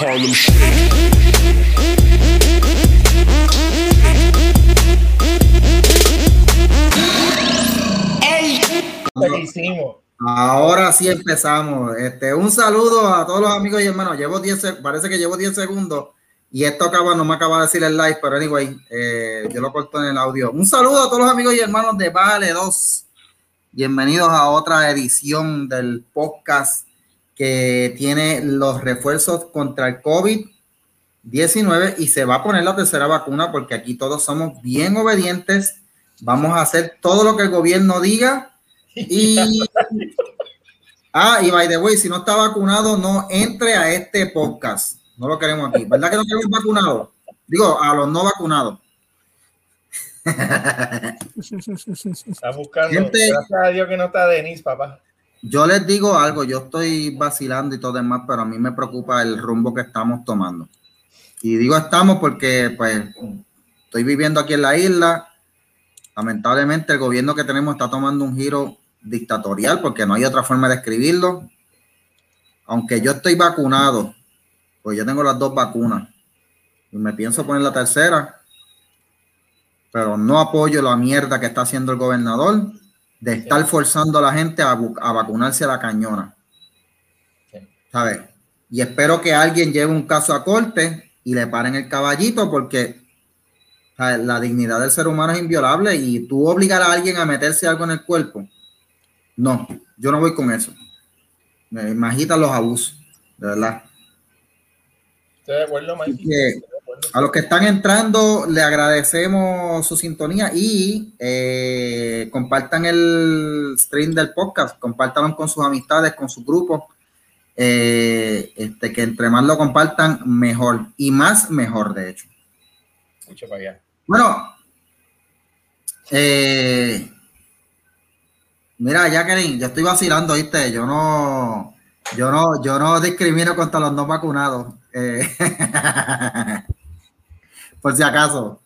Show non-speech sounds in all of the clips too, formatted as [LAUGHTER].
Harlem Shake. Ahora sí empezamos. Este, un saludo a todos los amigos y hermanos. Llevo 10, se- parece que llevo 10 segundos y esto acaba, no me acaba de decir el live, pero anyway, eh, yo lo corto en el audio. Un saludo a todos los amigos y hermanos de Vale 2. Bienvenidos a otra edición del podcast que tiene los refuerzos contra el COVID-19 y se va a poner la tercera vacuna porque aquí todos somos bien obedientes. Vamos a hacer todo lo que el gobierno diga y [LAUGHS] ah, y by the way, si no está vacunado, no entre a este podcast. No lo queremos aquí. ¿Verdad que no queremos vacunados? Digo, a los no vacunados. [LAUGHS] Está buscando. Gente- Gracias a Dios que no está Denis, papá. Yo les digo algo, yo estoy vacilando y todo demás, pero a mí me preocupa el rumbo que estamos tomando. Y digo estamos porque pues estoy viviendo aquí en la isla. Lamentablemente el gobierno que tenemos está tomando un giro dictatorial porque no hay otra forma de escribirlo. Aunque yo estoy vacunado, pues yo tengo las dos vacunas y me pienso poner la tercera, pero no apoyo la mierda que está haciendo el gobernador de estar forzando a la gente a, a vacunarse a la cañona. ¿Sabes? Y espero que alguien lleve un caso a corte y le paren el caballito porque ¿sabes? la dignidad del ser humano es inviolable y tú obligar a alguien a meterse algo en el cuerpo. No, yo no voy con eso. Me, me agitan los abusos, de verdad. Estoy de acuerdo, Mikey. A los que están entrando, le agradecemos su sintonía y eh, compartan el stream del podcast, compártanlo con sus amistades, con sus grupos. eh, este, que entre más lo compartan, mejor. Y más, mejor, de hecho. Escucha para allá. Bueno, eh, mira, Jacqueline, yo estoy vacilando, ¿viste? Yo no, yo no, yo no discrimino contra los no vacunados. eh, [LAUGHS] por si acaso.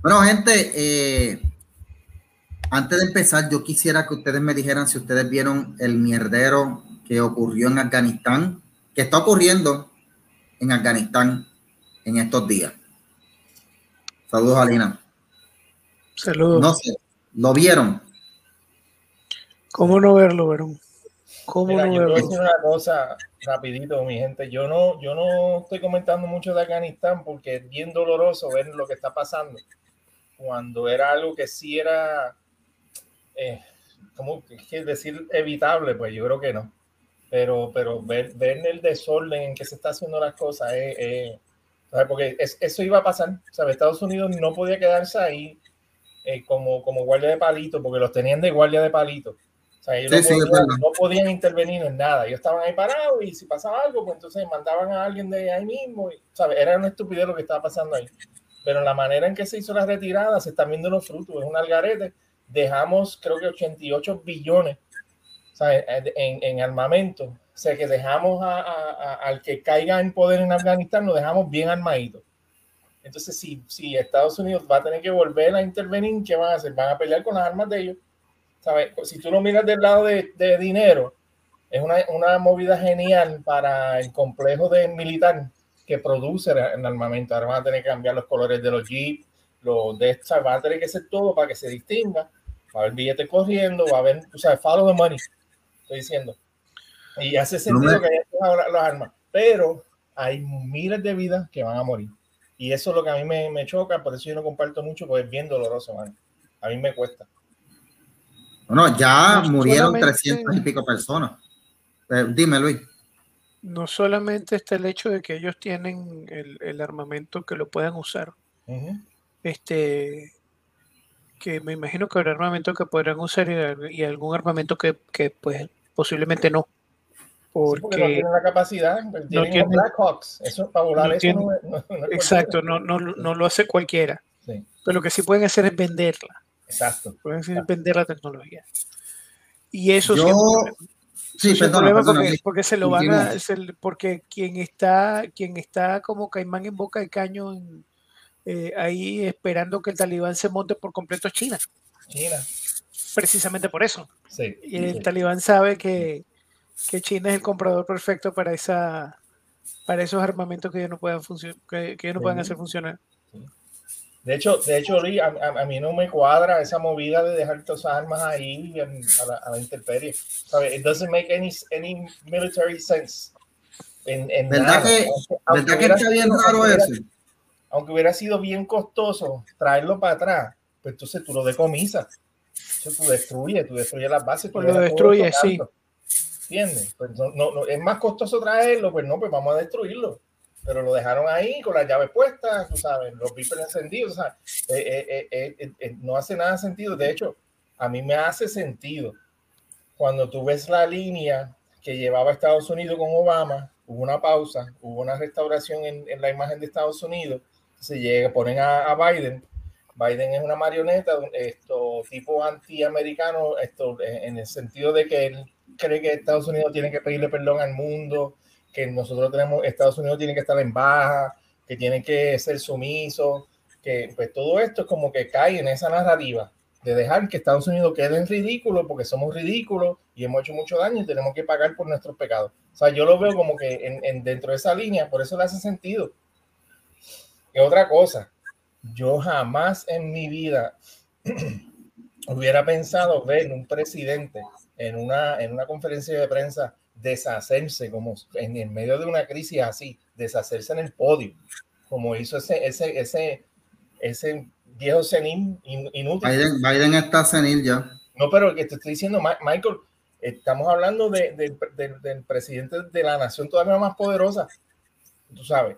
Bueno, gente, eh, antes de empezar, yo quisiera que ustedes me dijeran si ustedes vieron el mierdero que ocurrió en Afganistán, que está ocurriendo en Afganistán en estos días. Saludos, Alina. Saludos. No sé, ¿lo vieron? ¿Cómo no verlo, Verón? ¿Cómo Mira, no yo voy a decir una cosa rapidito, mi gente. Yo no, yo no estoy comentando mucho de Afganistán porque es bien doloroso ver lo que está pasando. Cuando era algo que sí era, eh, ¿cómo decir evitable? Pues yo creo que no. Pero, pero ver, ver el desorden en que se está haciendo las cosas, es, es- ¿sabes? porque es- eso iba a pasar. ¿sabes? Estados Unidos no podía quedarse ahí eh, como, como guardia de palito, porque los tenían de guardia de palito. O sea, ellos Sí, no, podían, verdad. no podían intervenir en nada. Ellos estaban ahí parados y si pasaba algo, pues entonces mandaban a alguien de ahí mismo. y, ¿sabes? Era una estupidez lo que estaba pasando ahí. Pero la manera en que se hizo la retirada, se están viendo los frutos. Es un algarete. Dejamos, creo que 88 billones ¿sabes? En, en armamento. O sea, que dejamos a- a- a- al que caiga en poder en Afganistán, lo dejamos bien armadito. Entonces, si, si Estados Unidos va a tener que volver a intervenir, ¿qué van a hacer? Van a pelear con las armas de ellos. ¿Sabes? Si tú lo miras del lado de, de dinero, es una, una movida genial para el complejo de militar que produce el armamento. Ahora van a tener que cambiar los colores de los jeeps, los de esta, van a tener que hacer todo para que se distinga. Va a haber billetes corriendo, va a haber, o sea, follow the money, estoy diciendo. Y hace sentido me- que hayan dejado la- las armas, pero hay miles de vidas que van a morir. Y eso es lo que a mí me, me choca, por eso yo no comparto mucho, porque es bien doloroso, man. A mí me cuesta. Bueno, ya No murieron solamente- 300 y pico personas. Eh, dime, Luis. No solamente está el hecho de que ellos tienen el, el armamento que lo puedan usar, este que me imagino que habrá armamento que podrán usar y, y algún armamento que, que, pues posiblemente no. Sí, porque no tienen la capacidad, pues, tienen tienen- los Blackhawks. Eso para volar no eso tienen- no es- no- no es exacto, no, no, no lo hace cualquiera. cualquiera. Sí, Pero lo que sí pueden hacer es venderla. Exacto. Pueden hacer es vender la tecnología. Y eso sí Yo- es un problema. Sí, es un perdona, problema perdona, porque, porque se lo van a, porque quien está, quien está como caimán en boca de caño en- eh, ahí esperando que el talibán se monte por completo es China, China. precisamente por eso. Sí. Y el sí. talibán sabe que, que China es el comprador perfecto para esa, para esos armamentos que ellos no puedan funcionar, que, que ellos no puedan hacer funcionar. De hecho, de hecho, Lee, a, a- a mí no me cuadra esa movida de dejar todas esas armas ahí en- a, la, a la intemperie. ¿Sabe? It doesn't make any, any military sense. En, en ¿Verdad nada. que- Aunque- aunque ¿Verdad que hubiera está bien sido- raro aunque hubiera- eso? Aunque hubiera sido bien costoso traerlo para atrás, pues entonces tú lo decomisas. Eso tú destruyes, tú destruyes las bases. tú Pues lo dejas todo destruyes, sí. ¿Entiendes? Pues no, no, no, es más costoso traerlo, pues no, pues vamos a destruirlo. Pero lo dejaron ahí con las llaves puestas, sabes, los beepers encendidos, eh, eh, eh, eh, no hace nada sentido. De hecho, a mí me hace sentido cuando tú ves la línea que llevaba Estados Unidos con Obama, hubo una pausa, hubo una restauración en, la imagen de Estados Unidos, se llega, ponen a, a Biden. Biden es una marioneta, esto tipo antiamericano, esto en el sentido de que él cree que Estados Unidos tiene que pedirle perdón al mundo, que nosotros tenemos, Estados Unidos tiene que estar en baja, que tiene que ser sumiso, que pues todo esto es como que cae en esa narrativa de dejar que Estados Unidos quede en ridículo porque somos ridículos y hemos hecho mucho daño y tenemos que pagar por nuestros pecados. O sea, yo lo veo como que en, en dentro de esa línea, por eso le hace sentido. Y otra cosa, yo jamás en mi vida [CLEARS THROAT] hubiera pensado ver un presidente en una, en una conferencia de prensa deshacerse como en el medio de una crisis así, deshacerse en el podio, como hizo ese, ese, ese, ese viejo senil in- inútil. Biden, Biden está senil ya. No, pero que te estoy diciendo, Michael, estamos hablando de- de- de- del presidente de la nación todavía más poderosa, tú sabes,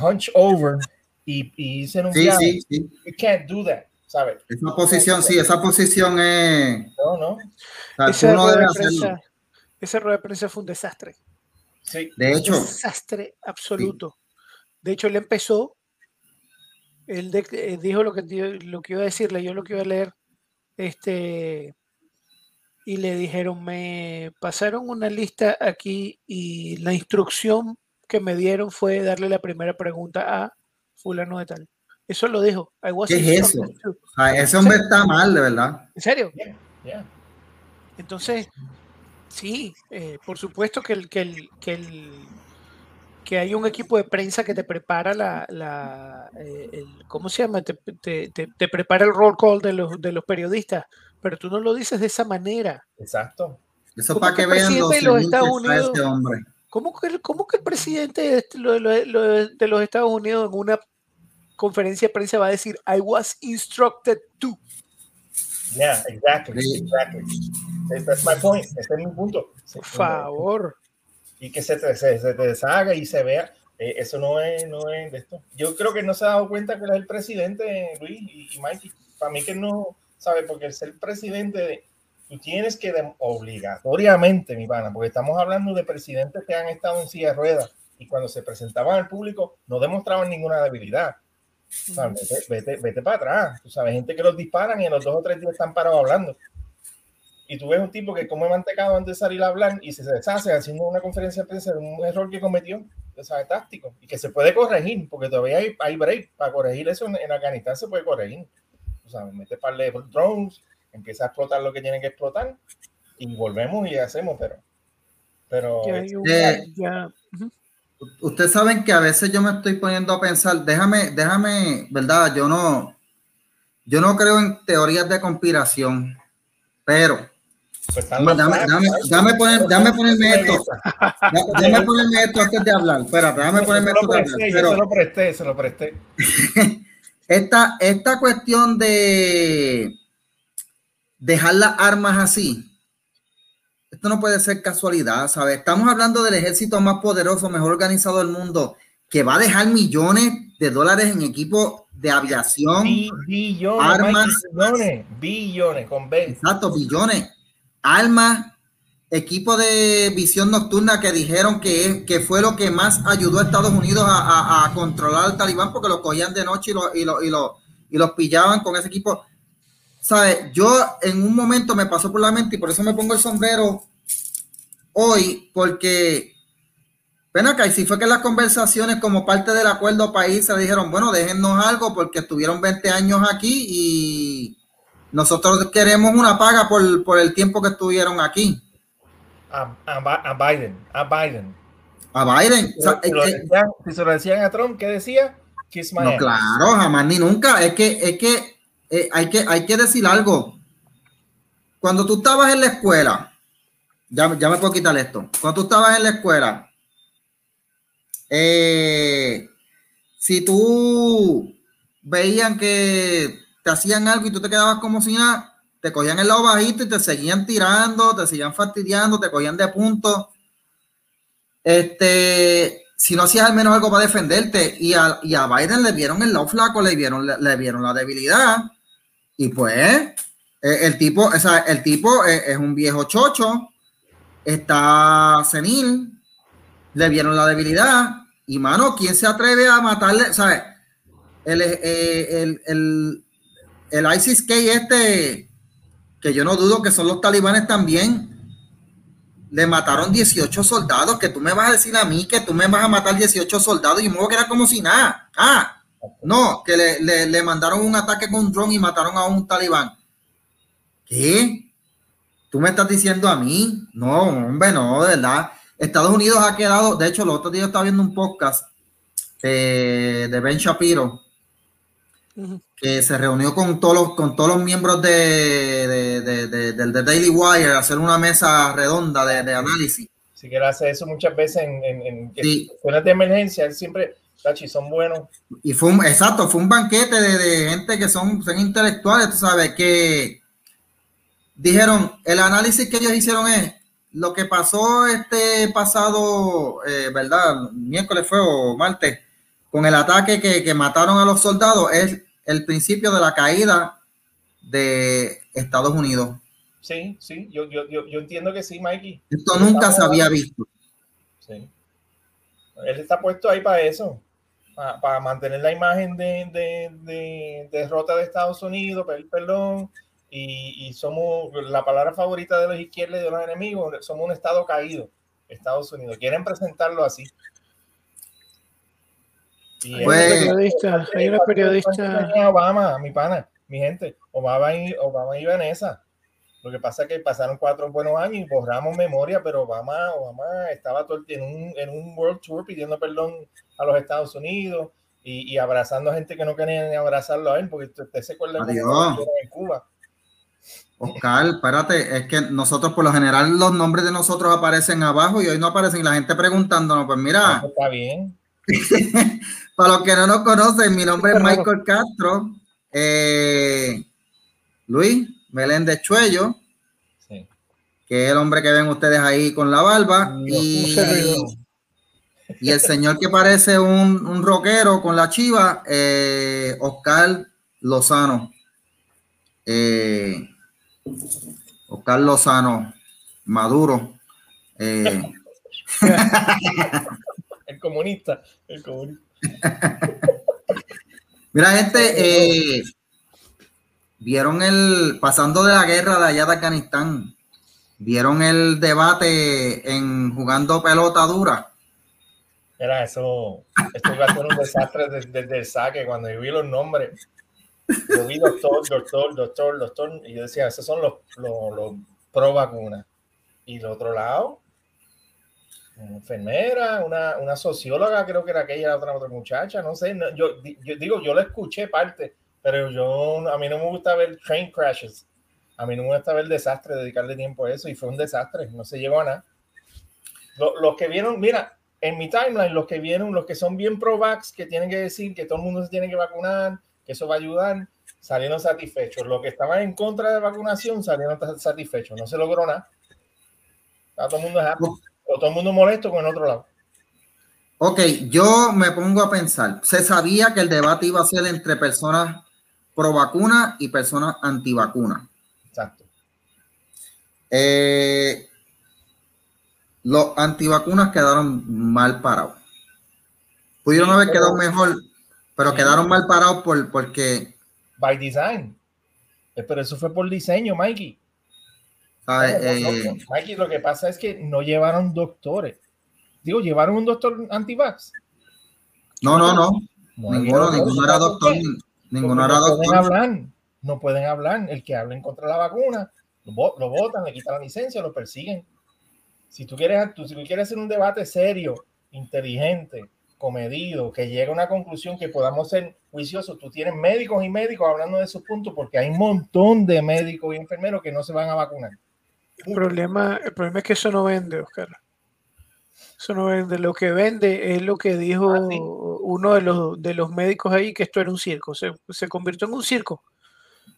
hunch over y, y un Sí, sí, sí. You can't do that, ¿sabes? Esa posición, sí, esa posición es. No, no. o sea, tú no debes de hacerlo. Esa rueda de prensa fue un desastre. Sí. De hecho, desastre absoluto. De hecho, él empezó, él de- eh, dijo lo que, lo que iba a decirle, yo lo que iba a leer, este, y le dijeron, me pasaron una lista aquí y la instrucción que me dieron fue darle la primera pregunta a fulano de tal. Eso lo dijo. I was ¿Qué es eso? o sea, ese hombre está mal, de verdad. ¿En serio? Yeah, yeah. Entonces, sí, eh, por supuesto que el, que el, que el que hay un equipo de prensa que te prepara la, la eh, el- ¿cómo se llama? Te, te- te- te prepara el roll call de los, de los periodistas, pero tú no lo dices de esa manera. Exacto. Eso ¿Cómo para que vean los de Estados Unidos- hombre. ¿Cómo que, cómo que el presidente de, este- lo- lo- lo- de los Estados Unidos en una conferencia de prensa va a decir, I was instructed to? Yeah, exactly. Sí. Exactly. That's my point. Ese es mi punto. Por favor. y que se te, se, se te deshaga y se vea. eh, eso no es, no es de esto. Yo creo que no se ha dado cuenta que él es el presidente, Luis y, y Mikey. Para mí que no, ¿sabe? Porque el ser presidente, de- tú tienes que obligatoriamente, mi pana, porque estamos hablando de presidentes que han estado en silla de ruedas y cuando se presentaban al público no demostraban ninguna debilidad. O sea, vete, vete, vete para atrás. Tú sabes, gente que los disparan y en los dos o tres días están parados hablando. Y tú ves un tipo que come mantecado antes de salir a hablar y se deshace haciendo una conferencia de prensa de un error que cometió, sabes, táctico, y que se puede corregir, porque todavía hay, hay break para corregir eso en, en Afganistán, se puede corregir. Tú sabes, mete par de drones, empieza a explotar lo que tiene que explotar y volvemos y hacemos, pero. Pero. Eh, ujú. Ustedes saben que a veces yo me estoy poniendo a pensar, déjame, déjame, ¿verdad? Yo no, yo no creo en teorías de conspiración, pero pues Dame- dame- dame- dame poner- dame ponerme esto. Esa. da- déjame ponerme esto antes de hablar. Espérate, déjame Yo ponerme esto. presté, yo pero- se lo presté, se lo presté. [LAUGHS] esta, esta cuestión de dejar las armas así, esto no puede ser casualidad, ¿sabes? Estamos hablando del ejército más poderoso, mejor organizado del mundo, que va a dejar millones de dólares en equipo de aviación, Bi- Billones, Armas. Billones, billones, con B. exacto, billones, armas, equipo de visión nocturna que dijeron que, que fue lo que más ayudó a Estados Unidos a, controlar al talibán porque los cogían de noche y, lo- y, lo- y, lo- y los pillaban con ese equipo. ¿Sabes? Yo en un momento me pasó por la mente y por eso me pongo el sombrero hoy, porque ven acá, y si fue que las conversaciones como parte del acuerdo país se dijeron, bueno, déjennos algo porque estuvieron 20 años aquí y nosotros queremos una paga por, por el tiempo que estuvieron aquí. A, a Bi- a Biden, a Biden. A Biden. O sea, Si, lo es que- decían, si se lo decían a Trump, ¿qué decía? Kiss my no, ass. claro, jamás ni nunca. Es que, es que, eh, hay que hay que decir algo. Cuando tú estabas en la escuela, ya, ya me puedo quitar esto. Cuando tú estabas en la escuela, eh, si tú veían que te hacían algo y tú te quedabas como si nada, te cogían el lado bajito y te seguían tirando, te seguían fastidiando, te cogían de punto. Este, si no hacías al menos algo para defenderte, y a, y a Biden le vieron el lado flaco, le vieron, le, le vieron la debilidad, y pues eh, el tipo, o sea, el tipo es, es un viejo chocho, está senil, le vieron la debilidad, y mano, ¿quién se atreve a matarle? ¿Sabes? El, eh, el, el ISIS-K este, que yo no dudo que son los talibanes también, le mataron 18 soldados, que tú me vas a decir a mí que tú me vas a matar 18 soldados y me voy a quedar como si nada. Ah, no, que le, le, le mandaron un ataque con un dron y mataron a un talibán. ¿Qué? ¿Tú me estás diciendo a mí? No, hombre, no, de verdad. Estados Unidos ha quedado, de hecho, el otro día estaba viendo un podcast eh, de Ben Shapiro. Que se reunió con todos los, con todos los miembros de, de, de- de- del de Daily Wire a hacer una mesa redonda de, análisis. Si que él hace eso muchas veces en, en, en Sí. situaciones de emergencia, él siempre, Tachi, son buenos. Y fue un, exacto, fue un banquete de, de gente que son, son intelectuales, tú sabes, que dijeron, el análisis que ellos hicieron es lo que pasó este pasado, eh, ¿verdad? Miércoles fue o martes, con el ataque que, que mataron a los soldados, es el principio de la caída de Estados Unidos. Sí, sí, yo, yo, yo, yo entiendo que sí, Mikey. Esto nunca se había visto. Sí. Él está puesto ahí para eso, para, para mantener la imagen de, de, de, de derrota de Estados Unidos, pedir perdón, y, y somos la palabra favorita de los izquierdos y de los enemigos, somos un estado caído, Estados Unidos. Quieren presentarlo así. Y Hay Pues- una periodista, hay una periodista, Obama, mi pana, mi gente, Obama y, Obama y Vanessa. Lo que pasa es que pasaron cuatro buenos años y borramos memoria, pero Obama, Obama estaba todo el tiempo en un, en un World Tour pidiendo perdón a los Estados Unidos y, y abrazando a gente que no quería ni abrazarlo a él, porque usted, se acuerda cuando en Cuba. Oscar, espérate, es que nosotros por lo general los nombres de nosotros aparecen abajo y hoy no aparecen y la gente preguntándonos, pues mira, Eso Está bien. [LAUGHS] para los que no nos conocen, mi nombre es. Michael Castro, eh, Luis Meléndez Chuello, Sí. que es el hombre que ven ustedes ahí con la barba, y, el señor que parece un, un rockero con la chiva, eh, Oscar Lozano. Eh, Oscar Lozano Maduro. Eh, [LAUGHS] comunista. El comunista. [LAUGHS] Mira, gente, eh, vieron el, pasando de la guerra de allá de Afganistán, vieron el debate en jugando pelota dura. Era eso, esto iba a ser un desastre desde, desde el saque. Cuando yo vi los nombres, yo vi doctor, doctor, doctor, doctor, y yo decía, esos son los, los, los pro vacunas. Y el otro lado, una enfermera, una, una socióloga, creo que era aquella, la otra, otra muchacha, no sé. no, yo, yo digo, yo la escuché parte, pero yo, a mí no me gusta ver train crashes. A mí no me gusta ver desastre, dedicarle tiempo a eso, y fue un desastre, no se llegó a nada. Lo- los que vieron, mira, en mi timeline, los que vieron, los que son bien pro-vax, que tienen que decir que todo el mundo se tiene que vacunar, que eso va a ayudar, salieron satisfechos. Los que estaban en contra de vacunación salieron satisfechos. No se logró nada. Está todo el mundo happy. Todo el mundo molesto con el otro lado. Ok, yo me pongo a pensar, se sabía que el debate iba a ser entre personas pro vacuna y personas anti vacuna. Exacto. Eh, los antivacunas quedaron mal parados. Pudieron Sí, haber pero- quedado mejor, pero Sí. quedaron mal parados por, porque, By design. Eh, Pero eso fue por diseño, Mikey. ¿Sabes? No, Eh, no. Mikey, lo que pasa es que no llevaron doctores. Digo, llevaron un doctor anti-vax. no, no, no. No Ninguno, era ¿Por doctor. Ninguno era no pueden doctor. hablar, no pueden hablar. El que hablen contra la vacuna, lo, vo- lo votan, le quitan la licencia, lo persiguen. Si tú quieres, tú, si tú quieres hacer un debate serio inteligente, comedido, que llegue a una conclusión que podamos ser juiciosos. Tú tienes médicos y médicos hablando de esos puntos porque hay un montón de médicos y enfermeros que no se van a vacunar. El problema, el problema es que eso no vende, Oscar. Eso no vende. Lo que vende es lo que dijo Ah, sí. uno de los, de los médicos ahí, que esto era un circo. Se, se convirtió en un circo.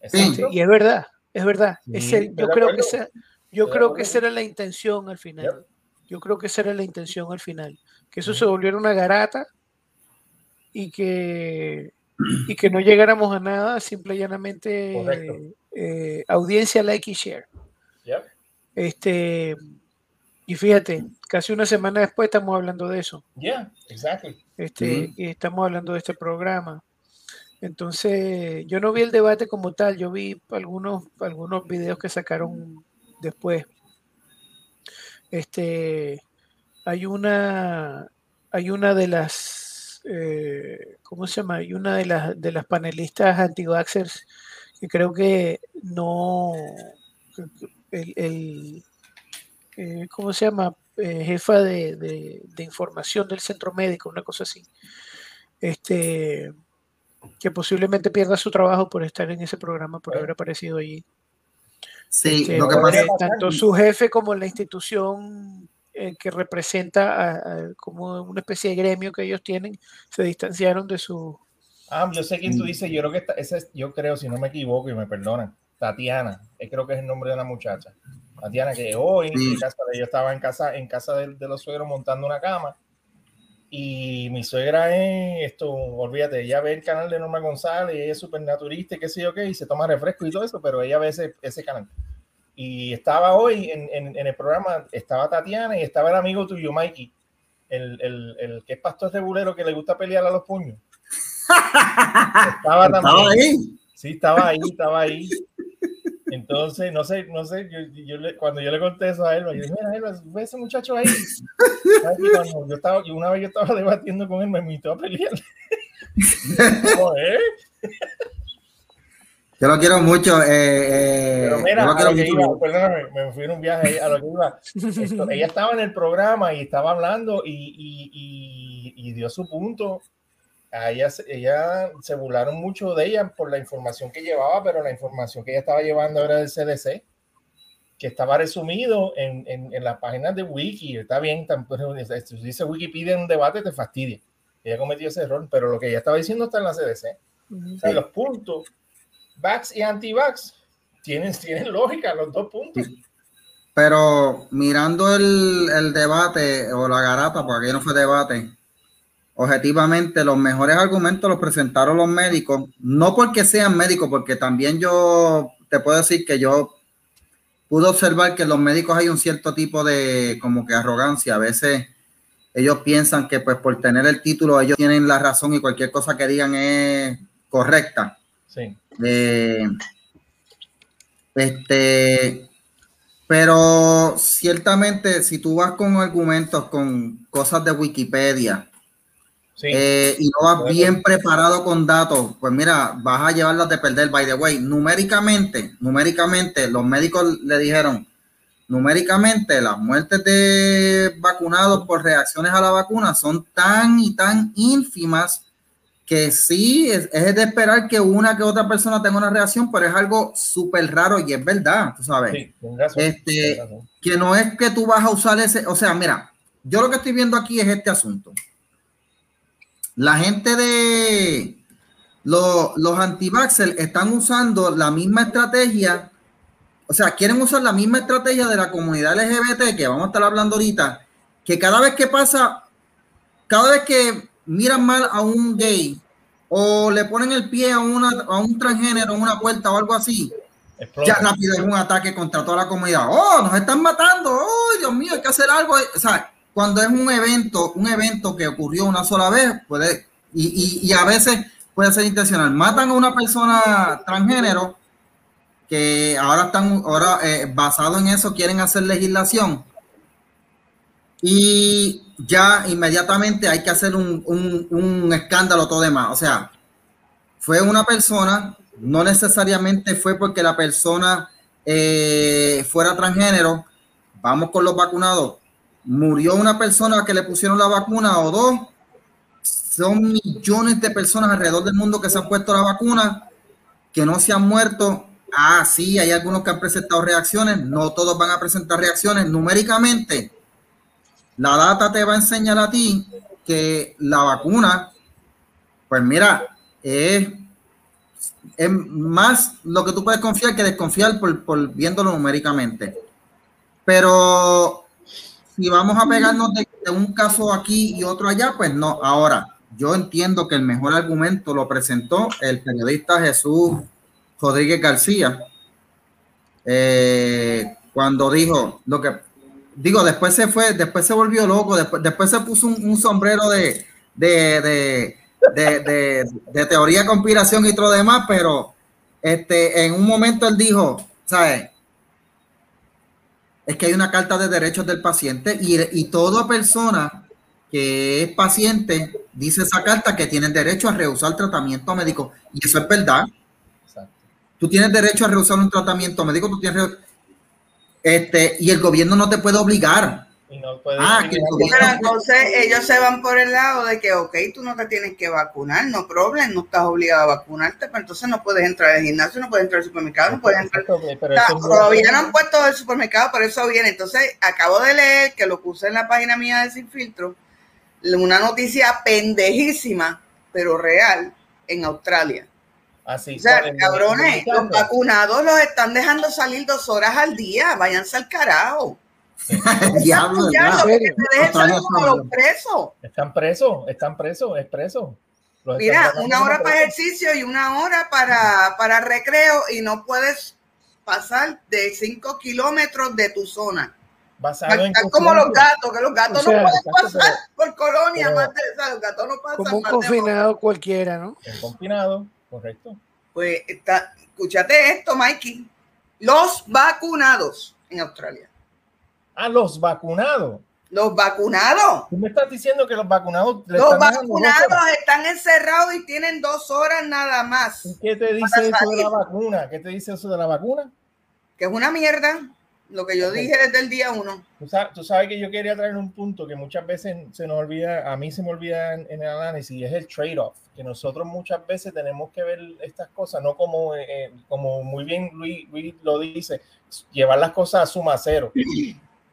Exacto. Y es verdad, es verdad. Sí, Ese- estoy yo creo que esa, yo creo que esa era la intención al final. Yo creo que esa era la intención al final. Que eso se volviera una garata y que, y que no llegáramos a nada, simple y llanamente Correcto. eh, audiencia, like y share. Este, y fíjate, casi una semana después estamos hablando de eso. Yeah, exactly. Este, Sí. y estamos hablando de este programa. Entonces, yo no vi el debate como tal, yo vi algunos, algunos videos que sacaron después. Este, hay una, hay una de las, eh, ¿cómo se llama? Hay una de las, de las panelistas anti-vaxxers que creo que no, el, el, eh, ¿cómo se llama? Eh, jefa de, de- de información del centro médico, una cosa así. Este, que posiblemente pierda su trabajo por estar en ese programa, por haber aparecido allí. Sí, Este, lo que pasa tanto su jefe como la institución eh, que representa a- a- como una especie de gremio que ellos tienen, se distanciaron de su... Ah, yo sé quién tú Mm. dices, yo creo que esta- ese es, yo creo, si no me equivoco y me perdonan, Tatiana, eh, creo que es el nombre de la muchacha. Tatiana, que hoy Sí. en casa de- yo estaba en casa, en casa de, de los suegros montando una cama y mi suegra es esto, olvídate, ella ve el canal de Norma González, ella es súper naturista y qué sé yo qué, y se toma refresco y todo eso, pero ella ve ese, ese canal. Y estaba hoy en, en- en el programa, estaba Tatiana y estaba el amigo tuyo, Mikey, el, el, el que es pastor regulero que le gusta pelear a los puños. [LAUGHS] Estaba estaba también. ahí. Sí, estaba ahí, estaba ahí. Entonces, no sé, no sé, yo, yo le- cuando yo le conté eso a él, yo dije, mira, Elba, ve ese muchacho ahí. ¿Sabes que cuando yo estaba, y una vez yo estaba debatiendo con él, me invitó a pelear. [LAUGHS] ¿eh? Yo lo quiero mucho. eh, eh, Pero yo mira, lo a lo que mucho. iba, perdóname, me fui en un viaje ahí, a lo que iba. Esto, ella estaba en el programa y estaba hablando y, y- y- y dio su punto. A ella, se- ella se burlaron mucho de ella por la información que llevaba, pero la información que ella estaba llevando era del CDC, que estaba resumido en, en, en las páginas de Wiki. Está bien, tampoco, si dice Wikipedia en un debate, te fastidia. Ella cometió ese error, pero lo que ella estaba diciendo está en la CDC. O sea, los puntos, vax y anti-vax, tienen, tienen lógica los dos puntos. Pero mirando el, el debate o la garata, porque aquí no fue debate, objetivamente los mejores argumentos los presentaron los médicos, no porque sean médicos, porque también yo te puedo decir que yo pude observar que en los médicos hay un cierto tipo de como que arrogancia. A veces ellos piensan que pues por tener el título ellos tienen la razón y cualquier cosa que digan es correcta. Sí, Eh, este, pero ciertamente, si tú vas con argumentos, con cosas de Wikipedia sí. eh, y no vas bien preparado con datos, pues mira, vas a llevarlas de perder. By the way, numéricamente, numéricamente, los médicos le dijeron, numéricamente, las muertes de vacunados por reacciones a la vacuna son tan y tan ínfimas que sí, es, es de esperar que una que otra persona tenga una reacción, pero es algo súper raro y es verdad, tú sabes, sí, razón, este, que no es que tú vas a usar ese, o sea, mira, yo lo que estoy viendo aquí es este asunto. La gente de los, los anti están usando la misma estrategia, o sea, quieren usar la misma estrategia de la comunidad LGBT, que vamos a estar hablando ahorita, que cada vez que pasa, cada vez que miran mal a un gay o le ponen el pie a, una, a un transgénero en una puerta o algo así, ya rápido es un ataque contra toda la comunidad. Oh, nos están matando. Oh, Dios mío, hay que hacer algo. O sea, cuando es un evento, un evento que ocurrió una sola vez, puede, y, a veces puede ser intencional. Matan a una persona transgénero que ahora están, ahora eh, basado en eso, quieren hacer legislación. Y ya inmediatamente hay que hacer un, un, un escándalo todo demás. O sea, fue una persona, no necesariamente fue porque la persona eh, fuera transgénero. Vamos con los vacunados. Murió una persona que le pusieron la vacuna o dos. Son millones de personas alrededor del mundo que se han puesto la vacuna, que no se han muerto. Ah, sí, hay algunos que han presentado reacciones, no todos van a presentar reacciones. Numéricamente, la data te va a enseñar a ti que la vacuna, pues mira, es, es más lo que tú puedes confiar que desconfiar por, por viéndolo numéricamente. Pero si vamos a pegarnos de, de, un caso aquí y otro allá, pues no. Ahora, yo entiendo que el mejor argumento lo presentó el periodista Jesús Rodríguez García, eh, cuando dijo lo que digo, después se fue, después se volvió loco, después, después se puso un, un sombrero de, de, de, teoría de conspiración y todo demás, pero este, en un momento él dijo, ¿sabes? Es que hay una carta de derechos del paciente y, y toda persona que es paciente dice esa carta que tiene derecho a rehusar tratamiento médico. Y eso es verdad. Exacto. Tú tienes derecho a rehusar un tratamiento médico, tú tienes este, y el gobierno no te puede obligar. No puede ah, que Pero entonces ellos se van por el lado de que, ok, tú no te tienes que vacunar, no problema, no estás obligado a vacunarte, pero entonces no puedes entrar al gimnasio, no puedes entrar al supermercado, no puedes entrar. Pero todavía no han puesto el supermercado, por eso viene. Entonces, acabo de leer que lo puse en la página mía de Sin Filtro, una noticia pendejísima, pero real, en Australia. Así, o sea, cabrones, los vacunados los están dejando salir dos horas al día. Váyanse al carajo. [LAUGHS] Diablo, los presos. Están presos, están presos, es preso. Los Mira, una hora para ejercicio y una hora para, para recreo y no puedes pasar de 5 kilómetros de tu zona. Basado Están como los gatos, que los gatos o sea, no pueden pasar por colonia, pero, más de, o sea, los gatos no pasan. Como un confinado cualquiera, ¿no? Un confinado. Correcto. Pues está, escúchate esto, Mikey. Los vacunados en Australia. Ah, los vacunados. Los vacunados. Tú me estás diciendo que los vacunados. Los vacunados están encerrados y tienen dos horas nada más. ¿Y qué te dice eso de la vacuna? ¿Qué te dice eso de la vacuna? Que es una mierda. Lo que yo dije desde el día uno. Tú sabes, tú sabes, que yo quería traer un punto que muchas veces se nos olvida, a mí se me olvida en, en el análisis, y es el trade-off que nosotros muchas veces tenemos que ver estas cosas, no como, eh, como muy bien Luis, Luis, lo dice, llevar las cosas a suma cero.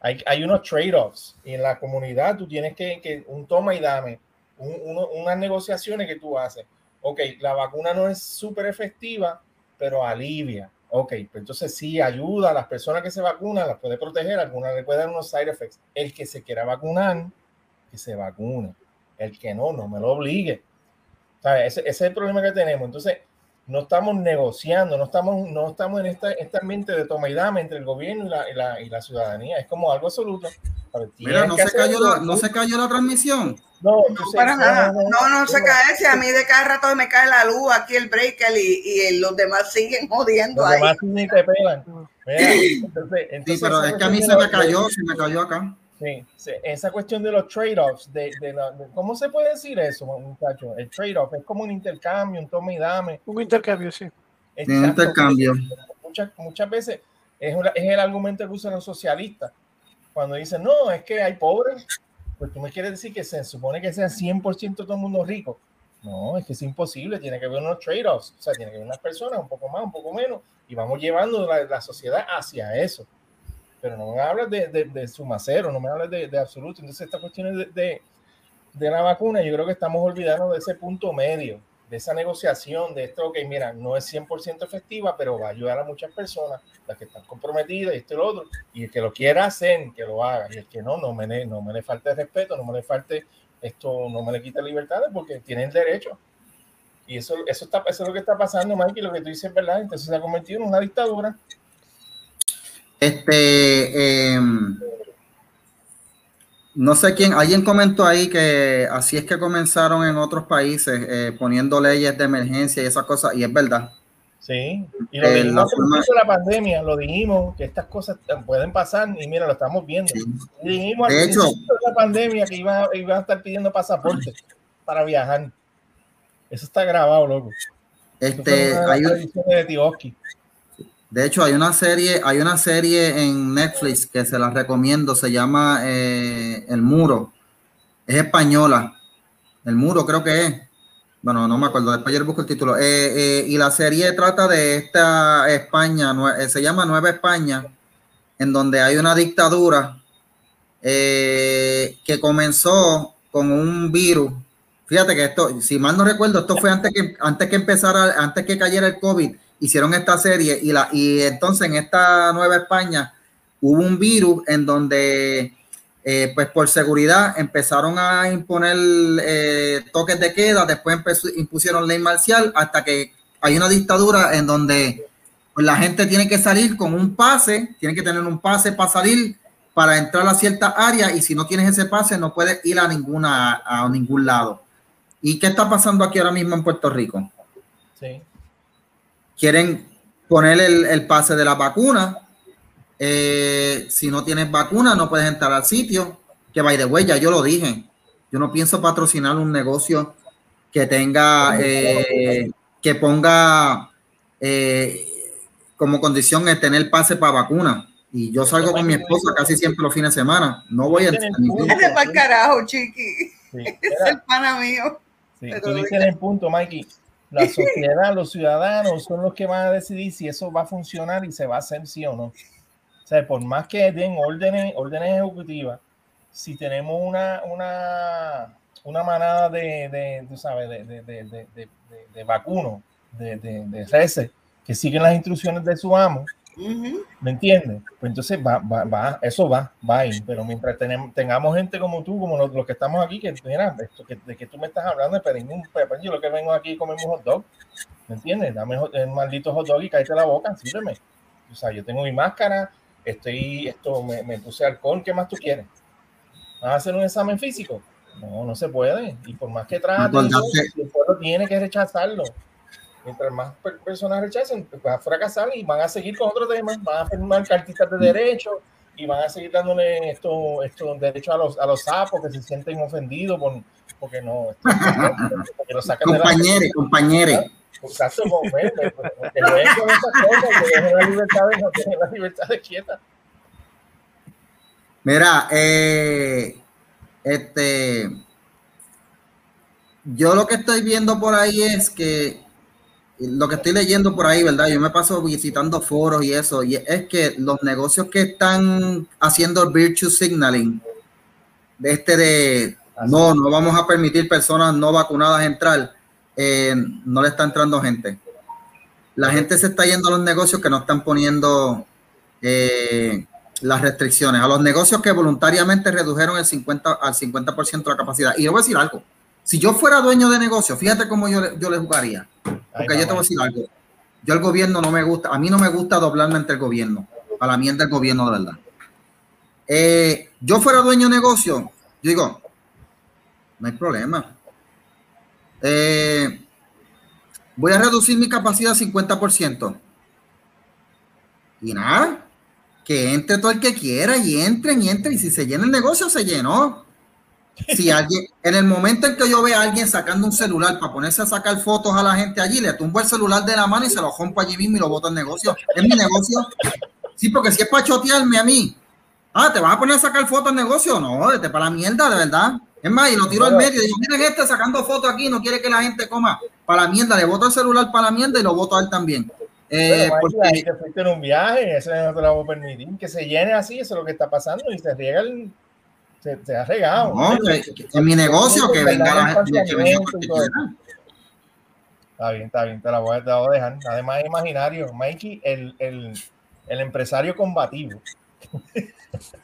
Hay, hay unos trade-offs y en la comunidad tú tienes que, que un toma y dame, un, uno, unas negociaciones que tú haces. Ok, la vacuna no es súper efectiva, pero alivia. Ok, pues entonces sí ayuda a las personas que se vacunan, las puede proteger, algunas le puede dar unos side effects. El que se quiera vacunar, que se vacune. El que no, no me lo obligue ese, ese, es el problema que tenemos. Entonces, no estamos negociando, no estamos, no estamos en esta, esta ambiente de toma y dame entre el gobierno y la, y la, y la ciudadanía. Es como algo absoluto. Mira, no se, cayó la, no se cayó la transmisión. No, no para nada. No, no, se cae. Si a mí de cada rato me cae la luz, aquí el breaker y, y los demás siguen jodiendo los ahí. Demás ni te. Mira, entonces, [LAUGHS] entonces, sí, pero es que a mí se me cayó, se me cayó acá. Sí, sí, esa cuestión de los trade-offs, de, de, de, ¿cómo se puede decir eso, muchachos? El trade-off es como un intercambio, un toma y dame. Un intercambio, sí. Exacto, un intercambio. Muchas, muchas veces es, una, es el argumento que usan los socialistas. Cuando dicen, no, es que hay pobres, pues tú me quieres decir que se supone que sea 100% todo el mundo rico. No, es que es imposible, tiene que haber unos trade-offs, o sea, tiene que haber unas personas, un poco más, un poco menos, y vamos llevando la, la sociedad hacia eso pero no me hablas de, de, de sumacero, no me hablas de, de, absoluto. Entonces, esta cuestión de, de, la vacuna, yo creo que estamos olvidando de ese punto medio, de esa negociación, de esto que, mira, no es 100% efectiva, pero va a ayudar a muchas personas, las que están comprometidas y esto y lo otro, y el que lo quiera hacer, que lo haga, y el que no, no me, no me le falte respeto, no me le falte esto, no me le quita libertades porque tienen derecho. Y eso, eso, está, eso es lo que está pasando, Mike, y lo que tú dices es verdad. Entonces se ha convertido en una dictadura este, eh, no sé quién, alguien comentó ahí que así es que comenzaron en otros países eh, poniendo leyes de emergencia y esas cosas, y es verdad. Sí, y lo eh, dijimos la, la pandemia, lo dijimos que estas cosas pueden pasar y mira, lo estamos viendo. Sí. Dijimos de al hecho, de la pandemia que iba, iba, a estar pidiendo pasaporte para viajar. Eso está grabado, loco. Este, hay un, de. De hecho, hay una serie, hay una serie en Netflix que se la recomiendo, se llama eh, El Muro. Es española. El Muro creo que es. Bueno, no me acuerdo, después yo busco el título. Eh, eh, y la serie trata de esta España, se llama Nueva España, en donde hay una dictadura que comenzó con un virus. Fíjate que esto, si mal no recuerdo, esto fue antes que, antes que empezara, antes que cayera el COVID hicieron esta serie y, la, y entonces en esta Nueva España hubo un virus en donde, eh, pues por seguridad, empezaron a imponer eh, toques de queda, después impusieron ley marcial, hasta que hay una dictadura en donde pues, la gente tiene que salir con un pase, tiene que tener un pase para salir, para entrar a cierta área, y si no tienes ese pase no puedes ir a ninguna a ningún lado. ¿Y qué está pasando aquí ahora mismo en Puerto Rico? Sí quieren poner el, pase de la vacuna. Eh, si no tienes vacuna, no puedes entrar al sitio. Que vaya de huella, yo lo dije. Yo no pienso patrocinar un negocio que tenga, eh, que ponga eh, como condición el tener pase para vacuna. Y yo salgo con mi esposa casi siempre los fines de semana. No voy a. Ese para el carajo, chiqui. [LAUGHS] es el pana mío. Sí, tú dices el punto, Mikey la sociedad, los ciudadanos son los que van a decidir si eso va a funcionar y se va a hacer sí o no. O sea, por más que den órdenes, órdenes ejecutivas, si tenemos una, una, una manada de, de, sabes, de, de, de, de, vacunos, de, de, de que siguen las instrucciones de su amo, ¿Me entiendes? Pues entonces va, va, va, eso va, va ahí. Pero mientras tenemos, tengamos gente como tú, como los, que estamos aquí, que mira, esto, que, de que tú me estás hablando de pedir un pepe, yo lo que vengo aquí y comemos hot dog, ¿me entiendes? Dame el maldito hot dog y cállate la boca, sírveme. O sea, yo tengo mi máscara, estoy, esto, me, me puse alcohol, ¿qué más tú quieres? ¿Vas a hacer un examen físico? No, no se puede. Y por más que trate, el pueblo tiene que rechazarlo mientras más personas rechacen, pues van a fracasar y van a seguir con otros temas, van a firmar cartitas de derecho y van a seguir dándole estos esto derechos a los, a los sapos que se sienten ofendidos por, porque no, porque lo sacan compañeros, de la compañeros. Exacto, pues, que ven con esas cosas, que dejen la libertad de no tienen la libertad de quieta. Mira, eh, este, yo lo que estoy viendo por ahí es que lo que estoy leyendo por ahí, ¿verdad? Yo me paso visitando foros y eso, y es que los negocios que están haciendo virtue signaling, de este de no, no vamos a permitir personas no vacunadas entrar, eh, no le está entrando gente. La gente se está yendo a los negocios que no están poniendo eh, las restricciones, a los negocios que voluntariamente redujeron el 50, al 50% de la capacidad. Y yo voy a decir algo, si yo fuera dueño de negocio, fíjate cómo yo, yo le jugaría. Porque yo te voy a decir algo. Yo el gobierno no me gusta, a mí no me gusta doblarme entre el gobierno. Para mí es del gobierno de verdad. Eh, yo fuera dueño de negocio, yo digo, no hay problema. Eh, voy a reducir mi capacidad 50%. Y nada, que entre todo el que quiera y entren y entren. Y si se llena el negocio, se llenó. Si alguien, en el momento en que yo vea a alguien sacando un celular para ponerse a sacar fotos a la gente allí, le tumbo el celular de la mano y se lo rompo allí mismo y lo boto en negocio. Es mi negocio. Sí, porque si es para chotearme a mí, ah, ¿te vas a poner a sacar fotos en negocio? No, vete para la mierda, de verdad. Es más, y lo tiro al medio y digo, miren este sacando fotos aquí, no quiere que la gente coma para la mierda, le boto el celular para la mierda y lo boto a él también. Eh, porque... te fuiste en un viaje, eso no te lo voy a permitir, que se llene así, eso es lo que está pasando y se riega el, se, ha regado. No, en mi negocio que venga la gente. Está bien, está bien, te la voy a, dejar. Además, imaginario, Mikey, el, el, el empresario combativo.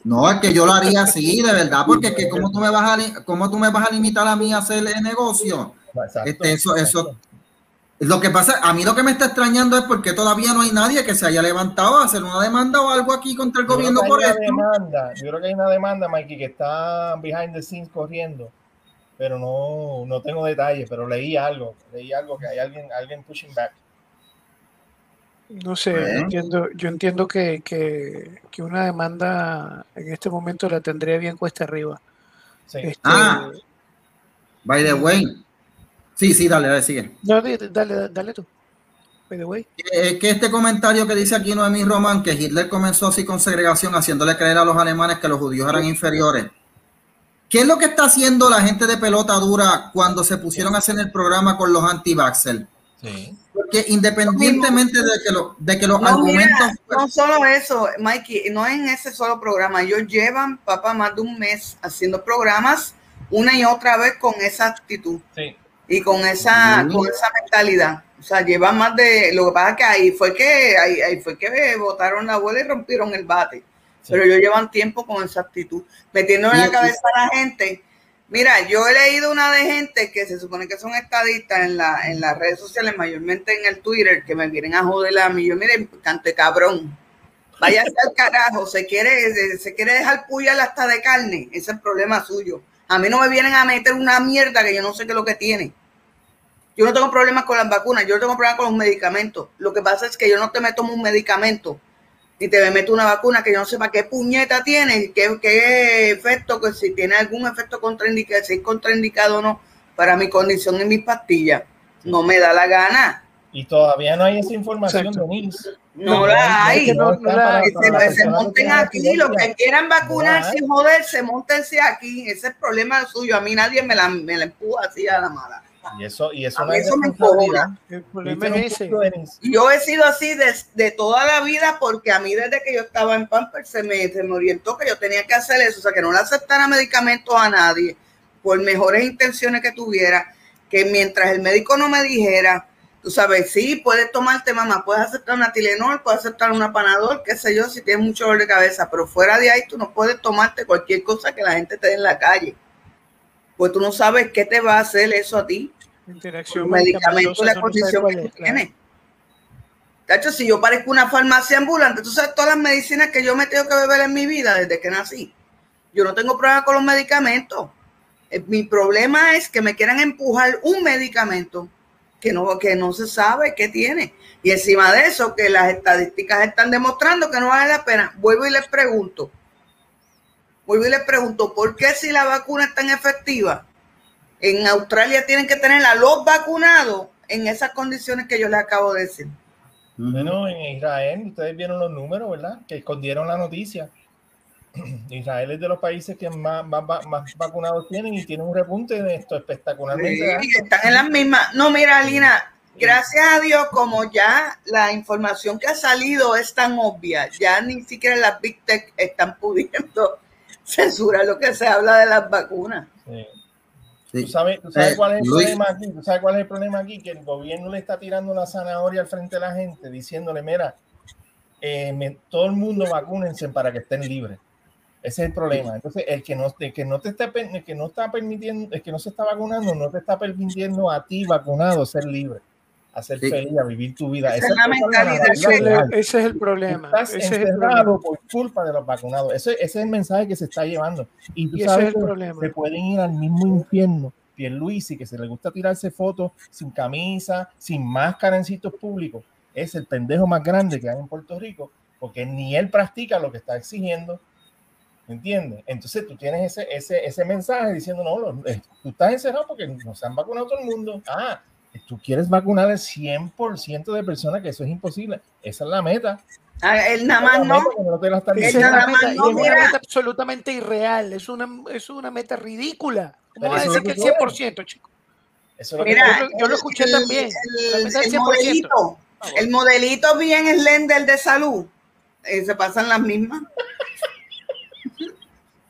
No, es que yo lo haría así, de verdad, porque que cómo tú me vas a, cómo tú me vas a limitar a mí a hacer el negocio. este, eso, eso, lo que pasa, a mí lo que me está extrañando es porque todavía no hay nadie que se haya levantado a hacer una demanda o algo aquí contra el gobierno por esto. Demanda, yo creo que hay una demanda, Mikey, que está behind the scenes corriendo, pero no, no tengo detalles, pero leí algo, leí algo que hay alguien, alguien pushing back. No sé, yo entiendo, yo entiendo que, que, que, una demanda en este momento la tendría bien cuesta arriba. Sí. Este, ah, by the way, Sí, sí, dale, dale, sigue. dale, dale, dale tú. Es que este comentario que dice aquí Noemí Román, que Hitler comenzó así con segregación, haciéndole creer a los alemanes que los judíos eran inferiores. ¿Qué es lo que está haciendo la gente de pelota dura cuando se pusieron a hacer el programa con los anti Sí. Porque independientemente de que, lo, de que los argumentos... no solo eso, Mikey, no en ese solo programa. Ellos llevan, papá, más de un mes haciendo programas una y otra vez con esa actitud. Sí. Y con esa, con esa mentalidad. O sea, llevan más de. Lo que pasa es que ahí fue que ahí, ahí fue que botaron la bola y rompieron el bate. Pero ellos llevan tiempo con esa actitud, metiendo en la cabeza a la gente. Mira, yo he leído una de gente que se supone que son estadistas en, la, en las redes sociales, mayormente en el Twitter, que me vienen a joder a mí. Yo, mire, cante cabrón. Vaya al carajo, se quiere, se, quiere dejar puyar hasta de carne. Ese es el problema suyo. A mí no me vienen a meter una mierda que yo no sé qué es lo que tiene. Yo no tengo problemas con las vacunas, yo no tengo problemas con los medicamentos. Lo que pasa es que yo no te meto un medicamento ni te meto una vacuna que yo no sepa qué puñeta tiene, qué, qué efecto, que si tiene algún efecto contraindicado, si es contraindicado o no, para mi condición y mis pastillas. No me da la gana. Y todavía no hay esa información, Denise. No, la hay. No, se, monten aquí. Los que quieran vacunarse y joderse, montense aquí. Ese es el problema suyo. A mí nadie me la, me la empuja así a la mala. Y eso, y eso, eso me ese. Yo he sido así de, toda la vida porque a mí desde que yo estaba en Pamper se me, se me orientó que yo tenía que hacer eso, o sea, que no le aceptara medicamentos a nadie, por mejores intenciones que tuviera, que mientras el médico no me dijera, tú sabes, sí, puedes tomarte, mamá, puedes aceptar una Tilenol, puedes aceptar una Panadol, qué sé yo, si tienes mucho dolor de cabeza, pero fuera de ahí tú no puedes tomarte cualquier cosa que la gente te dé en la calle. Pues tú no sabes qué te va a hacer eso a ti Interacción medicamento, la condición que tiene. De hecho, si yo parezco una farmacia ambulante, tú sabes todas las medicinas que yo me tengo que beber en mi vida desde que nací. Yo no tengo problema con los medicamentos. Eh, mi problema es que me quieran empujar un medicamento que no, que no se sabe qué tiene. Y encima de eso, que las estadísticas están demostrando que no vale la pena. Vuelvo y les pregunto. Vuelvo y les pregunto, ¿por qué si la vacuna es tan efectiva? En Australia tienen que tener a los vacunados en esas condiciones que yo les acabo de decir. Bueno, en Israel, ustedes vieron los números, ¿verdad? Que escondieron la noticia. [CLEARS THROAT] Israel es de los países que más, más, vacunados tienen y tienen un repunte de esto espectacularmente. Sí, están en las mismas. No, mira, Alina, gracias a Dios, como ya la información que ha salido es tan obvia, ya ni siquiera las Big Tech están pudiendo [LAUGHS] censurar lo que se habla de las vacunas. Sí. ¿Tú sabes, eh, cuál es el problema aquí? ¿Tú sabes cuál es el problema aquí? Que el gobierno le está tirando una zanahoria al frente de la gente, diciéndole, mira, eh, todo el mundo vacúnense para que estén libres. Ese es el problema. Entonces, el que no, el que no te está, el que no está permitiendo, el que no se está vacunando, no te está permitiendo a ti vacunado ser libre a ser feliz, a vivir tu vida. Ese, es, el problema. Estás ese es el problema. por culpa de los vacunados. Ese, ese, es el mensaje que se está llevando. Y tú sabes que se pueden ir al mismo infierno. y que se le gusta tirarse fotos sin camisa, sin máscara en sitios públicos, es el pendejo más grande que hay en Puerto Rico, porque ni él practica lo que está exigiendo, ¿entiendes? Entonces tú tienes ese, ese, ese mensaje diciendo, no, eh, tú estás encerrado porque no se han vacunado todo el mundo. Ah, tú quieres vacunar al 100% de personas, que eso es imposible. Esa es la meta. Ah, el nada más no. es una meta absolutamente irreal. Es una, es una meta ridícula. ¿Cómo va a decir que el 100%, chico? Mira, yo, lo escuché también. El, modelito, el modelito bien Slender de salud. Eh, se pasan las mismas.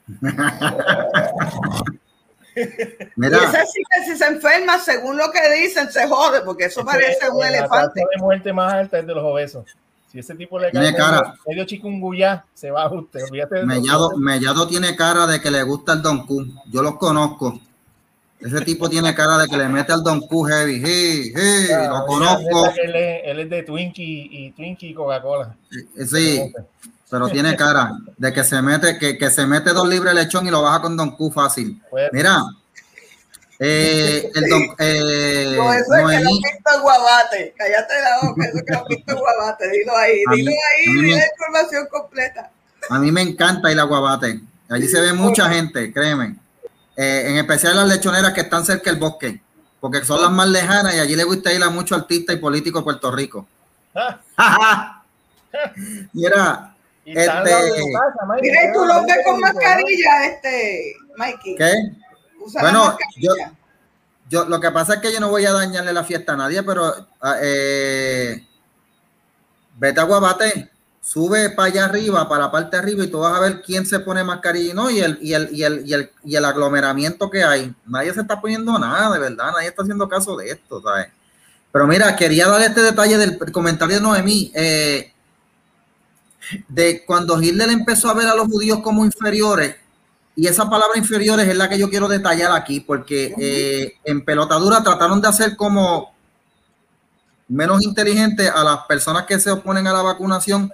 [LAUGHS] Mira. Y sí que si se enferma, según lo que dicen, se jode, porque eso parece un elefante. La de muerte más alta es de los obesos. Si ese tipo le cae cara. medio chikungunya, se va a usted. Mellado, Mellado tiene cara de que le gusta el Don Q. Yo los conozco. Ese tipo tiene cara de que le mete al Don Q heavy. Hey, hey, lo conozco. Él es, él es, de Twinkie y Twinkie Coca-Cola. Sí pero tiene cara de que se mete, que, que se mete dos libres lechón y lo baja con Don Q fácil. Pues, Mira, eh, el don, [LAUGHS] eh, no, eso es que lo visto guabate. Cállate la boca, eso es que lo visto guabate. Dilo ahí, dilo ahí, dile la información completa. A mí me encanta ir a guabate. Allí se ve mucha gente, créeme. Eh, en especial las lechoneras que están cerca del bosque. porque son las más lejanas y allí le gusta ir a muchos artistas y políticos de Puerto Rico. Ah. [LAUGHS] Mira, este, mira, y tú lo ves con mascarilla, este, Mikey. ¿Qué? bueno, yo, yo, lo que pasa es que yo no voy a dañarle la fiesta a nadie, pero ah, eh, vete a Guabate, sube para allá arriba, para la parte de arriba, y tú vas a ver quién se pone mascarilla ¿no? y, el, y, el, y, el, y, el, y el aglomeramiento que hay. Nadie se está poniendo nada, de verdad, nadie está haciendo caso de esto, ¿sabes? Pero mira, quería dar este detalle del comentario de Noemí. Eh, de cuando Hitler empezó a ver a los judíos como inferiores, y esa palabra inferiores es la que yo quiero detallar aquí, porque eh, en pelotadura trataron de hacer como menos inteligente a las personas que se oponen a la vacunación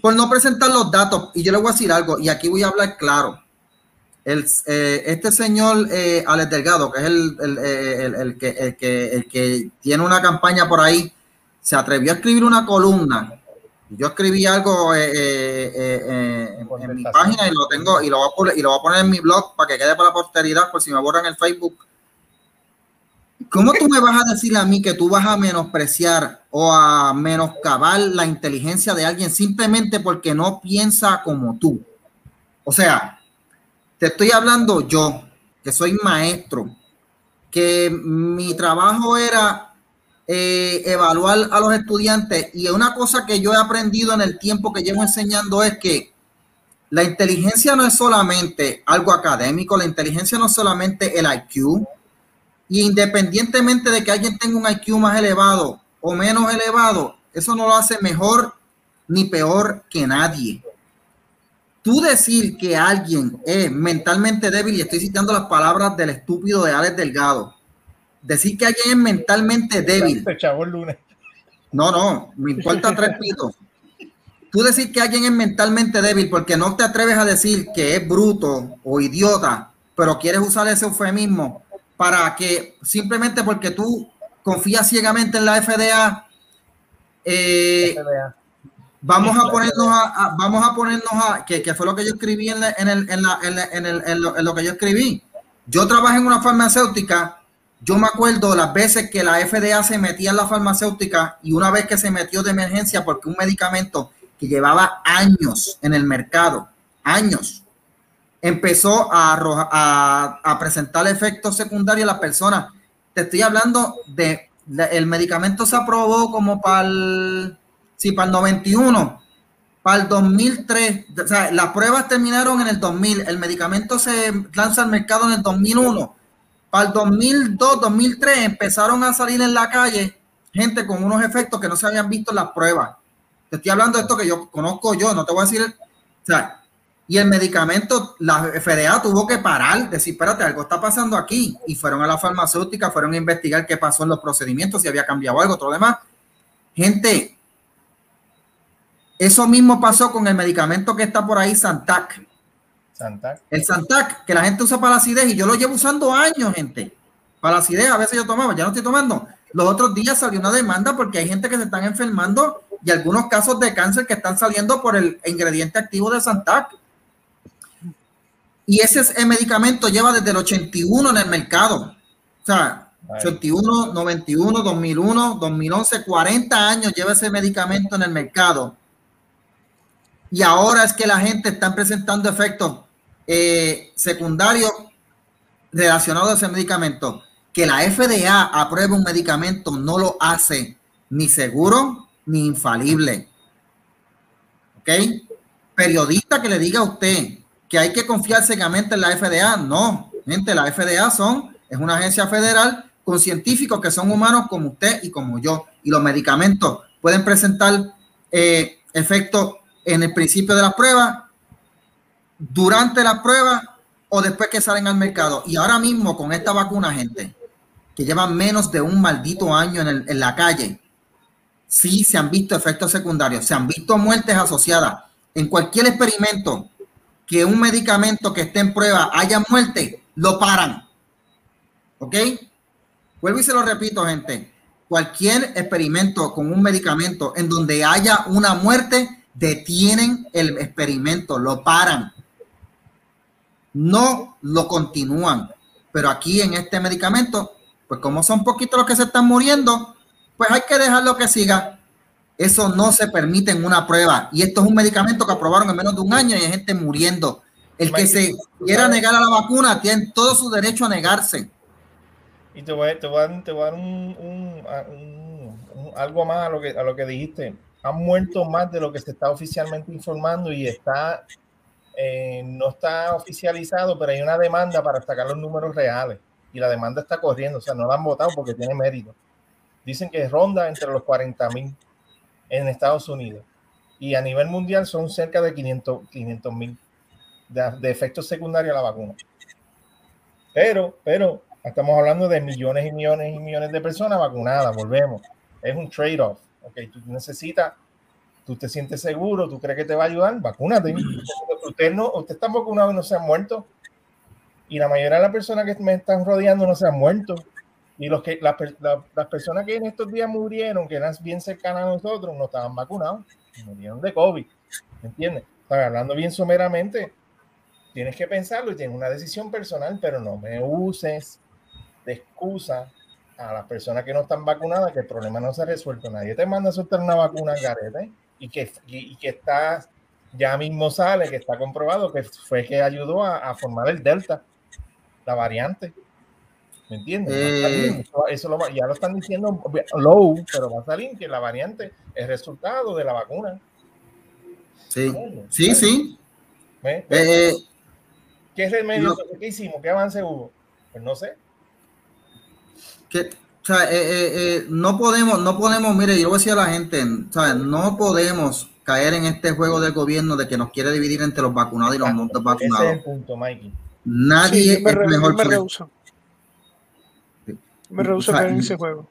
por no presentar los datos. Y yo le voy a decir algo, y aquí voy a hablar claro. El, eh, este señor eh, Alex Delgado, que es el, el, que, el, que, el que tiene una campaña por ahí, se atrevió a escribir una columna yo escribí algo eh, eh, eh, en, mi página y lo tengo y lo, voy a poner, y lo voy a poner en mi blog para que quede para la posteridad por si me borran el Facebook. ¿Cómo tú me vas a decir a mí que tú vas a menospreciar o a menoscabar la inteligencia de alguien simplemente porque no piensa como tú? O sea, te estoy hablando yo, que soy maestro, que mi trabajo era eh, evaluar a los estudiantes. Y una cosa que yo he aprendido en el tiempo que llevo enseñando es que la inteligencia no es solamente algo académico, la inteligencia no es solamente el IQ. Y independientemente de que alguien tenga un IQ más elevado o menos elevado, eso no lo hace mejor ni peor que nadie. Tú decir que alguien es mentalmente débil, y estoy citando las palabras del estúpido de Alex Delgado, decir que alguien es mentalmente débil. No, no, me importa tres pitos. Tú decir que alguien es mentalmente débil porque no te atreves a decir que es bruto o idiota, pero quieres usar ese eufemismo para que simplemente porque tú confías ciegamente en la FDA, eh, vamos a ponernos a, vamos a ponernos a que, fue lo que yo escribí en, en, el, en, la, en, el, en, lo, en lo que yo escribí. Yo trabajé en una farmacéutica yo me acuerdo las veces que la FDA se metía en la farmacéutica y una vez que se metió de emergencia porque un medicamento que llevaba años en el mercado, años, empezó a, a, presentar efectos secundarios a las personas. Te estoy hablando de, el medicamento se aprobó como para el, sí, para el 91, para el 2003, o sea, las pruebas terminaron en el 2000, el medicamento se lanza al mercado en el 2001 para el 2002, 2003 empezaron a salir en la calle gente con unos efectos que no se habían visto en las pruebas. Te estoy hablando de esto que yo conozco yo, no te voy a decir, o sea, y el medicamento, la FDA tuvo que parar, decir, espérate, algo está pasando aquí. Y fueron a la farmacéutica, fueron a investigar qué pasó en los procedimientos, si había cambiado algo, todo lo demás. Gente, eso mismo pasó con el medicamento que está por ahí, Santac. El Santac, que la gente usa para la acidez y yo lo llevo usando años, gente. Para la acidez, a veces yo tomaba, ya no estoy tomando. Los otros días salió una demanda porque hay gente que se están enfermando y algunos casos de cáncer que están saliendo por el ingrediente activo de Santac. Y ese medicamento lleva desde el 81 en el mercado. O sea, 81, 91, 2001, 2011, 40 años lleva ese medicamento en el mercado. Y ahora es que la gente está presentando efectos eh, secundario relacionado a ese medicamento. Que la FDA apruebe un medicamento no lo hace ni seguro ni infalible. ¿Ok? Periodista que le diga a usted que hay que confiar ciegamente en la FDA, no. Gente, la FDA son, es una agencia federal con científicos que son humanos como usted y como yo. Y los medicamentos pueden presentar eh, efectos en el principio de la prueba durante la prueba o después que salen al mercado. Y ahora mismo con esta vacuna, gente, que lleva menos de un maldito año en, en la calle, sí se han visto efectos secundarios, se han visto muertes asociadas. En cualquier experimento que un medicamento que esté en prueba haya muerte, lo paran. ¿Ok? Vuelvo y se lo repito, gente. Cualquier experimento con un medicamento en donde haya una muerte, detienen el experimento, lo paran no lo continúan. Pero aquí en este medicamento, pues como son poquitos los que se están muriendo, pues hay que dejarlo que siga. Eso no se permite en una prueba. Y esto es un medicamento que aprobaron en menos de un año y hay gente muriendo. El que se quiera negar a la vacuna tiene todo su derecho a negarse. Y te voy, a, te voy dar un, algo más a lo, que, a lo que dijiste. Han muerto más de lo que se está oficialmente informando y está eh, no está oficializado, pero hay una demanda para sacar los números reales y la demanda está corriendo, o sea, no la han votado porque tiene mérito. Dicen que ronda entre los 40 mil en Estados Unidos y a nivel mundial son cerca de 500 mil de, efectos secundarios a la vacuna. Pero, pero, estamos hablando de millones y millones y millones de personas vacunadas, volvemos. Es un trade-off. Ok, tú necesitas, tú te sientes seguro, tú crees que te va a ayudar, vacúnate. Usted no, usted está vacunado y no se han muerto. Y la mayoría de las personas que me están rodeando no se han muerto. Y los que, las, las personas que en estos días murieron, que eran bien cercanas a nosotros, no estaban vacunados, murieron de COVID. ¿Me entiendes? hablando bien someramente, tienes que pensarlo y tienes una decisión personal, pero no me uses de excusa a las personas que no están vacunadas que el problema no se ha resuelto. Nadie te manda a soltar una vacuna garete y que, y, que está, ya mismo sale, que está comprobado que fue que ayudó a, formar el Delta, la variante. ¿Me entiendes? Eh. eso, ya lo están diciendo low, pero va a salir que la variante es resultado de la vacuna. Sí, sí, sí. Eh, ¿Qué remedio? ¿Qué hicimos? ¿Qué avance hubo? Pues no sé. Que, o sea, eh, eh, eh, no podemos, no podemos, mire, yo voy a decir a la gente, no podemos caer en este juego del gobierno de que nos quiere dividir entre los vacunados y los no vacunados. Ese es el punto, Mikey. Nadie es mejor. Me rehuso. Me rehuso caer en ese juego.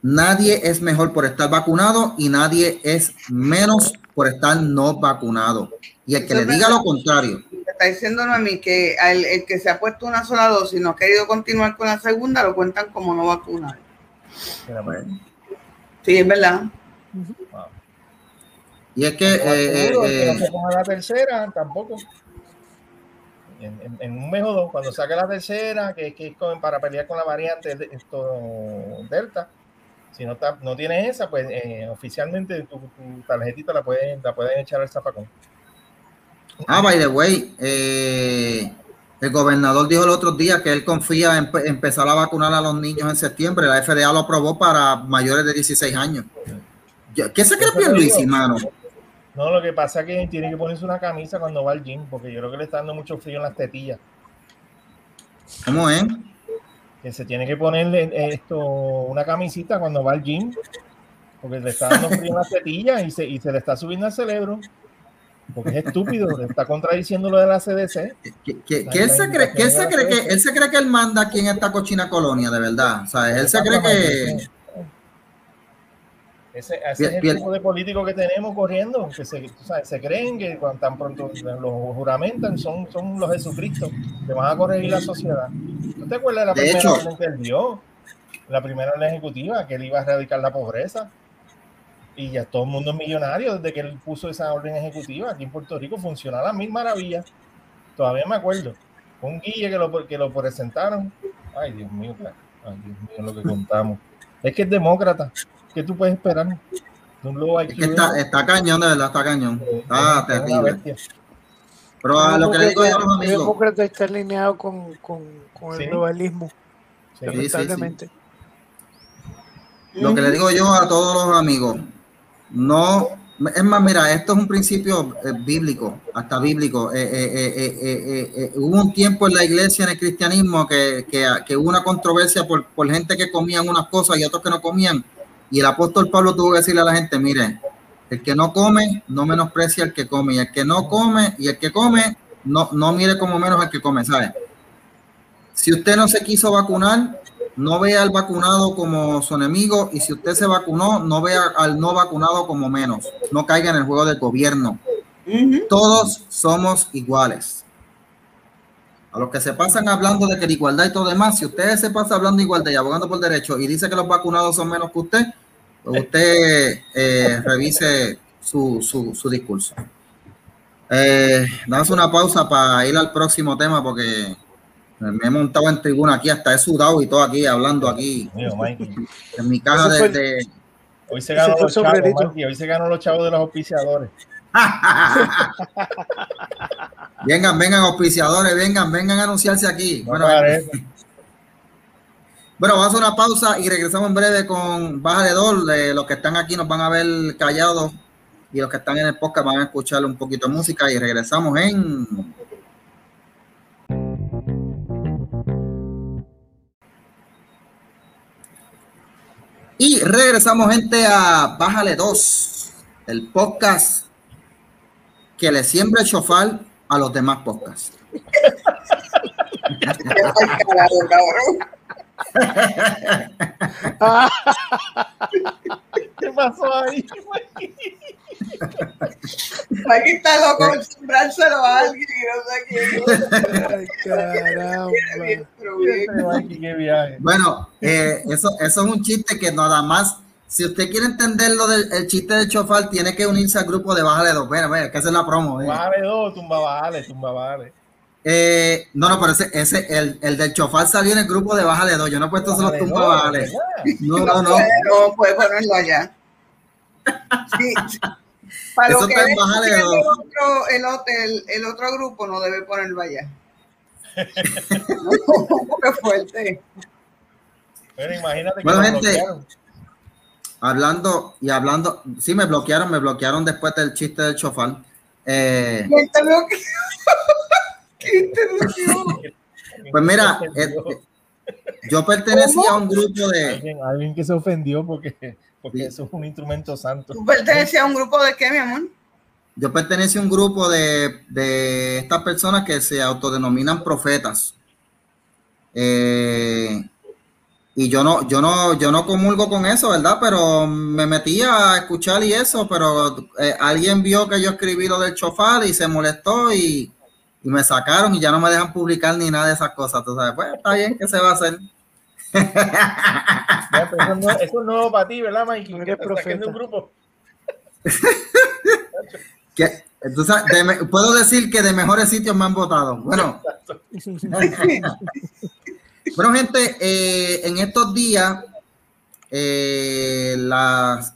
Nadie es mejor por estar vacunado y nadie es menos por estar no vacunado. Y el que le diga lo contrario. Está diciéndome a mí que el que se ha puesto una sola dosis y no ha querido continuar con la segunda, lo cuentan como no vacunado. Sí, es verdad. Y es que. Eh, eh, no se ponga la tercera, tampoco. En, un mes o dos, cuando saque la tercera, que, que es para pelear con la variante de, esto, Delta, si no, está, no tienes esa, pues eh, oficialmente tu, tarjetita la pueden, la pueden echar al zapacón. Ah, by the way, eh, el gobernador dijo el otro día que él confía en empezar a vacunar a los niños en septiembre. La FDA lo aprobó para mayores de 16 años. ¿Qué se cree Luis, hermano? No, lo que pasa es que tiene que ponerse una camisa cuando va al gym, porque yo creo que le está dando mucho frío en las tetillas. ¿Cómo es? Que se tiene que ponerle esto, una camisita cuando va al gym, porque le está dando frío en las tetillas y se, y se le está subiendo al cerebro porque es estúpido, está contradiciendo lo de la CDC. ¿Qué, él, se cree, que, él se cree que él manda aquí en esta cochina colonia, de verdad? O sea, él se cree que... Ese, es el tipo de político que tenemos corriendo, que se, se creen que cuando tan pronto los juramentan son, son los Jesucristo, que van a corregir la sociedad. ¿No te acuerdas de la primera orden que él dio? La primera orden ejecutiva, que él iba a erradicar la pobreza y ya todo el mundo es millonario desde que él puso esa orden ejecutiva. Aquí en Puerto Rico funciona a mil maravillas. Todavía me acuerdo. Un guille que lo, que lo presentaron. Ay, Dios mío, ay, Dios mío, lo que contamos. Es que es demócrata. ¿Qué tú puedes esperar? Un es que está, está, cañón, de verdad, está cañón. Está terrible. Pero a lo que le digo yo a los amigos. El demócrata está alineado con, con, con el globalismo. Sí, lamentablemente. Lo que le digo yo a todos los amigos, no, es más, mira, esto es un principio eh, bíblico, hasta bíblico. Eh, eh, hubo un tiempo en la iglesia, en el cristianismo, que, que, una controversia por, por, gente que comían unas cosas y otros que no comían. Y el apóstol Pablo tuvo que decirle a la gente, mire, el que no come, no menosprecia al que come. Y el que no come, y el que come, no, no mire como menos al que come, ¿sabe? Si usted no se quiso vacunar, no vea al vacunado como su enemigo y si usted se vacunó, no vea al no vacunado como menos. No caiga en el juego del gobierno. Todos somos iguales. A los que se pasan hablando de que la igualdad y todo demás, si usted se pasa hablando de igualdad y abogando por derecho y dice que los vacunados son menos que usted, pues usted eh, revise su, su, discurso. Eh, damos una pausa para ir al próximo tema porque Me he montado en tribuna aquí, hasta he sudado y todo aquí, hablando aquí. En mi caja de, Hoy se ganó los chavos, hoy se ganó los chavos de los auspiciadores. [LAUGHS] vengan, vengan, auspiciadores, vengan, vengan a anunciarse aquí. bueno, [LAUGHS] bueno, vamos a hacer una pausa y regresamos en breve con Baja de Dol. los que están aquí nos van a ver callados y los que están en el podcast van a escuchar un poquito de música y regresamos en Y regresamos, gente, a Bájale 2, el podcast que le siembra el chofal a los demás podcasts. [LAUGHS] ¿Qué pasó ahí? Aquí está loco sembrárselo a alguien y no sé quién. Ay, caramba. Bueno, eh, eso, eso es un chiste que nada más si usted quiere entender lo del chiste del chofal, tiene que unirse al grupo de Bájale 2. Bueno, bueno, que hacer la promo. Bájale 2, tumba Bájale, tumba Bájale. Eh, no, no, pero ese, ese el, el, del chofal salió en el grupo de Bájale 2. Yo no he puesto solo tumba Bájale. No, no, no. No, puede ponerlo allá. Sí, [LAUGHS] Para Eso lo que está en el, otro, el, otro grupo no debe ponerlo allá. [LAUGHS] Qué fuerte. Pero imagínate que bueno, gente, hablando y hablando, sí me bloquearon, me bloquearon después del chiste del chofal. Eh, pues mira, eh, yo pertenecía a un grupo de. Alguien, que se ofendió porque, porque eso es un instrumento santo. ¿Tú pertenecías a un grupo de qué, mi amor? Yo pertenecía a un grupo de, de estas personas que se autodenominan profetas. Eh, y yo no, yo no, yo no comulgo con eso, ¿verdad? Pero me metí a escuchar y eso, pero eh, alguien vio que yo escribí lo del chofar y se molestó y, y, me sacaron y ya no me dejan publicar ni nada de esas cosas. Tú sabes, pues está bien, ¿qué se va a hacer? eso, es nuevo para ti, ¿verdad, Mikey? ¿Qué profeta? un grupo. [LAUGHS] Entonces, puedo decir que de mejores sitios me han votado. Bueno. [LAUGHS] Bueno, gente, eh, en estos días, eh, las,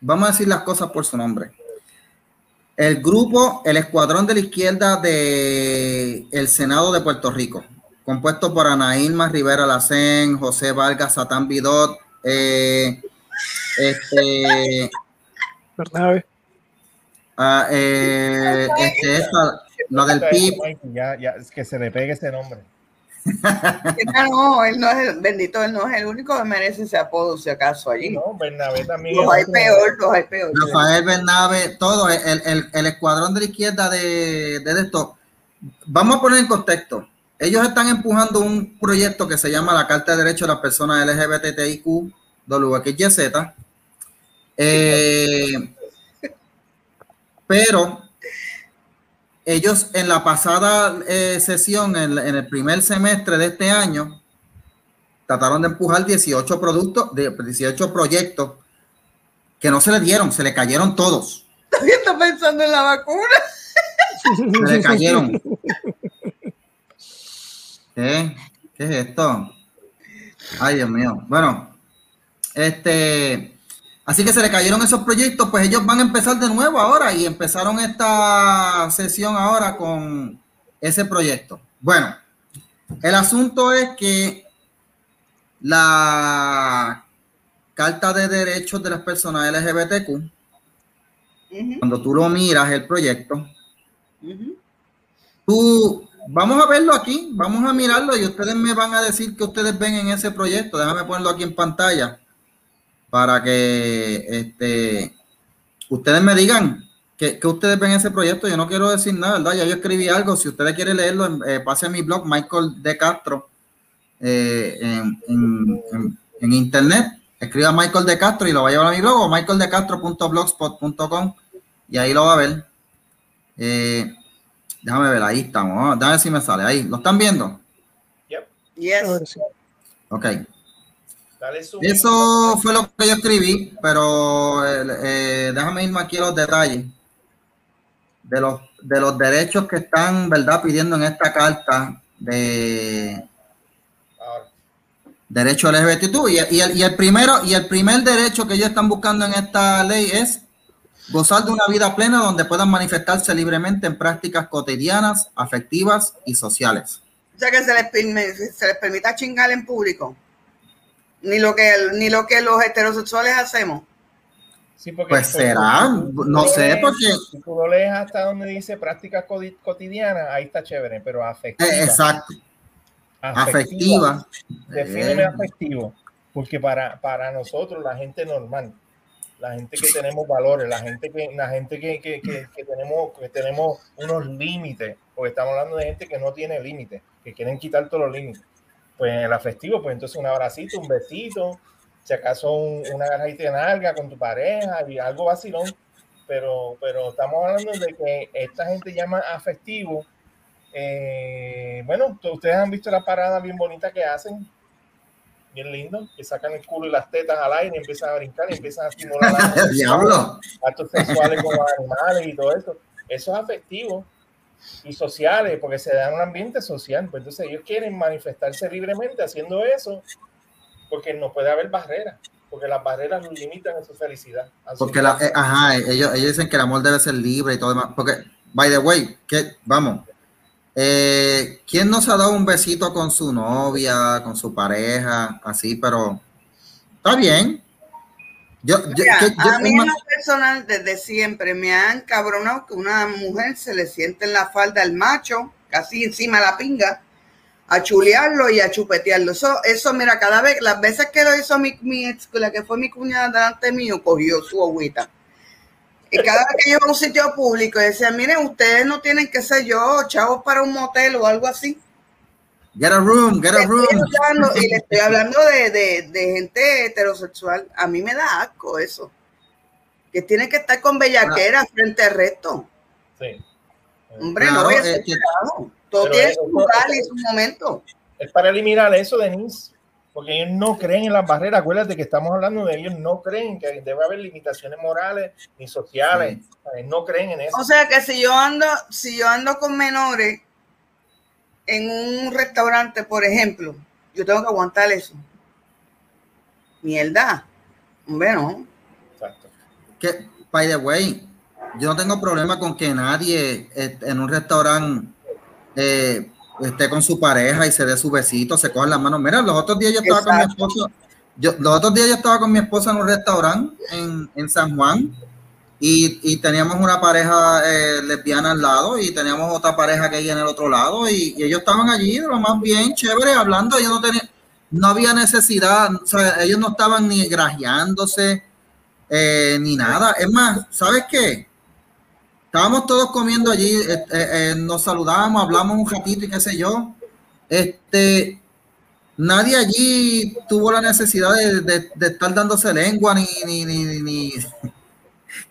vamos a decir las cosas por su nombre. El grupo, el escuadrón de la izquierda del el Senado de Puerto Rico, compuesto por Ana Irma Rivera Lacén, José Vargas, Satán Bidot, eh, este, ah, este, esta, lo del PIB. Ya, ya, es que se le pegue ese nombre. [LAUGHS] no, él no es el bendito, él no es el único que merece ese apodo, si acaso allí. No, Bernabé también. Los hay peor, los hay peor. Rafael Bernabé, todo, el, el, el, escuadrón de la izquierda de, de esto. Vamos a poner en contexto. Ellos están empujando un proyecto que se llama la Carta de Derechos de las Personas LGBTIQ, WXYZ. Eh, pero ellos en la pasada eh, sesión, en, el primer semestre de este año, trataron de empujar 18 productos, de 18 proyectos que no se le dieron, se le cayeron todos. [LAUGHS] Todavía está pensando en la vacuna. Se le cayeron. ¿Qué? ¿Qué es esto? Ay, Dios mío. Bueno, este, Así que se le cayeron esos proyectos, pues ellos van a empezar de nuevo ahora y empezaron esta sesión ahora con ese proyecto. Bueno, el asunto es que la Carta de Derechos de las Personas LGBTQ, cuando tú lo miras, el proyecto, tú, vamos a verlo aquí, vamos a mirarlo y ustedes me van a decir que ustedes ven en ese proyecto. Déjame ponerlo aquí en pantalla para que este, ustedes me digan que, ustedes ven ese proyecto. Yo no quiero decir nada, ¿verdad? Ya yo escribí algo. Si ustedes quieren leerlo, eh, pase a mi blog, Michael de Castro, eh, en, internet. Escriba Michael de Castro y lo va a llevar a mi blog o michaeldecastro.blogspot.com y ahí lo va a ver. Eh, déjame ver, ahí estamos. Déjame ver si me sale. Ahí, ¿lo están viendo? Yep. Yes. Ok. Eso fue lo que yo escribí, pero eh, déjame irme aquí a los detalles de los, de los derechos que están, ¿verdad?, pidiendo en esta carta de derecho LGBTQ y, y, el, y el primero y el primer derecho que ellos están buscando en esta ley es gozar de una vida plena donde puedan manifestarse libremente en prácticas cotidianas, afectivas y sociales. O sea que se les, se les permita chingar en público. Ni lo que ni lo que los heterosexuales hacemos. pues será, no sé, porque... Si tú lo lees hasta donde dice prácticas cotidianas, ahí está chévere, pero afectiva. Eh, exacto. Afectiva. Defíneme eh. afectivo, porque para, para nosotros, la gente normal, la gente que tenemos valores, la gente que, la gente que, que, que, tenemos, que tenemos unos límites, porque estamos hablando de gente que no tiene límites, que quieren quitar todos los límites. Pues en el afectivo, pues entonces un abracito, un besito, si acaso una agarradita de nalga con tu pareja y algo vacilón, pero, pero estamos hablando de que esta gente llama afectivo. Eh, bueno, ustedes han visto la parada bien bonita que hacen, bien lindo, que sacan el culo y las tetas al aire y empiezan a brincar y empiezan a estimular [LAUGHS] actos sexuales con los animales y todo eso. Eso es afectivo y sociales, porque se da un ambiente social. Pues entonces ellos quieren manifestarse libremente haciendo eso porque no puede haber barreras, porque las barreras limitan en su felicidad. Porque la, eh, ajá, ellos, ellos dicen que el amor debe ser libre y todo demás. Porque, by the way, que vamos, eh, ¿quién nos ha dado un besito con su novia, con su pareja, así, pero está bien? Yo, a mí en lo personal, desde siempre, me han cabronado que una mujer se le siente en la falda al macho, casi encima de la pinga, a chulearlo y a chupetearlo. Eso, eso, mira, cada vez, las veces que lo hizo mi, mi la que fue mi cuñada delante mío, cogió su agüita. Y cada vez que yo iba a un sitio público, decía, miren, ustedes no tienen que ser yo, chavos para un motel o algo así. Get a room, get a room. y le estoy hablando de, de, de, gente heterosexual. A mí me da asco eso. Que tiene que estar con bellaquera frente al resto. Sí. Hombre, no, es que, todo tiene su lugar y su momento. Es para eliminar eso, Denise, porque ellos no creen en las barreras. Acuérdate que estamos hablando de ellos, no creen que debe haber limitaciones morales ni sociales. No creen en eso. O sea que si yo ando, si yo ando con menores en un restaurante, por ejemplo, yo tengo que aguantar eso. Mierda. Hombre, no. Exacto. Que, by the way, yo no tengo problema con que nadie en un restaurante eh, esté con su pareja y se dé su besito, se cojan las manos. Mira, los otros días yo estaba con mi esposo, yo, los otros días yo estaba con mi esposa en un restaurante en, en San Juan y, teníamos una pareja eh, lesbiana al lado y teníamos otra pareja que en el otro lado y, ellos estaban allí lo más bien chévere hablando, ellos no tenían, no había necesidad, ellos no estaban ni grajeándose eh, ni nada. Es más, ¿sabes qué? Estábamos todos comiendo allí, eh, nos saludamos, hablamos un ratito y qué sé yo. Este, nadie allí tuvo la necesidad de, estar dándose lengua ni, ni, ni, ni,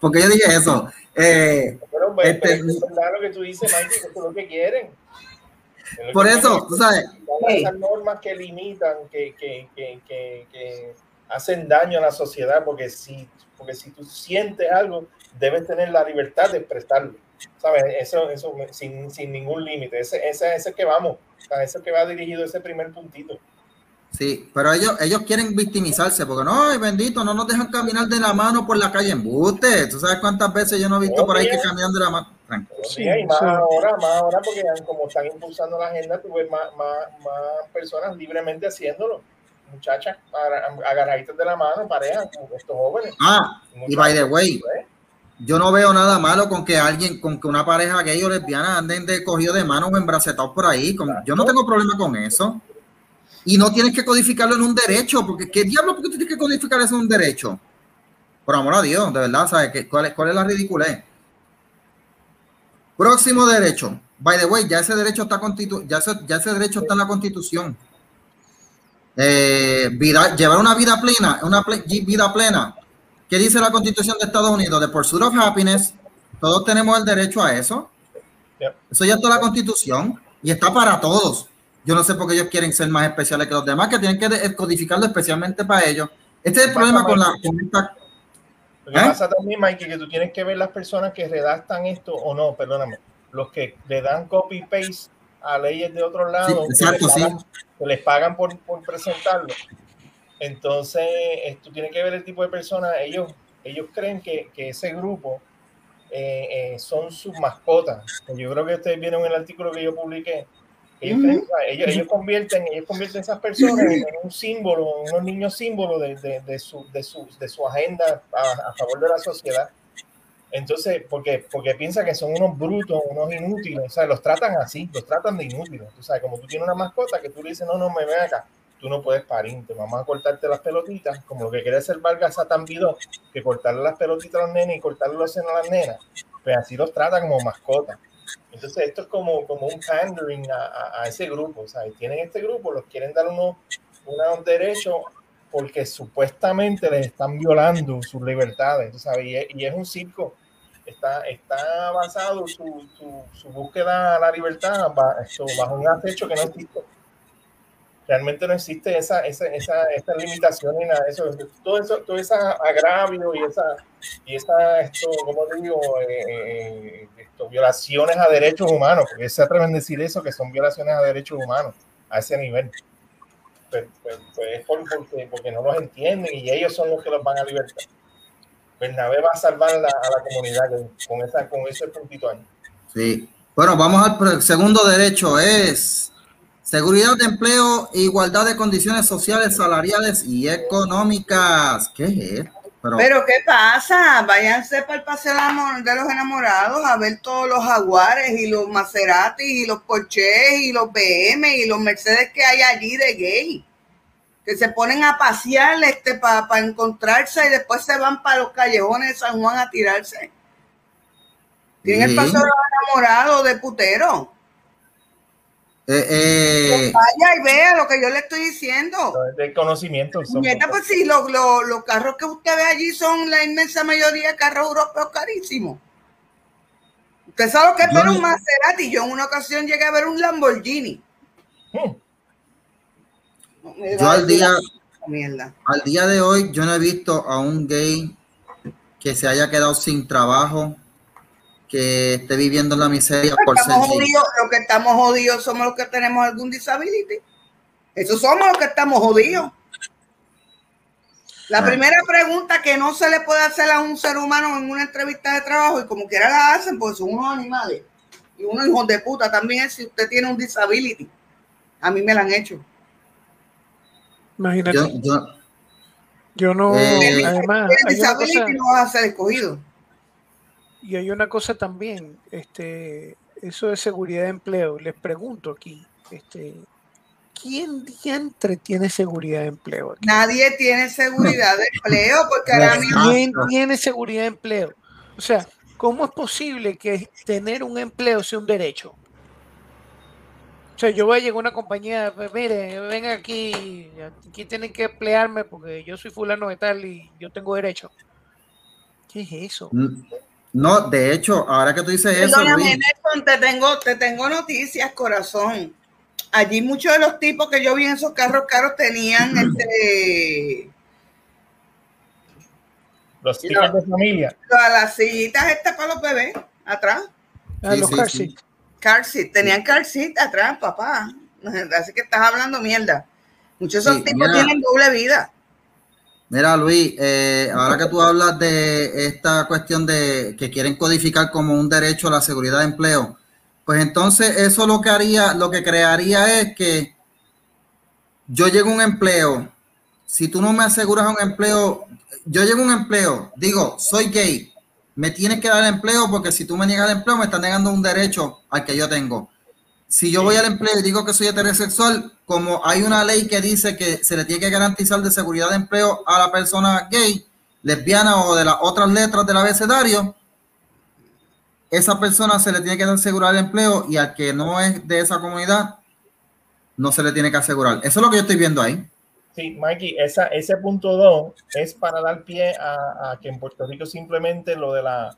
porque yo dije eso. pero, pues, este, es lo que tú dices, Mike, que es lo que quieren. por eso, tú sabes. Esas normas que limitan, que, que, que, que, hacen daño a la sociedad, porque si, porque si tú sientes algo, debes tener la libertad de expresarlo. ¿Sabes? Eso, eso sin, sin ningún límite. Ese, ese, ese que vamos, ese que va dirigido ese primer puntito. Sí, pero ellos, ellos quieren victimizarse porque no, ay, bendito, no nos dejan caminar de la mano por la calle en buste. ¿Tú sabes cuántas veces yo no he visto por ahí que caminan de la mano? Sí, y más ahora, más ahora porque como están impulsando la agenda, tú ves más, más, más personas libremente haciéndolo muchachas agarraditas de la mano, pareja, estos jóvenes. Ah, y by the way, yo no veo nada malo con que alguien, con que una pareja gay o lesbiana anden de cogido de manos o embracetados por ahí. yo no tengo problema con eso. Y no tienes que codificarlo en un derecho, porque ¿qué diablo porque tienes que codificar eso en un derecho? Por amor a Dios, de verdad, ¿sabes cuál, es, cuál es la ridiculez? Próximo derecho. By the way, ya ese derecho está constitu ya ese, ya ese derecho está en la constitución. Eh, vida, llevar una vida plena, una vida plena ¿Qué dice la Constitución de Estados Unidos? The Pursuit of Happiness. Todos tenemos el derecho a eso. Eso ya está en la Constitución y está para todos. Yo no sé por qué ellos quieren ser más especiales que los demás, que tienen que codificarlo especialmente para ellos. Este es el problema con la Lo que ¿Eh? pasa también, Mike, que tú tienes que ver las personas que redactan esto o no, perdóname, los que le dan copy paste a leyes de otros lados Sí, exacto, que, les pagan, sí. que les pagan por, por presentarlo. Entonces, esto tiene que ver el tipo de personas, ellos, ellos creen que, que ese grupo eh, eh, son sus mascotas. Yo creo que ustedes vieron el artículo que yo publiqué. Ellos, creen- ellos, ellos convierten, ellos convierten a esas personas en, un símbolo, unos niños símbolo de, de, de su, de, su, de su agenda a, a favor de la sociedad. Entonces, porque, porque piensan que son unos brutos, unos inútiles, o sea, los tratan así, los tratan de inútiles. Tú sabes, como tú tienes una mascota que tú le dices, no, no, me ven acá, tú no puedes parir, te vamos a cortarte las pelotitas, como lo que quiere hacer Vargas Satán Bidó, que cortarle las pelotitas a los nenes y cortarle los senos a las nenas, pues así los trata como mascotas. Entonces, esto es como, como un pandering a, a- a ese grupo, o sea, tienen este grupo, los quieren dar unos, unos derechos porque supuestamente les están violando sus libertades, sabes, y es, y es un circo. Está, está basado su, su, su búsqueda a la libertad bajo un acecho que no existe. Realmente no existe esa, esa, esa, esa limitación ni nada eso. Todo eso, todo ese agravio y esa, y esa esto, ¿cómo digo? Eh, eh, esto, violaciones a derechos humanos, porque se atreven a decir eso, que son violaciones a derechos humanos a ese nivel. Pues, pues, pues es por- porque, porque no los entienden y ellos son los que los van a libertar. Bernabé va a salvar la- a la comunidad con, esa, con ese puntito ahí. Sí. Bueno, vamos al segundo derecho. Es seguridad de empleo, igualdad de condiciones sociales, salariales y económicas. ¿Qué es esto? Pero, Pero ¿qué pasa? Váyanse para el paseo de los enamorados a ver todos los jaguares y los Maserati y los Porsche y los BM y los Mercedes que hay allí de gay. Que se ponen a pasear este, para encontrarse y después se van para los callejones de San Juan a tirarse. Tienen el paseo de los enamorados de putero. Eh, eh, Vaya y vea lo que yo le estoy diciendo. De conocimiento. Nieta, pues sí, los, los, los carros que usted ve allí son la inmensa mayoría carros europeos carísimos. Usted sabe lo que es ver un Maserati. Yo en una ocasión llegué a ver un Lamborghini. Hmm. Yo al día, mierda. al día de hoy, yo no he visto a un gay que se haya quedado sin trabajo, que esté viviendo en la miseria por ser Estamos jodidos, los que estamos jodidos somos los que tenemos algún disability. Esos somos los que estamos jodidos. La Ah. primera pregunta que no se le puede hacer a un ser humano en una entrevista de trabajo y como quiera la hacen, pues son unos animales. Y unos hijos de puta también es si usted tiene un disability. A mí me la han hecho. Imagínate. Yo, Yo, yo, no, Eh, además, disability cosa, no vas a ser escogido. Y hay una cosa también, este, eso de seguridad de empleo. Les pregunto aquí, este, ¿quién diantre tiene seguridad de empleo? aquí? Nadie tiene seguridad de empleo porque ahora mismo ¿Quién tiene seguridad de empleo? O sea, ¿cómo es posible que tener un empleo sea un derecho? O sea, yo voy a llegar a una compañía, pues, mire, ven aquí, aquí tienen que emplearme porque yo soy fulano de tal y yo tengo derecho. ¿Qué es eso? No, de hecho, ahora que tú dices eso, Perdóname, Luis, Nelson, te tengo, te tengo noticias, corazón. Allí muchos de los tipos que yo vi en esos carros caros tenían este Los tickets de familia. las, las sillitas estas para los bebés atrás. Ah, Sí, los sí, car sí. Car seat, tenían car seat atrás, papá. Así que estás hablando mierda. Muchos de esos Sí, tipos mira. tienen doble vida. Mira, Luis, eh, ahora que tú hablas de esta cuestión de que quieren codificar como un derecho a la seguridad de empleo, pues entonces eso lo que haría, lo que crearía es que yo llego a un empleo, si tú no me aseguras un empleo, yo llego a un empleo, digo, soy gay, me tienes que dar empleo porque si tú me niegas el empleo me estás negando un derecho al que yo tengo. Si yo voy al empleo y digo que soy heterosexual, como hay una ley que dice que se le tiene que garantizar de seguridad de empleo a la persona gay, lesbiana o de las otras letras del abecedario, esa persona se le tiene que asegurar el empleo y al que no es de esa comunidad, no se le tiene que asegurar. Eso es lo que yo estoy viendo ahí. Sí, Mikey, esa, ese punto 2 es para dar pie a, a que en Puerto Rico simplemente lo de la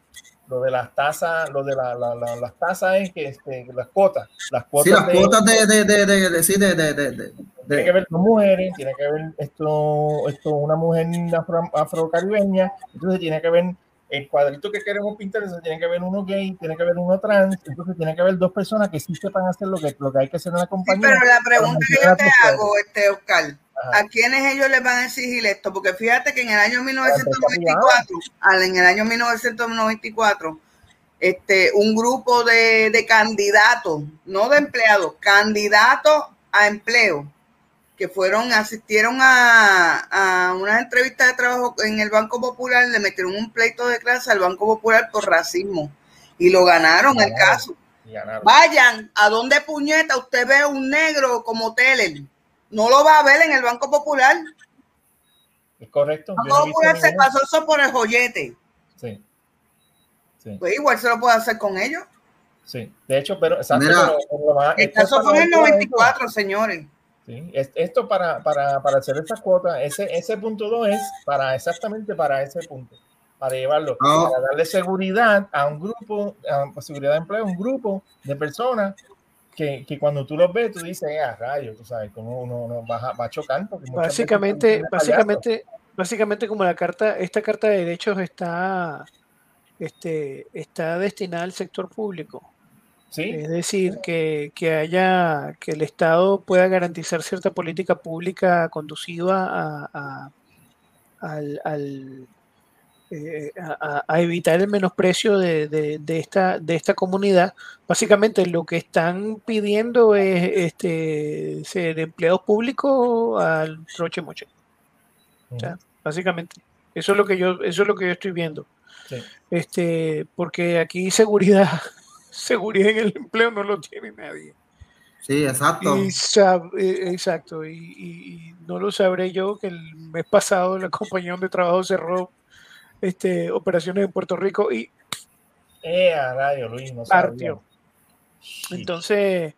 lo de las tasas, lo de la, la- la- las tasas es que este, las cuotas, las cuotas Sí, las de- cuotas de, de, de, de, de- sí, de, de, de- de- tiene que ver con mujeres, tiene que ver esto, esto una mujer afro, afrocaribeña, entonces tiene que ver el cuadrito que queremos pintar, tiene que haber uno gay, tiene que haber uno trans, entonces tiene que haber dos personas que sí sepan hacer lo que, lo que hay que hacer en la compañía. pero la pregunta que yo te hago, este Oscar, ¿a quiénes ellos les van a exigir esto? Porque fíjate que en el año 1994, en el año 1994, este, un grupo de, de candidatos, no de empleados, candidatos a empleo, que fueron, asistieron a, a unas entrevistas de trabajo en el Banco Popular, le metieron un pleito de clase al Banco Popular por racismo y lo ganaron, el caso. Vayan, ¿a dónde puñeta usted ve un negro como Teller? No lo va a ver en el Banco Popular. Es correcto. El Banco Popular se pasó eso por el joyete. Sí. Pues igual se lo puede hacer con ellos. Sí, de hecho, pero, exacto, el caso fue en el 94, señores. Sí, esto para, para, para hacer esa cuota, ese, ese punto 2 es para exactamente para ese punto, para llevarlo, ah. para darle seguridad a un grupo, a seguridad de empleo, un grupo de personas que, que, cuando tú los ves, tú dices, ah, rayos, tú sabes, como uno, uno va, va chocando. Básicamente, básicamente, básicamente como la carta, esta carta de derechos está, este, está destinada al sector público. Es decir, que, haya, que el Estado pueda garantizar cierta política pública conduciva a, eh, evitar el menosprecio de, esta, de esta comunidad. Básicamente lo que están pidiendo es este, ser empleados públicos al troche moche. básicamente. Eso es lo que yo, eso es lo que yo estoy viendo. Este, porque aquí seguridad seguridad en el empleo no lo tiene nadie. Sí, exacto. Eh, exacto, y, no lo sabré yo que el mes pasado la compañía donde trabajo cerró este, operaciones en Puerto Rico y... Eh, a radio, Luis, no partió. Entonces,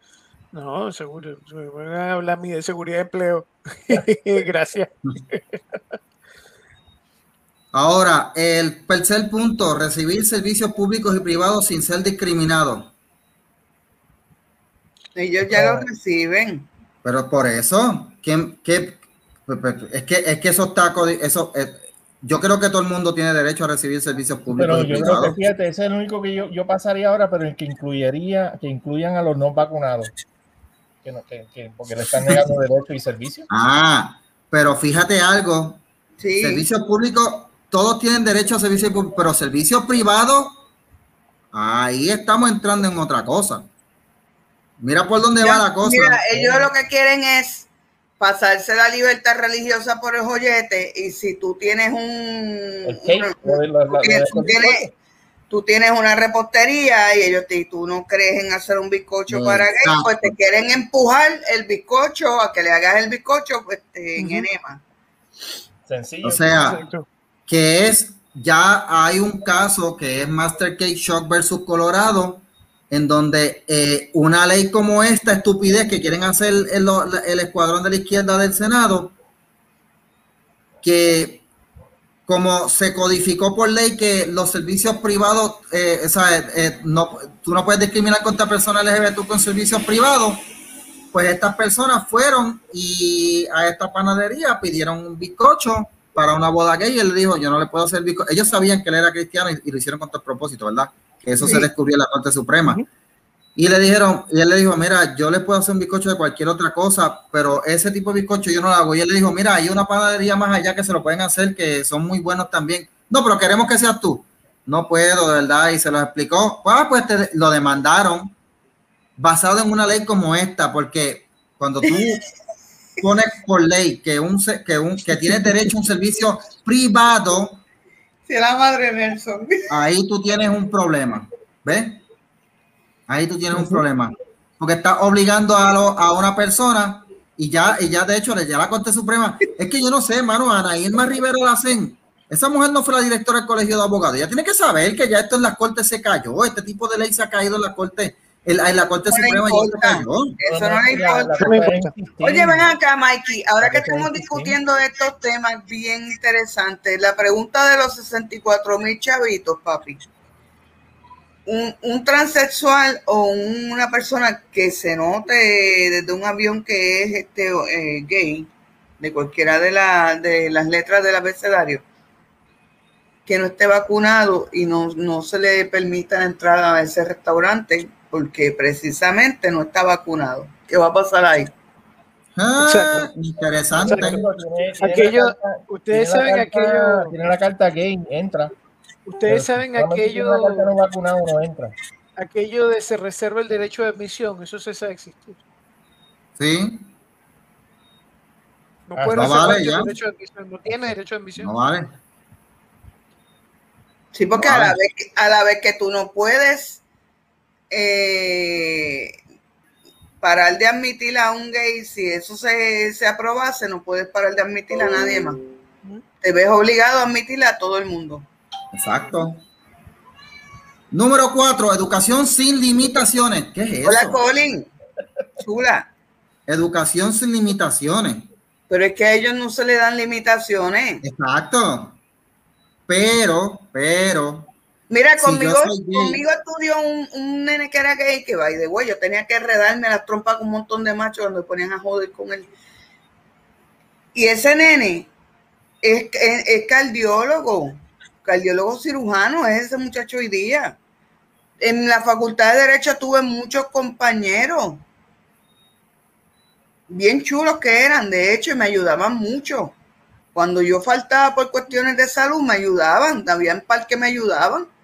no, seguro, me van a hablar de seguridad de empleo. [LAUGHS] Gracias. [LAUGHS] Ahora, el tercer punto, recibir servicios públicos y privados sin ser discriminado. Ellos ya lo reciben. Pero por eso, ¿quién, qué, es, que, es que esos tacos, eso, eh, yo creo que todo el mundo tiene derecho a recibir servicios públicos. Pero yo creo que fíjate, ese es el único que yo, yo pasaría ahora, pero el que incluiría, que incluyan a los no vacunados. Que no, que, que, porque le están negando [LAUGHS] derechos y servicios. Ah, pero fíjate algo. Sí. Servicios públicos todos tienen derecho a servicios, pero servicios privados, ahí estamos entrando en otra cosa. Mira por dónde va la cosa. Mira, ellos lo que quieren es pasarse la libertad religiosa por el joyete y si tú tienes un... tú, tienes, una repostería y ellos te, tú no crees en hacer un bizcocho para que pues te quieren empujar el bizcocho a que le hagas el bizcocho pues, en enema. Sencillo. O sea, que es, ya hay un caso que es Master Cake Shock versus Colorado, en donde eh, una ley como esta estupidez que quieren hacer el, escuadrón de la izquierda del Senado, que como se codificó por ley que los servicios privados, eh, eh, no, tú no puedes discriminar contra personas LGBT con servicios privados, pues estas personas fueron y a esta panadería pidieron un bizcocho para una boda gay y él le dijo, yo no le puedo hacer bizcocho. Ellos sabían que él era cristiano y, lo hicieron con todo el propósito, ¿verdad? Que eso se descubrió en la Corte Suprema. Y le dijeron, y él le dijo, mira, yo le puedo hacer un bizcocho de cualquier otra cosa, pero ese tipo de bizcocho yo no lo hago. Y él le dijo, mira, hay una panadería más allá que se lo pueden hacer, que son muy buenos también. No, pero queremos que seas tú. No puedo, de verdad, y se lo explicó. Pues, pues te, lo demandaron basado en una ley como esta, porque cuando tú [LAUGHS] pone por ley que un que un que tienes derecho a un servicio privado, si la madre Nelson. Ahí tú tienes un problema, ¿ves? Ahí tú tienes un problema, porque estás obligando a, a una persona y ya y ya de hecho ya la Corte Suprema, es que yo no sé, hermano, Ana Irma Rivera Lacen, esa mujer no fue la directora del Colegio de Abogados, ella tiene que saber que ya esto en la Corte se cayó, este tipo de ley se ha caído en la Corte en la Corte Suprema Eso no le importa. Oye, ven acá, Mikey. Ahora que estamos discutiendo estos temas bien interesantes, la pregunta de los 64 mil chavitos, papi. Un, un, transexual o una persona que se note desde un avión que es este eh, gay, de cualquiera de, la, de las letras del abecedario, que no esté vacunado y no, no se le permita la entrada a ese restaurante porque precisamente no está vacunado. ¿Qué va a pasar ahí? Ah, interesante. aquello, ustedes saben aquello. Tiene la carta gay, entra. Ustedes saben aquello. no vacunado no entra. Aquello de se reserva el derecho de admisión, eso se sabe existir. Sí. No puede no vale, ya. derecho de admisión, no tiene derecho de admisión. No vale. Sí, porque a, la vez, a la vez que tú no puedes eh, parar de admitir a un gay, si eso se, se aprobase, no puedes parar de admitir a nadie más. Te ves obligado a admitir a todo el mundo. Exacto. Número cuatro, educación sin limitaciones. ¿Qué es eso? Hola, Colin. Chula. Educación sin limitaciones. Pero es que a ellos no se le dan limitaciones. Exacto. Pero, pero. Mira, conmigo, conmigo estudió un, nene que era gay, que va y de güey, yo tenía que enredarme las trompas con un montón de machos cuando me ponían a joder con él. Y ese nene es, es, cardiólogo, cardiólogo cirujano, es ese muchacho hoy día. En la facultad de Derecho tuve muchos compañeros, bien chulos que eran, de hecho, y me ayudaban mucho. Cuando yo faltaba por cuestiones de salud, me ayudaban, había un par que me ayudaban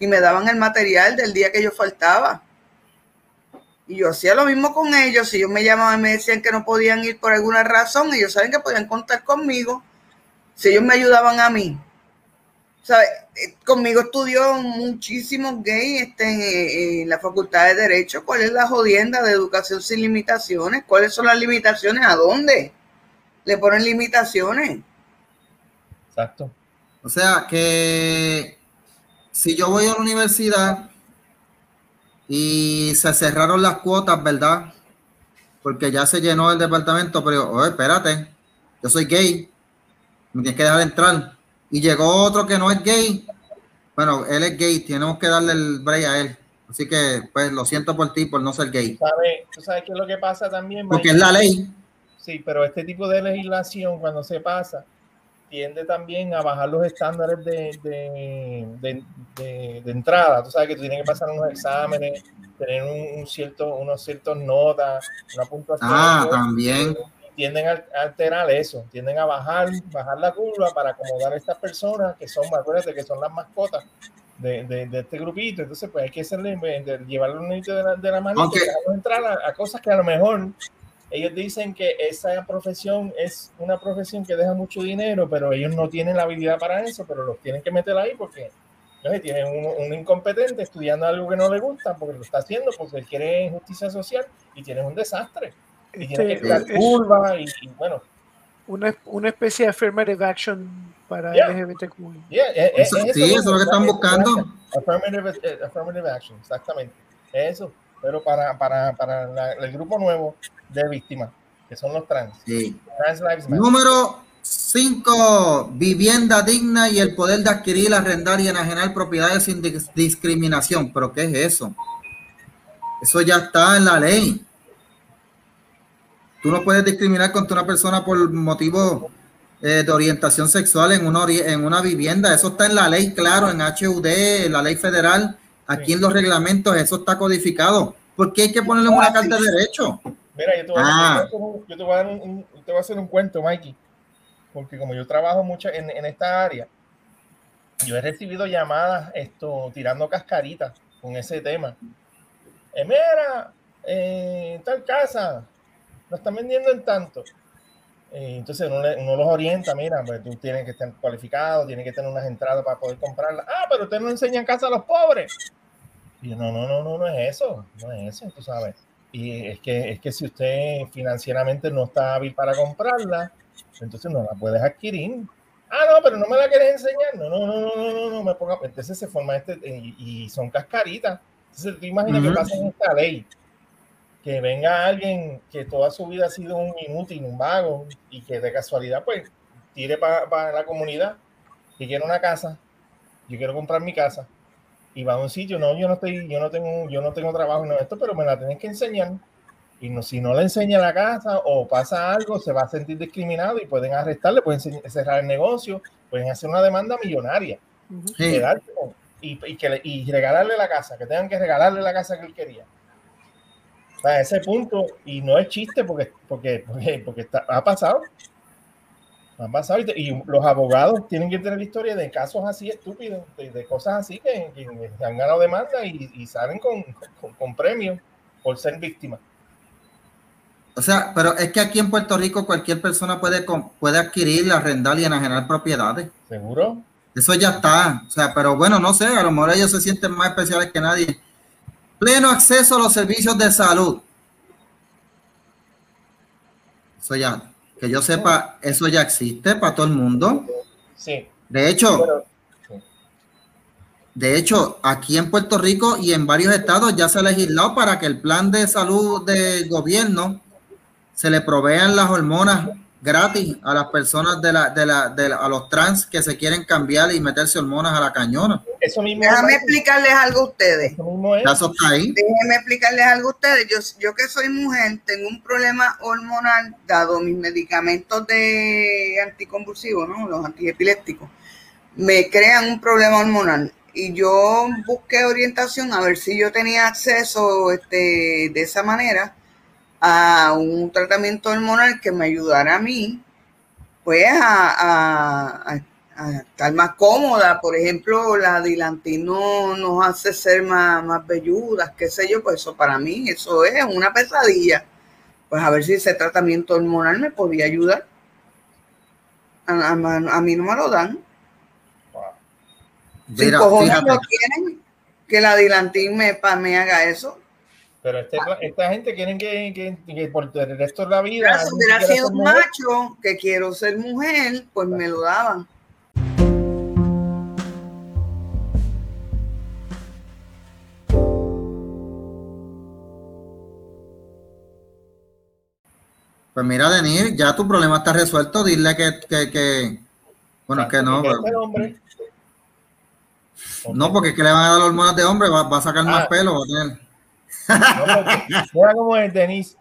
y me daban el material del día que yo faltaba. Y yo hacía lo mismo con ellos. Si ellos me llamaban y me decían que no podían ir por alguna razón, ellos saben que podían contar conmigo. Si ellos me ayudaban a mí. ¿Sabe? Eh, conmigo estudió muchísimos gays este, en, la Facultad de Derecho. ¿Cuál es la jodienda de educación sin limitaciones? ¿Cuáles son las limitaciones? ¿A dónde? Le ponen limitaciones. Exacto. O sea que si yo voy a la universidad y se cerraron las cuotas, ¿verdad? Porque ya se llenó el departamento, pero oye, espérate, yo soy gay, me tienes que dejar entrar. Y llegó otro que no es gay. Bueno, él es gay, tenemos que darle el break a él. Así que, pues, lo siento por ti, por no ser gay. ¿Tú sabes qué es lo que pasa también? Porque es la ley. Sí, pero este tipo de legislación, cuando se pasa, tiende también a bajar los estándares de, de, de, entrada. Tú sabes que tú tienes que pasar unos exámenes, tener un, cierto, unos ciertos notas, una puntuación. Ah, también. Tienden a alterar eso, tienden a bajar, bajar la curva para acomodar a estas personas que son, acuérdate que son las mascotas de, este grupito. Entonces, pues hay que hacerle, llevarlo un de la, de la mano y entrar a, a cosas que a lo mejor ellos dicen que esa profesión es una profesión que deja mucho dinero, pero ellos no tienen la habilidad para eso, pero los tienen que meter ahí porque ¿no? tienen un, incompetente estudiando algo que no le gusta porque lo está haciendo porque él quiere justicia social y tiene un desastre. Y tiene que dar curva y, bueno. Una, una especie de affirmative action para LGBTQ. Yeah, eh, eh, sí, eso es lo que están buscando. Affirmative, eh, affirmative action, exactamente. Eso pero para, para, para el grupo nuevo de víctimas, que son los trans. Número 5, vivienda digna y el poder de adquirir, arrendar y enajenar propiedades sin discriminación. ¿Pero qué es eso? Eso ya está en la ley. Tú no puedes discriminar contra una persona por motivo eh, de orientación sexual en una, en una vivienda. Eso está en la ley, claro, en HUD, en la ley federal Aquí en los reglamentos eso está codificado. ¿Por qué hay que ponerle una carta de derecho? Mira, yo te voy, a, dar un, te voy a hacer un cuento, Mikey. Porque como yo trabajo mucho en, en esta área, yo he recibido llamadas esto, tirando cascaritas con ese tema. Eh, mira, eh, tal casa, lo están vendiendo en tanto. Eh, entonces uno, uno, los orienta, mira, pues tú tienes que estar cualificado, tienes que tener unas entradas para poder comprarla. Ah, pero usted no enseña en casa a los pobres. Y yo, no, no, no, no, no es eso, no es eso, tú sabes. Y es que, es que si usted financieramente no está hábil para comprarla, entonces no la puedes adquirir. Ah, no, pero no me la quieres enseñar. No, no, no, no, no, no, no me ponga. Entonces se forma este, y, son cascaritas. Entonces tú imaginas que pasa en esta ley que venga alguien que toda su vida ha sido un inútil, un vago, y que de casualidad pues tire para la comunidad, que quiere una casa, yo quiero comprar mi casa, y va a un sitio, no, yo no estoy, yo no tengo, yo no tengo trabajo en esto, pero me la tienes que enseñar. Y no, si no le enseña la casa o pasa algo, se va a sentir discriminado y pueden arrestarle, pueden cerrar el negocio, pueden hacer una demanda millonaria. Sí. Y, y, que, y regalarle la casa, que tengan que regalarle la casa que él quería. A ese punto, y no es chiste porque, porque, porque, porque está, ha pasado. Ha pasado y, los abogados tienen que tener historia de casos así estúpidos, de, cosas así que, que, han ganado demanda y, y salen con, con, con premios por ser víctimas. O sea, pero es que aquí en Puerto Rico cualquier persona puede, puede adquirir, arrendar y enajenar propiedades. ¿Seguro? Eso ya está. O sea, pero bueno, no sé, a lo mejor ellos se sienten más especiales que nadie. Pleno acceso a los servicios de salud. Eso ya, que yo sepa, eso ya existe para todo el mundo. Sí. De hecho, de hecho, aquí en Puerto Rico y en varios estados ya se ha legislado para que el plan de salud del gobierno se le provean las hormonas gratis a las personas de la, de la, de a los trans que se quieren cambiar y meterse hormonas a la cañona. Eso mismo Déjame explicarles algo a ustedes. Eso mismo es. ahí. Déjenme explicarles algo a ustedes. Yo, yo que soy mujer, tengo un problema hormonal dado mis medicamentos de anticonvulsivos, ¿no? Los antiepilépticos. Me crean un problema hormonal. Y yo busqué orientación a ver si yo tenía acceso este, de esa manera a un tratamiento hormonal que me ayudara a mí, pues a, estar más cómoda. Por ejemplo, la dilantina no nos hace ser más, más velludas, qué sé yo, pues eso para mí, eso es una pesadilla. Pues a ver si ese tratamiento hormonal me podía ayudar. A, mí no me lo dan. si cojones no quieren que la dilantina me, me haga eso, pero este, esta gente quieren que, que, que, por el resto de la vida. Si hubiera sido un macho que quiero ser mujer, pues me lo daban. Pues mira, Denir, ya tu problema está resuelto. Dile que, que, que bueno, que no. Hombre. No, porque es que le van a dar hormonas de hombre, va, va a sacar más ah. pelo, va a tener. [LAUGHS] Mira cómo es, Denise.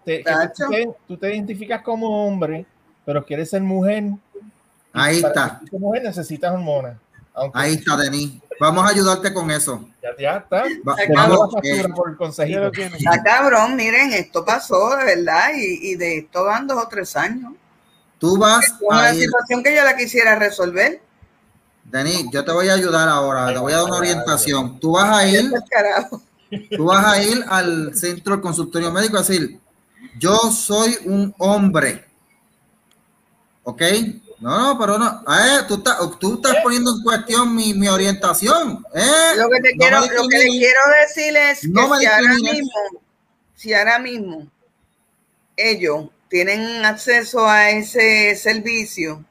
tú, te, identificas como hombre, pero quieres ser mujer. Ahí está. Como mujer necesitas hormonas. Ahí está, Denise. Vamos a ayudarte con eso. Ya, ya está. está cabrón, miren, esto pasó de verdad y, de esto van dos o tres años. Tú vas es una situación que yo la quisiera resolver. Denis, yo te voy a ayudar ahora, te voy a dar una orientación. Tú vas a ir. Tú vas a ir al centro del consultorio médico a decir, yo soy un hombre. ¿Ok? No, no, pero no. Eh, tú, estás, tú estás poniendo en cuestión mi, mi orientación. Eh, lo que, te quiero, lo que le quiero decir es que si ahora mismo, si ahora mismo ellos tienen acceso a ese servicio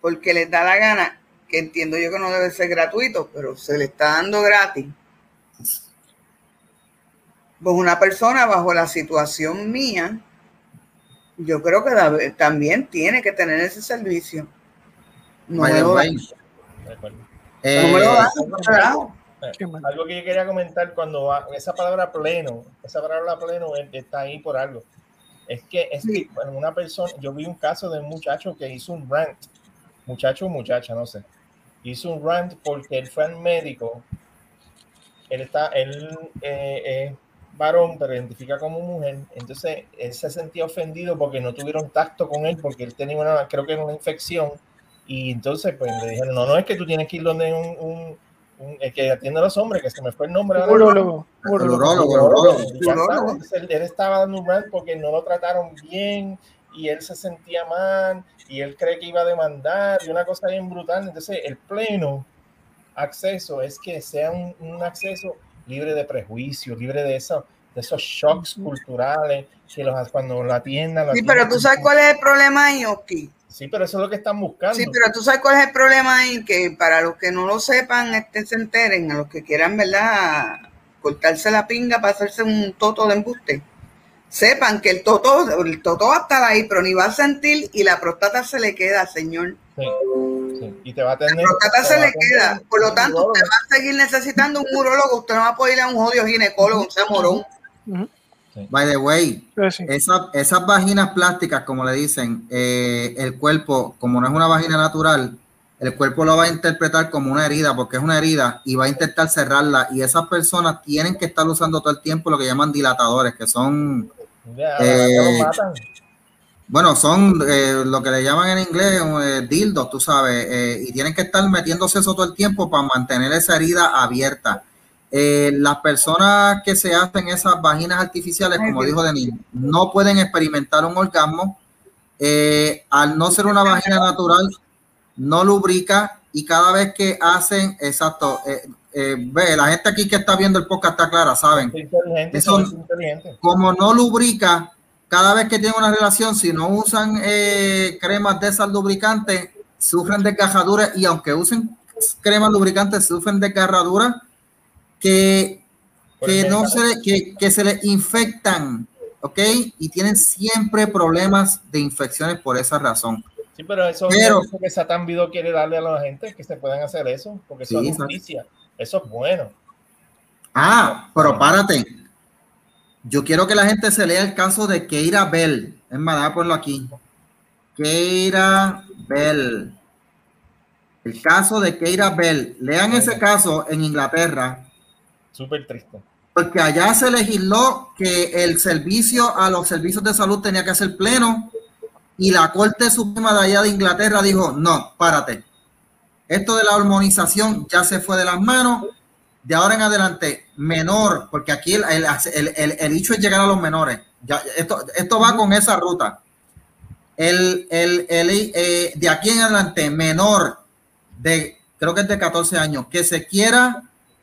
porque les da la gana, que entiendo yo que no debe ser gratuito, pero se le está dando gratis pues una persona bajo la situación mía, yo creo que también tiene que tener ese servicio. No me lo. Algo que yo quería comentar cuando va, esa palabra pleno, esa palabra pleno está ahí por algo. Es que es que una persona, yo vi un caso de un muchacho que hizo un rant, muchacho o muchacha, no sé, hizo un rant porque él fue al médico, él está, él eh, eh, varón, pero identifica como mujer. Entonces él se sentía ofendido porque no tuvieron tacto con él, porque él tenía una, creo que era una infección. Y entonces, pues le dijeron: No, no es que tú tienes que ir donde un, un, el que atiende a los hombres, que se me fue el nombre. Urólogo. Él, él estaba dando un rant porque no lo trataron bien y él se sentía mal y él cree que iba a demandar y una cosa bien brutal. Entonces, el pleno acceso es que sea un, un acceso libre de prejuicios, libre de, eso, de esos shocks culturales que los, cuando la atiendan. sí, pero tú sabes cuál es el problema ahí, Oki. Sí, pero eso es lo que están buscando. Sí, pero tú sabes cuál es el problema ahí, que para los que no lo sepan, este, se enteren, a los que quieran, ¿verdad? Cortarse la pinga para hacerse un toto de embuste. Sepan que el toto, el toto va a estar ahí, pero ni va a sentir y la próstata se le queda, señor. Sí. Y te va a tener. La se le queda. Por lo tanto, usted va a seguir necesitando un urologo. Usted no va a poder ir a un jodido ginecólogo, un sea morón. By the way, esas vaginas plásticas, como le dicen, eh, el cuerpo, como no es una vagina natural, el cuerpo lo va a interpretar como una herida, porque es una herida, y va a intentar cerrarla. Y esas personas tienen que estar usando todo el tiempo lo que llaman dilatadores, que son... Eh, bueno, son eh, lo que le llaman en inglés eh, dildos, tú sabes, y tienen que estar metiéndose eso todo el tiempo para mantener esa herida abierta. las personas que se hacen esas vaginas artificiales, como dijo Denis, no pueden experimentar un orgasmo. al no ser una vagina natural, no lubrica y cada vez que hacen, exacto, eh, eh, ve, la gente aquí que está viendo el podcast está clara, ¿saben? Eso, como no lubrica, cada vez que tienen una relación, si no usan eh, cremas de esas lubricantes, sufren desgarraduras y aunque usen cremas lubricantes, sufren desgarraduras que, que no se, que, que se les infectan, ¿ok? Y tienen siempre problemas de infecciones por esa razón. Sí, pero eso es lo que Satán Vido quiere darle a la gente, que se puedan hacer eso, porque eso es justicia. Eso es bueno. Ah, pero párate. Yo quiero que la gente se lea el caso de Keira Bell. Es más, déjame ponerlo aquí. Keira Bell. El caso de Keira Bell. Lean ese caso en Inglaterra. Súper triste. Porque allá se legisló que el servicio a los servicios de salud tenía que ser pleno y la Corte Suprema de allá de Inglaterra dijo, no, párate. Esto de la hormonización ya se fue de las manos. De ahora en adelante, menor, porque aquí el, el, hecho es llegar a los menores. Esto, esto va con esa ruta. El, eh, de aquí en adelante, menor de, creo que es de 14 años, que se quiera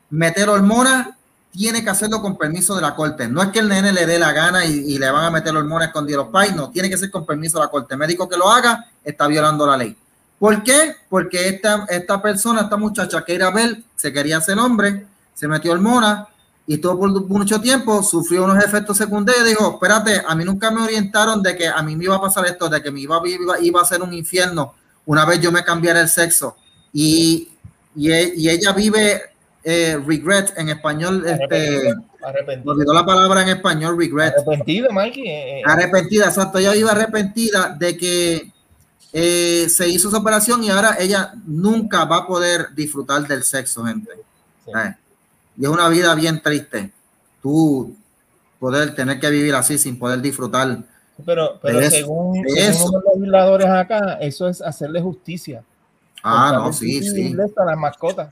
meter hormonas, tiene que hacerlo con permiso de la corte. No es que el nene le dé la gana y, le van a meter hormonas con pais, no, tiene que ser con permiso de la corte. médico que lo haga está violando la ley. ¿Por qué? Porque esta, esta persona, esta muchacha que era Bell, se quería hacer hombre, se metió hormonas y todo por mucho tiempo sufrió unos efectos secundarios dijo, espérate, a mí nunca me orientaron de que a mí me iba a pasar esto, de que me iba, iba, iba a ser un infierno una vez yo me cambiara el sexo. Y, y, y ella vive eh, regret en español. Este, olvidó la palabra en español, regret. Arrepentida, Mikey. Eh, eh. Arrepentida, exacto. Ella iba arrepentida de que se hizo esa operación y ahora ella nunca va a poder disfrutar del sexo, gente. Y es una vida bien triste. Tú poder tener que vivir así sin poder disfrutar. Pero, pero según, los legisladores acá, eso es hacerle justicia. Ah, no, sí, sí. A las mascotas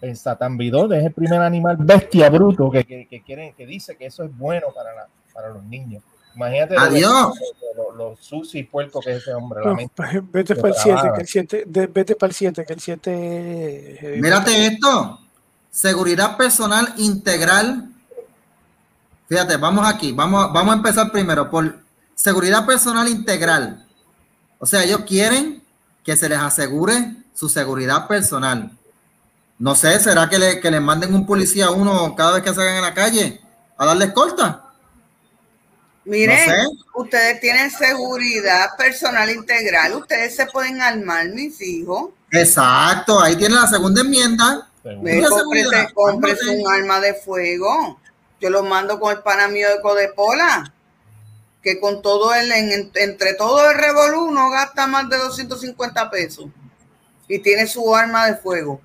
el Satan es el primer animal bestia bruto que, que, quieren, que dice que eso es bueno para, la, para los niños. Imagínate Adiós. Lo, lo, sucio y puerco que es ese hombre. vete para el 7, que el 7, vete para el 7, que el 7. Mírate esto. Seguridad personal integral. Fíjate, vamos aquí, vamos, vamos a empezar primero por seguridad personal integral. O sea, ellos quieren que se les asegure su seguridad personal. No sé, ¿será que le, que le manden un policía a uno cada vez que salgan en la calle a darle escolta? Miren, ustedes tienen seguridad personal integral, ustedes se pueden armar, mis hijos. Exacto, ahí tiene la segunda enmienda. Cómprese, un arma de fuego. Yo lo mando con el pana mío de Codepola, que con todo el, entre todo el revolú no gasta más de 250 pesos y tiene su arma de fuego.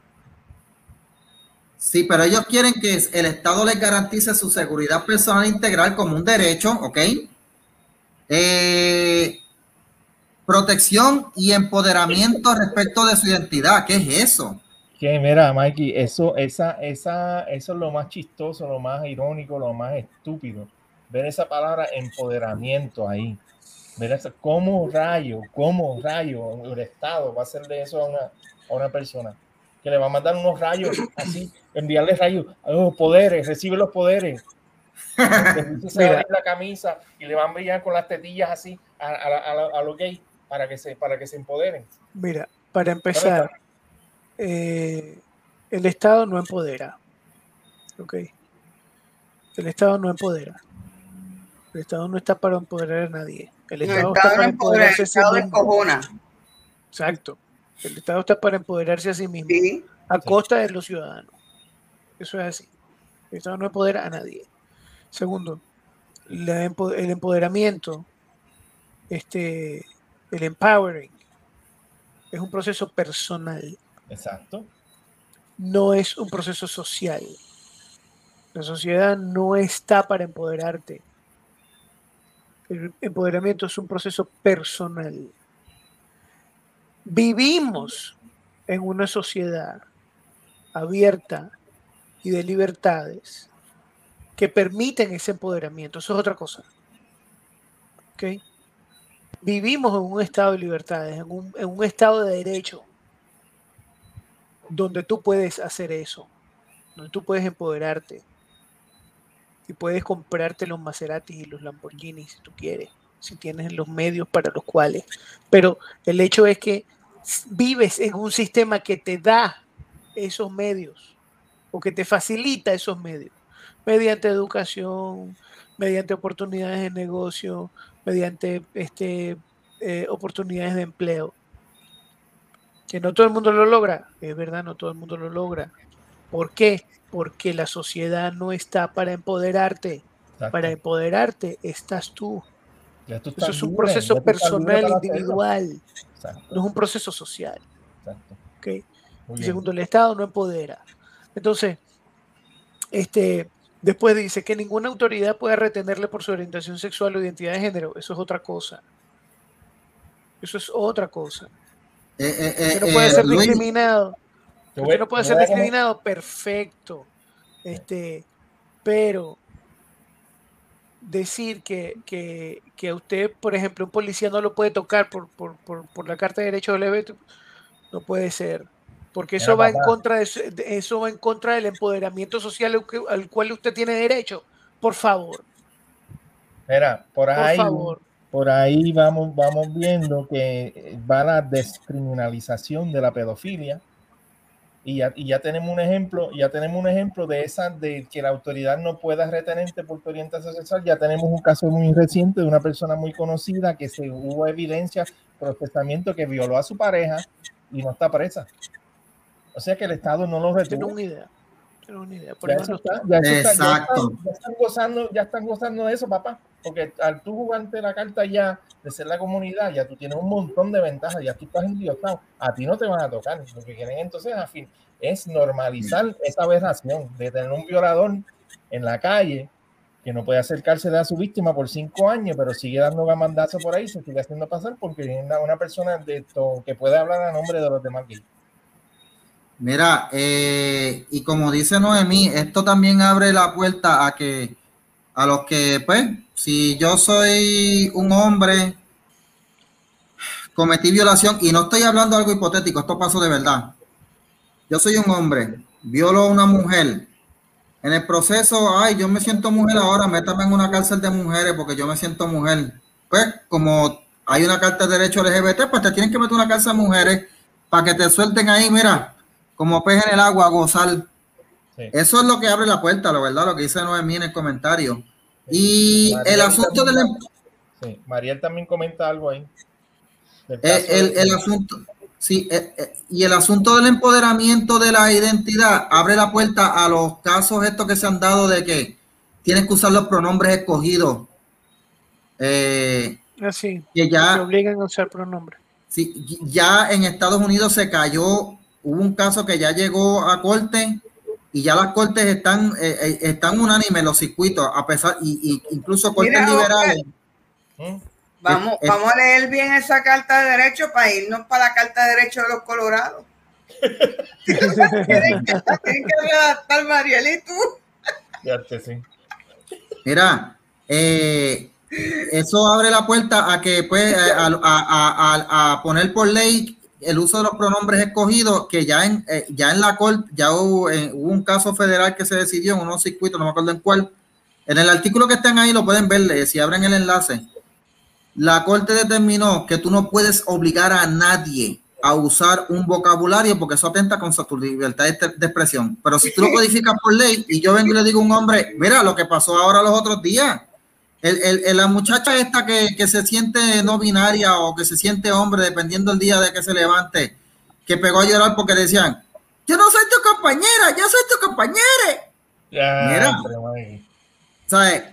Sí, pero ellos quieren que el Estado les garantice su seguridad personal integral como un derecho, ¿ok? Eh, protección y empoderamiento respecto de su identidad. ¿Qué es eso? Que mira, Mikey, eso, esa, esa, eso es lo más chistoso, lo más irónico, lo más estúpido. Ver esa palabra empoderamiento ahí. Ver eso, cómo rayo, cómo rayo el Estado va a hacerle eso a una, a una persona que le va a mandar unos rayos así, enviarle rayos, los poderes, recibe los poderes. [LAUGHS] se va a la camisa y le van a brillar con las tetillas así a, a, a, los gays para que se para que se empoderen. Mira, para empezar, eh, el Estado no empodera. ¿Ok? El Estado no empodera. El Estado no está para empoderar a nadie. El Estado, está para empoderar el Estado Exacto. El Estado está para empoderarse a sí mismo, a costa de los ciudadanos. Eso es así. El Estado no empodera a nadie. Segundo, el empoderamiento, este, el empowering, es un proceso personal. Exacto. No es un proceso social. La sociedad no está para empoderarte. El empoderamiento es un proceso personal. Vivimos en una sociedad abierta y de libertades que permiten ese empoderamiento. Eso es otra cosa. ¿Okay? Vivimos en un estado de libertades, en un, en un estado de derecho, donde tú puedes hacer eso, donde tú puedes empoderarte y puedes comprarte los Maserati y los Lamborghini si tú quieres, si tienes los medios para los cuales. Pero el hecho es que vives en un sistema que te da esos medios o que te facilita esos medios mediante educación, mediante oportunidades de negocio, mediante este, eh, oportunidades de empleo. Que no todo el mundo lo logra, es verdad, no todo el mundo lo logra. ¿Por qué? Porque la sociedad no está para empoderarte. Para empoderarte estás tú. Eso es un proceso personal, individual. No es un proceso social. ¿Okay? Y segundo, el Estado no empodera. Entonces, este, después dice que ninguna autoridad puede retenerle por su orientación sexual o identidad de género. Eso es otra cosa. Eso es otra cosa. Eh, eh, no eh, puede eh, ser Luis, discriminado. Usted no puede ser discriminado, perfecto. Este, pero decir que, que, que a usted, por ejemplo, un policía no lo puede tocar por, por, por, por la Carta de Derechos del LGBT, no puede ser. Porque eso va en contra de, eso va en contra del empoderamiento social al, cual usted tiene derecho. Por favor, Mira, por por ahí, favor. Por ahí vamos, vamos viendo que va la descriminalización de la pedofilia. Y ya, y ya tenemos un ejemplo, ya tenemos un ejemplo de esa, de que la autoridad no pueda retenerte por tu orientación sexual. Ya tenemos un caso muy reciente de una persona muy conocida que se hubo evidencia, procesamiento que violó a su pareja y no está presa. O sea que el Estado no lo retuvo. una idea. Idea. Por Ya eso está, ya eso está, ya Exacto. están- ya están gozando, ya están gozando de eso, papá. Porque al tú jugarte la carta ya de ser la comunidad, ya tú tienes un montón de ventajas, ya tú estás endiosado. A ti no te van a tocar. Lo que quieren entonces a fin, es normalizar esa aberración de tener un violador en la calle que no puede acercarse a su víctima por cinco años, pero sigue dando gamandazo por ahí, se sigue haciendo pasar porque es una, una persona de esto que puede hablar a nombre de los demás gays. Mira, eh, y como dice Noemí, esto también abre la puerta a que a los que, pues, si yo soy un hombre, cometí violación, y no estoy hablando de algo hipotético, esto pasó de verdad. Yo soy un hombre, violo a una mujer. En el proceso, ay, yo me siento mujer ahora, métame en una cárcel de mujeres porque yo me siento mujer. Pues, como hay una carta de derecho LGBT, pues te tienen que meter una cárcel de mujeres para que te suelten ahí, mira, como pez en el agua, a gozar. Sí. Eso es lo que abre la puerta, la verdad, lo que dice Noemí en el comentario. Y el asunto del... em- Sí, Mariel también comenta algo ahí. Eh, el, asunto, sí, eh, eh, y el asunto del empoderamiento de la identidad abre la puerta a los casos estos que se han dado de que tienes que usar los pronombres escogidos. Eh, Así. que Te ya, obligan a usar pronombre. sí, ya en Estados Unidos se cayó, hubo un caso que ya llegó a corte y ya las cortes están, eh, eh, están unánimes los circuitos, a pesar, y, y incluso cortes Mira, liberales. ¿Mm? Vamos, Es- vamos a leer bien esa carta de derecho para irnos para la carta de derecho de los colorados. [LAUGHS] Tienen que, redactar Mariel y tú. Ya te sí. Mira, eh, eso abre la puerta a que pues a- a- a- a poner por ley el uso de los pronombres escogidos, que ya en, eh, ya en la corte, ya hubo, eh, hubo un caso federal que se decidió en unos circuitos, no me acuerdo en cuál. En el artículo que están ahí lo pueden ver, eh, si abren el enlace. La corte determinó que tú no puedes obligar a nadie a usar un vocabulario porque eso atenta contra tu libertad de, de expresión. Pero si tú lo codificas por ley y yo vengo y le digo a un hombre, mira lo que pasó ahora los otros días, el, el- la muchacha esta que, que se siente no binaria o que se siente hombre, dependiendo el día de que se levante, que pegó a llorar porque decían, yo no soy tu compañera, yo soy tu compañera. Mira. ¿Sabes?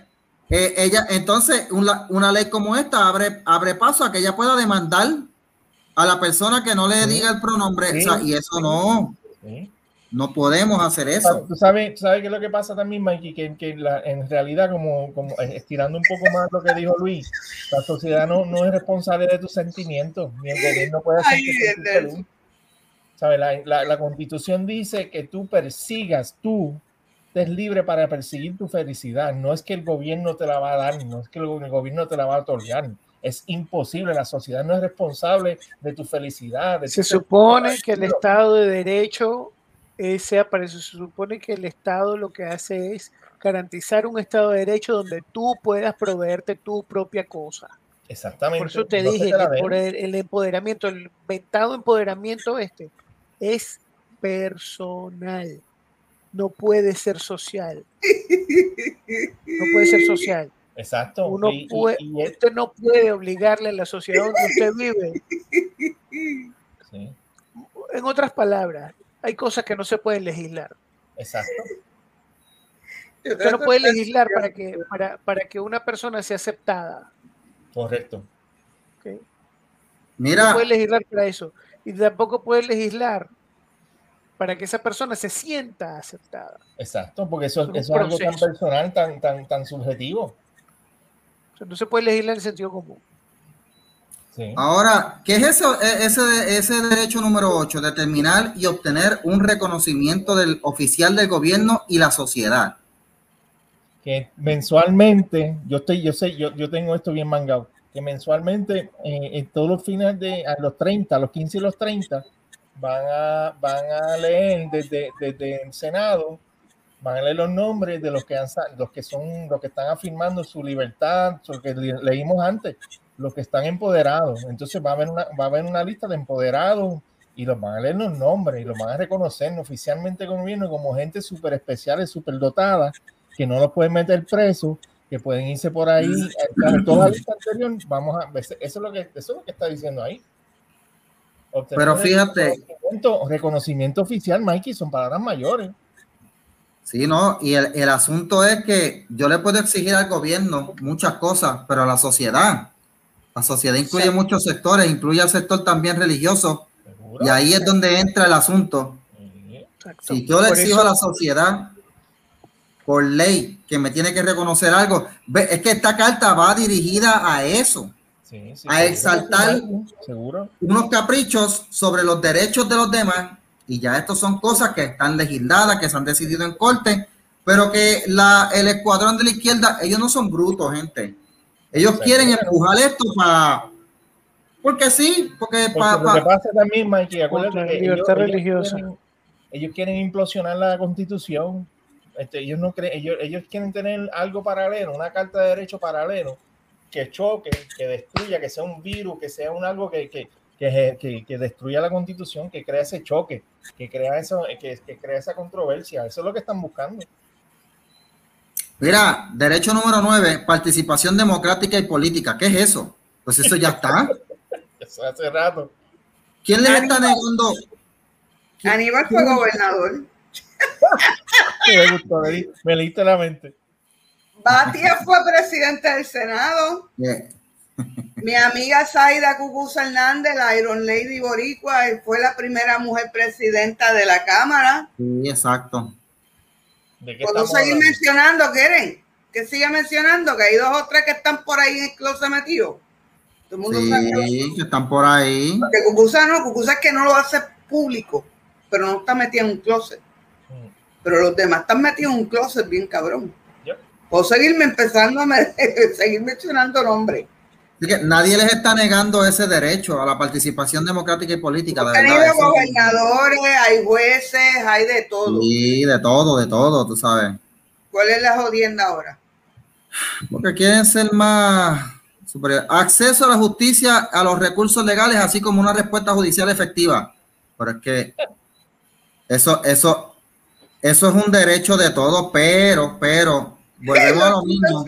Eh, ella, entonces, una, una ley como esta abre, abre paso a que ella pueda demandar a la persona que no le diga el pronombre, y eso no. No podemos hacer eso. ¿Tú sabes, sabes qué es lo que pasa también, Mikey? Que, que en realidad, como, como eh, estirando un poco más lo que dijo Luis, la sociedad no, no es responsable de tus sentimientos, ni el gobierno puede hacer que ¿Sabes? La, la, la, constitución dice que tú persigas, tú eres libre para perseguir tu felicidad. No es que el gobierno te la va a dar, no es que el gobierno te la va a otorgar. Es imposible, la sociedad no es responsable de tu felicidad. Se supone que el Estado de Derecho sea para eso. Se supone que el Estado lo que hace es garantizar un Estado de Derecho donde tú puedas proveerte tu propia cosa. Exactamente. Por eso te dije, que el, empoderamiento, el inventado empoderamiento este, es personal. No puede ser social. No puede ser social. Exacto. Uno puede, usted no puede obligarle a la sociedad donde usted vive. En otras palabras, hay cosas que no se pueden legislar. Exacto. Usted no puede legislar para que, para, para que una persona sea aceptada. Correcto. Mira. No puede legislar para eso. Y tampoco puede legislar para que esa persona se sienta aceptada. Exacto, porque eso, es algo tan personal, tan, tan, tan subjetivo. no se puede legislar en el sentido común. Ahora, ¿qué es eso, e, ese, ese derecho número 8? Determinar y obtener un reconocimiento del oficial del gobierno y la sociedad. Que mensualmente, yo estoy, yo sé, yo, yo tengo esto bien mangado, que mensualmente eh, en todos los fines de a los 30, a los 15 y los 30, van a, van a leer desde, desde el Senado, van a leer los nombres de los que han, los que son, los que están afirmando su libertad, lo que leímos antes, los que están empoderados. Entonces va a haber una, va a haber una lista de empoderados y los van a leer los nombres y los van a reconocer oficialmente con el gobierno como gente súper especial, súper dotada, que no los pueden meter preso, que pueden irse por ahí. Toda la lista anterior, vamos a eso es lo que, eso es lo que está diciendo ahí. Pero fíjate. Reconocimiento, reconocimiento, oficial, Mikey, son palabras mayores. Sí, no, y el, el, asunto es que yo le puedo exigir al gobierno muchas cosas, pero a la sociedad la sociedad incluye muchos sectores, incluye el sector también religioso. Y ahí es donde entra el asunto. Si yo le exijo a la sociedad por ley que me tiene que reconocer algo, es que esta carta va dirigida a eso, a exaltar unos caprichos sobre los derechos de los demás. Y ya estos son cosas que están legisladas, que se han decidido en corte, pero que la, el escuadrón de la izquierda, ellos no son brutos, gente. Ellos quieren empujar esto para. Porque sí, porque, para. Lo que pasa también, Mikey, acuérdate que libertad ellos, religiosa. Ellos quieren, ellos quieren, implosionar la constitución. Este, ellos no creen, ellos, ellos quieren tener algo paralelo, una carta de derecho paralelo que choque, que destruya, que sea un virus, que sea un algo que, que, que, que, destruya la constitución, que crea ese choque, que crea eso, que, que crea esa controversia. Eso es lo que están buscando. Mira, derecho número 9, participación democrática y política. ¿Qué es eso? Pues eso ya está. [LAUGHS] eso hace rato. ¿Quién le está negando? Aníbal fue gobernador. [LAUGHS] me gustó, me leíste la mente. Batia fue presidente del Senado. Mi amiga Zaida Cucuza Hernández, la Iron Lady Boricua, fue la primera mujer presidenta de la Cámara. Sí, exacto. ¿Puedo seguir mencionando, quieren? Que siga mencionando, que hay dos o tres que están por ahí en el closet metidos. Todo el mundo sí, que están por ahí. Que Cucusa no, Cucusa es que no lo hace público, pero no está metido en un closet. Mm. Pero los demás están metidos en un closet bien cabrón. Puedo seguirme empezando a [LAUGHS] seguir mencionando nombres nadie les está negando ese derecho a la participación democrática y política. hay gobernadores, hay jueces, hay de todo. Sí, de todo, de todo, tú sabes. ¿Cuál es la jodienda ahora? Porque quieren ser más superior. Acceso a la justicia, a los recursos legales, así como una respuesta judicial efectiva. Pero es que eso, eso, eso es un derecho de todos, pero, pero, volvemos a lo mismo.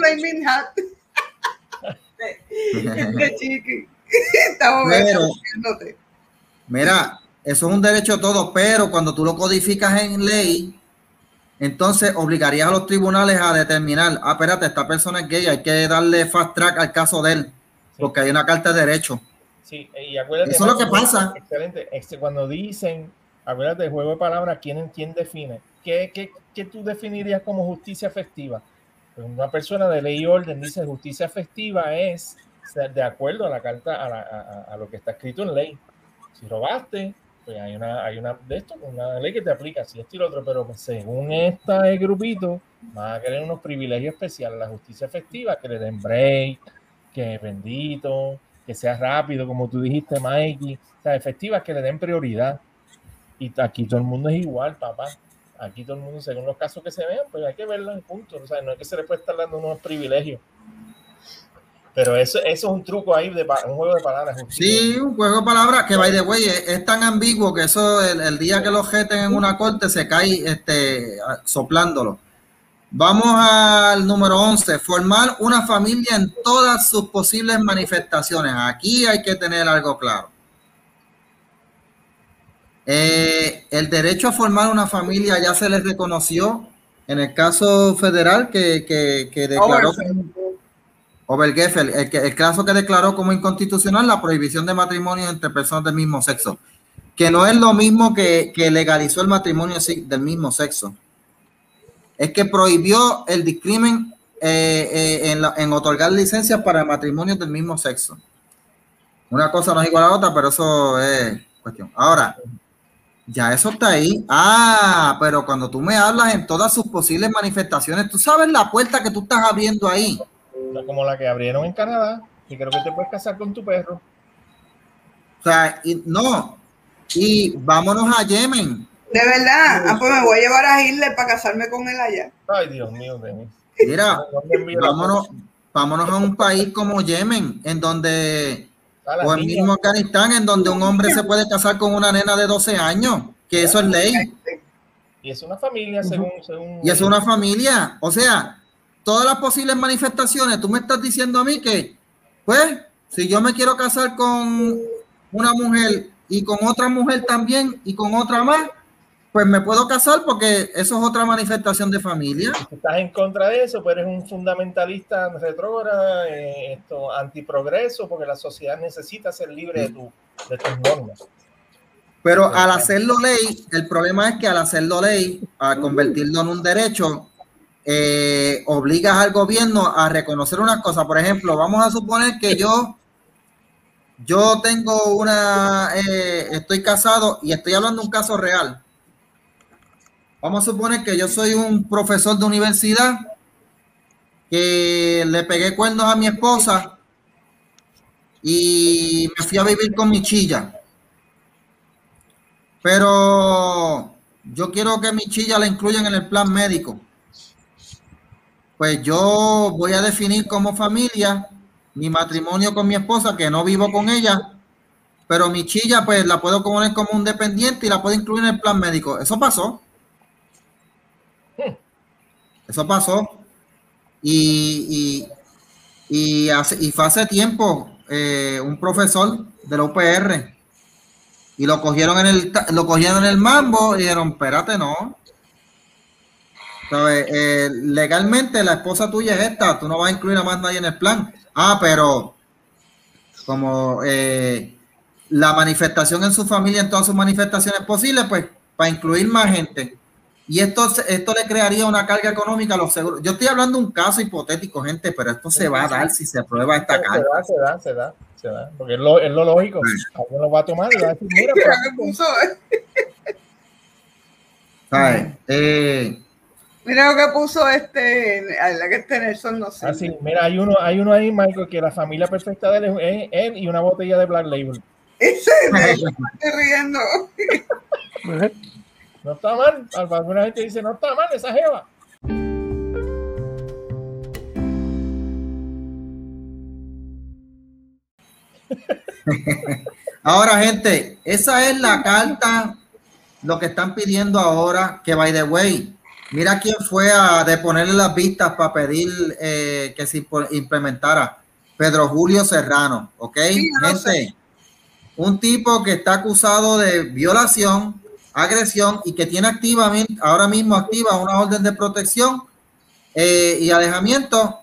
[LAUGHS] mira, eso es un derecho de todos, pero cuando tú lo codificas en ley, entonces obligarías a los tribunales a determinar, ah, espérate, esta persona es gay, hay que darle fast track al caso de él, porque hay una carta de derecho. Sí, y acuérdate. Eso es lo que pasa. Excelente. Este, cuando dicen, acuérdate, juego de palabras, ¿quién, quién define? ¿Qué, qué, qué tú definirías como justicia efectiva? Pues una persona de ley y orden dice justicia efectiva es de acuerdo a la carta, a, lo que está escrito en ley. Si robaste, pues hay una, hay una de esto, una ley que te aplica, si esto y lo otro, pero pues según este grupito, van a querer unos privilegios especiales, la justicia efectiva, que le den break, que bendito, que sea rápido, como tú dijiste, Mikey, o sea, que le den prioridad. Y aquí todo el mundo es igual, papá. Aquí todo el mundo, según los casos que se vean, pues hay que verlo en punto. O sea, no es que se le puede estar dando unos privilegios. Pero eso, eso es un truco ahí, de, un juego de palabras. sí, un juego de palabras que, by the way, es, tan ambiguo que eso, el, día que lo jeten en una corte, se cae este, soplándolo. Vamos al número 11, formar una familia en todas sus posibles manifestaciones. Aquí hay que tener algo claro. Eh, el derecho a formar una familia ya se les reconoció en el caso federal que, que, que declaró Obergefell, el, el caso que declaró como inconstitucional la prohibición de matrimonio entre personas del mismo sexo, que no es lo mismo que, que legalizó el matrimonio del mismo sexo. Es que prohibió el discrimen eh, eh, en, en, otorgar licencias para matrimonios del mismo sexo. Una cosa no es igual a la otra, pero eso es cuestión. Ahora, ya eso está ahí. Ah, pero cuando tú me hablas en todas sus posibles manifestaciones, tú sabes la puerta que tú estás abriendo ahí como la que abrieron en Canadá, y creo que te puedes casar con tu perro. O sea, y, no, y vámonos a Yemen. De verdad, ah, pues me voy a llevar a Hitler para casarme con él allá. Ay, Dios mío, Denis. Mira, vámonos, vámonos a un país como Yemen, en donde, o el mismo Afganistán, en donde un hombre se puede casar con una nena de 12 años, que eso es ley. Y es una familia, según, según... Y es una familia, o sea, todas las posibles manifestaciones, tú me estás diciendo a mí que, pues, si yo me quiero casar con una mujer y con otra mujer también y con otra más, pues me puedo casar porque eso es otra manifestación de familia. Estás en contra de eso, pues eres un fundamentalista retrógrada, eh, esto, antiprogreso, porque la sociedad necesita ser libre de, tu, de tus normas. Pero al hacerlo ley, el problema es que al hacerlo ley, a convertirlo en un derecho, eh, obligas al gobierno a reconocer una cosa. Por ejemplo, vamos a suponer que yo, yo tengo una, eh, estoy casado y estoy hablando de un caso real. Vamos a suponer que yo soy un profesor de universidad que le pegué cuernos a mi esposa y me fui a vivir con mi chilla. Pero yo quiero que mi chilla la incluyan en el plan médico pues yo voy a definir como familia mi matrimonio con mi esposa, que no vivo con ella, pero mi chilla pues la puedo poner como un dependiente y la puedo incluir en el plan médico. Eso pasó. Eso pasó. Y, y, hace, fue hace tiempo eh, un profesor de la UPR y lo cogieron en el lo cogieron en el mambo y dijeron, espérate, no, eh, legalmente la esposa tuya es esta, tú no vas a incluir a más nadie en el plan. Ah, pero como eh, la manifestación en su familia, en todas sus manifestaciones posibles, pues para incluir más gente. Y esto, esto le crearía una carga económica a los seguros. Yo estoy hablando de un caso hipotético, gente, pero esto se va a dar si se aprueba esta carga. Se da, se da, se da, porque es lo, es lo lógico. Alguien lo va a tomar y va a decir, mira, ¿sabes? Eh, Mira lo que puso este, la que este Nelson, no sé. Ah, sí, mira, hay uno, hay uno ahí, Michael, que la familia perfecta de él es él y una botella de Black Label. Ese es [LAUGHS] estoy riendo. No está mal, alguna gente dice, no está mal esa jeva. [LAUGHS] Ahora, gente, esa es la carta, lo que están pidiendo ahora, que by the way, Mira quién fue a deponerle las vistas para pedir eh, que se implementara. Pedro Julio Serrano, ¿ok? Gente, un tipo que está acusado de violación, agresión y que tiene activamente, ahora mismo activa una orden de protección eh, y alejamiento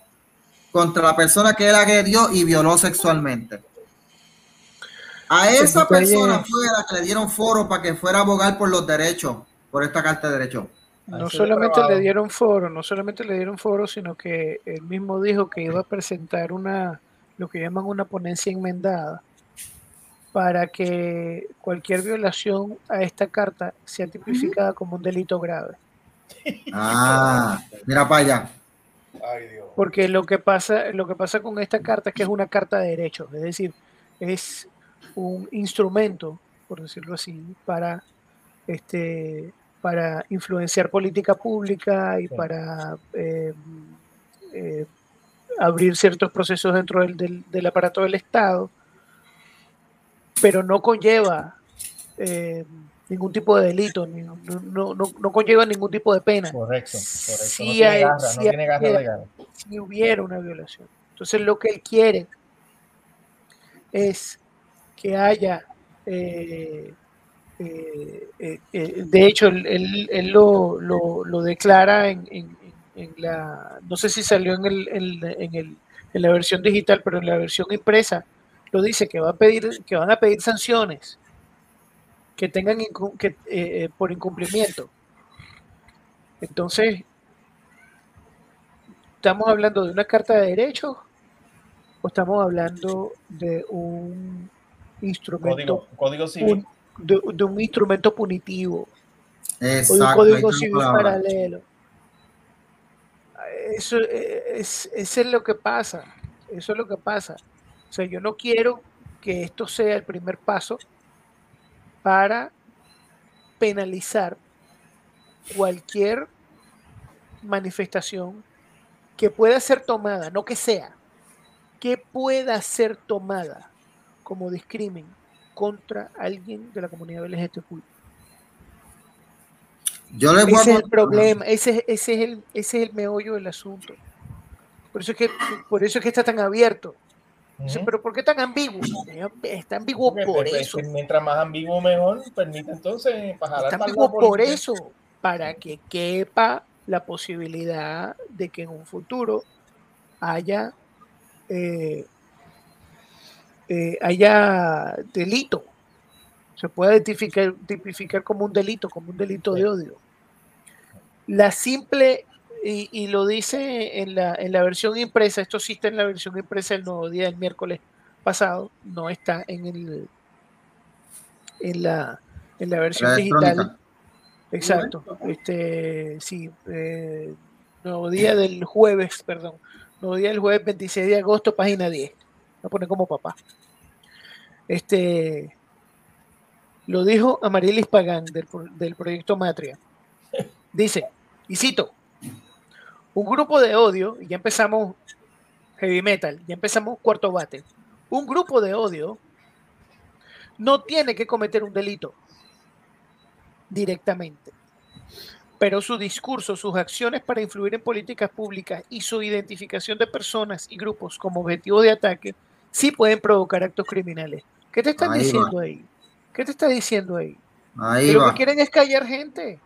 contra la persona que él agredió y violó sexualmente. A esa persona fue la que le dieron foro para que fuera a abogar por los derechos, por esta carta de derechos. No solamente le dieron foro, no solamente le dieron foro, sino que él mismo dijo que iba a presentar una, lo que llaman una ponencia enmendada, para que cualquier violación a esta carta sea tipificada como un delito grave. Ah, mira para allá. Porque lo que pasa, lo que pasa con esta carta es que es una carta de derechos, es decir, es un instrumento, por decirlo así, para este para influenciar política pública y para eh, eh, abrir ciertos procesos dentro del, del, aparato del Estado, pero no conlleva eh, ningún tipo de delito, no, no, no, no, conlleva ningún tipo de pena. Correcto, correcto. Si, hay, si, si hubiera una violación. Entonces lo que él quiere es que haya eh, eh, eh, de hecho, él, él, lo, lo, lo, declara en, en, en, la, no sé si salió en, el, en, el, en la versión digital, pero en la versión impresa lo dice que, va a pedir, que van a pedir sanciones que tengan que, eh, por incumplimiento. Entonces, ¿estamos hablando de una carta de derechos o estamos hablando de un instrumento código, código civil? Un, de, de, un instrumento punitivo Exacto, o de un código civil paralelo. Eso es, eso es lo que pasa. Eso es lo que pasa. O sea, yo no quiero que esto sea el primer paso para penalizar cualquier manifestación que pueda ser tomada, no que sea, que pueda ser tomada como discrimen contra alguien de la comunidad LGTB. Yo le voy ese a... es el problema, ese, ese, es el, ese es el meollo del asunto. Por eso es que, por eso es que está tan abierto. Pero ¿por qué tan ambiguo? Está ambiguo Porque, por pues, eso. mientras más ambiguo mejor, permite entonces bajar Está ambiguo por eso, para que quepa la posibilidad de que en un futuro haya eh, eh, haya delito, se pueda tipificar, tipificar, como un delito, como un delito de odio. La simple, y, y lo dice en la, en la, versión impresa, esto sí está en la versión impresa el nuevo día del miércoles pasado, no está en el en la, en la versión la digital. Exacto. Este, sí, eh, nuevo día del jueves, perdón. Nuevo día del jueves 26 de agosto, página 10. Voy a poner como papá. Este lo dijo Amarilis Pagán del, del proyecto Matria. Dice, y cito, un grupo de odio, y ya empezamos heavy metal, ya empezamos cuarto bate. Un grupo de odio no tiene que cometer un delito directamente, pero su discurso, sus acciones para influir en políticas públicas y su identificación de personas y grupos como objetivo de ataque sí pueden provocar actos criminales. ¿Qué te están ahí diciendo va. ahí? ¿Qué te está diciendo ahí? ahí lo va. que quieren es callar gente.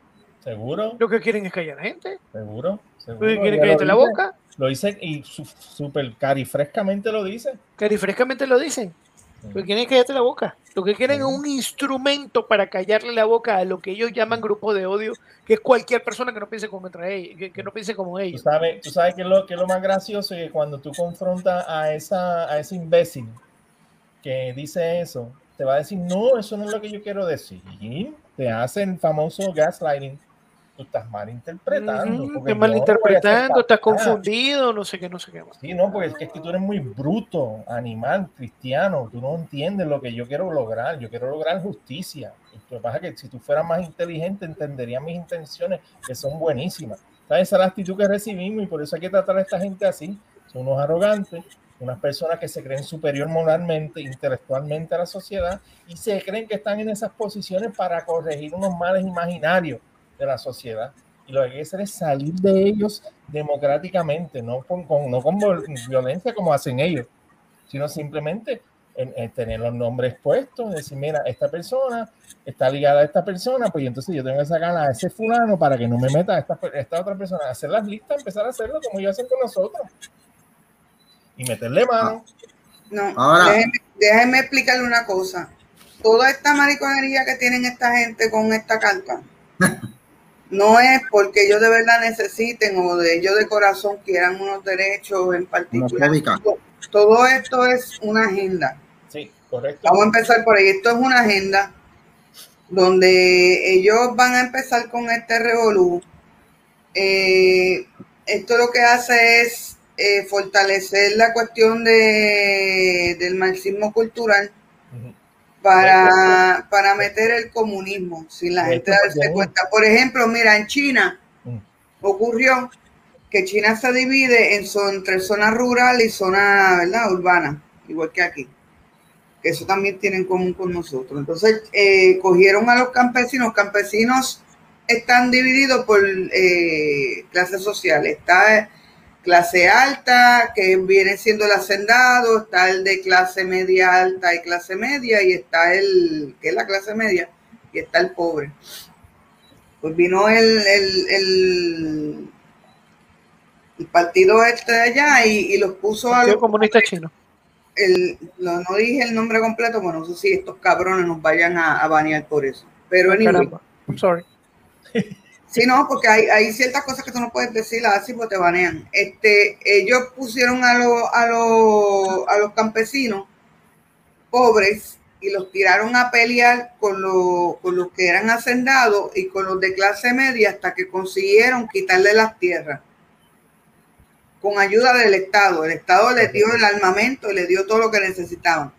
¿Seguro? Lo que quieren es callar gente. ¿Seguro? ¿Lo que quieren callarte la boca? Lo dice y súper carifrescamente lo dice. Carifrescamente lo dicen. Lo que quieren es callarte la boca. Lo que quieren es un instrumento para callarle la boca a lo que ellos llaman grupo de odio, que es cualquier persona que no piense como ellos, que, que no piense como ellos. Tú sabes, tú sabes que es lo, que es lo más gracioso que cuando tú confrontas a esa a ese imbécil que dice eso, te va a decir, no, eso no es lo que yo quiero decir. Te hacen famoso gaslighting. Tú estás malinterpretando. Uh -huh, estás malinterpretando, estás confundido, no sé qué, no sé qué más. Sí, no, porque es que, es que tú eres muy bruto, animal, cristiano. Tú no entiendes lo que yo quiero lograr. Yo quiero lograr justicia. Lo que pasa es que si tú fueras más inteligente, entenderías mis intenciones, que son buenísimas. ¿Sabes? Esa es la actitud que recibimos y por eso hay que tratar a esta gente así. Son unos arrogantes, unas personas que se creen superior moralmente, intelectualmente a la sociedad y se creen que están en esas posiciones para corregir unos males imaginarios de la sociedad. Y lo que hay que hacer es salir de ellos democráticamente, no con, con no con violencia como hacen ellos, sino simplemente en, en tener los nombres puestos, decir, mira, esta persona está ligada a esta persona, pues entonces yo tengo que sacar a ese fulano para que no me meta a esta, a esta otra persona, hacer las listas, empezar a hacerlo como ellos hacen con nosotros y meterle mano. No, Ahora, déjeme, déjenme explicarle una cosa. Toda esta mariconería que tienen esta gente con esta carta [LAUGHS] no es porque ellos de verdad necesiten o de ellos de corazón quieran unos derechos en particular. Todo, esto es una agenda. Sí, correcto. Vamos a empezar por ahí. Esto es una agenda donde ellos van a empezar con este revolú. Eh, esto lo que hace es eh, fortalecer la cuestión de, del marxismo cultural para, para meter el comunismo sin la gente darse cuenta. Por ejemplo, mira, en China mm. ocurrió que China se divide en entre zona rural y zona ¿verdad? urbana, igual que aquí. Eso también tienen en común con nosotros. Entonces, eh, cogieron a los campesinos. Campesinos están divididos por eh, clases sociales. Está clase alta, que viene siendo el hacendado, está el de clase media alta y clase media, y está el, que es la clase media, y está el pobre. Pues vino el, el, el, partido este de allá y, los puso a los comunista chino. El, no, dije el nombre completo, bueno, no sé si estos cabrones nos vayan a, banear por eso. Pero en anyway, sorry. Sí, no, porque hay, ciertas cosas que tú no puedes decir así porque te banean. Este, ellos pusieron a, a, a los campesinos pobres y los tiraron a pelear con, con los que eran hacendados y con los de clase media hasta que consiguieron quitarle las tierras con ayuda del Estado. El Estado les dio el armamento y les dio todo lo que necesitaban.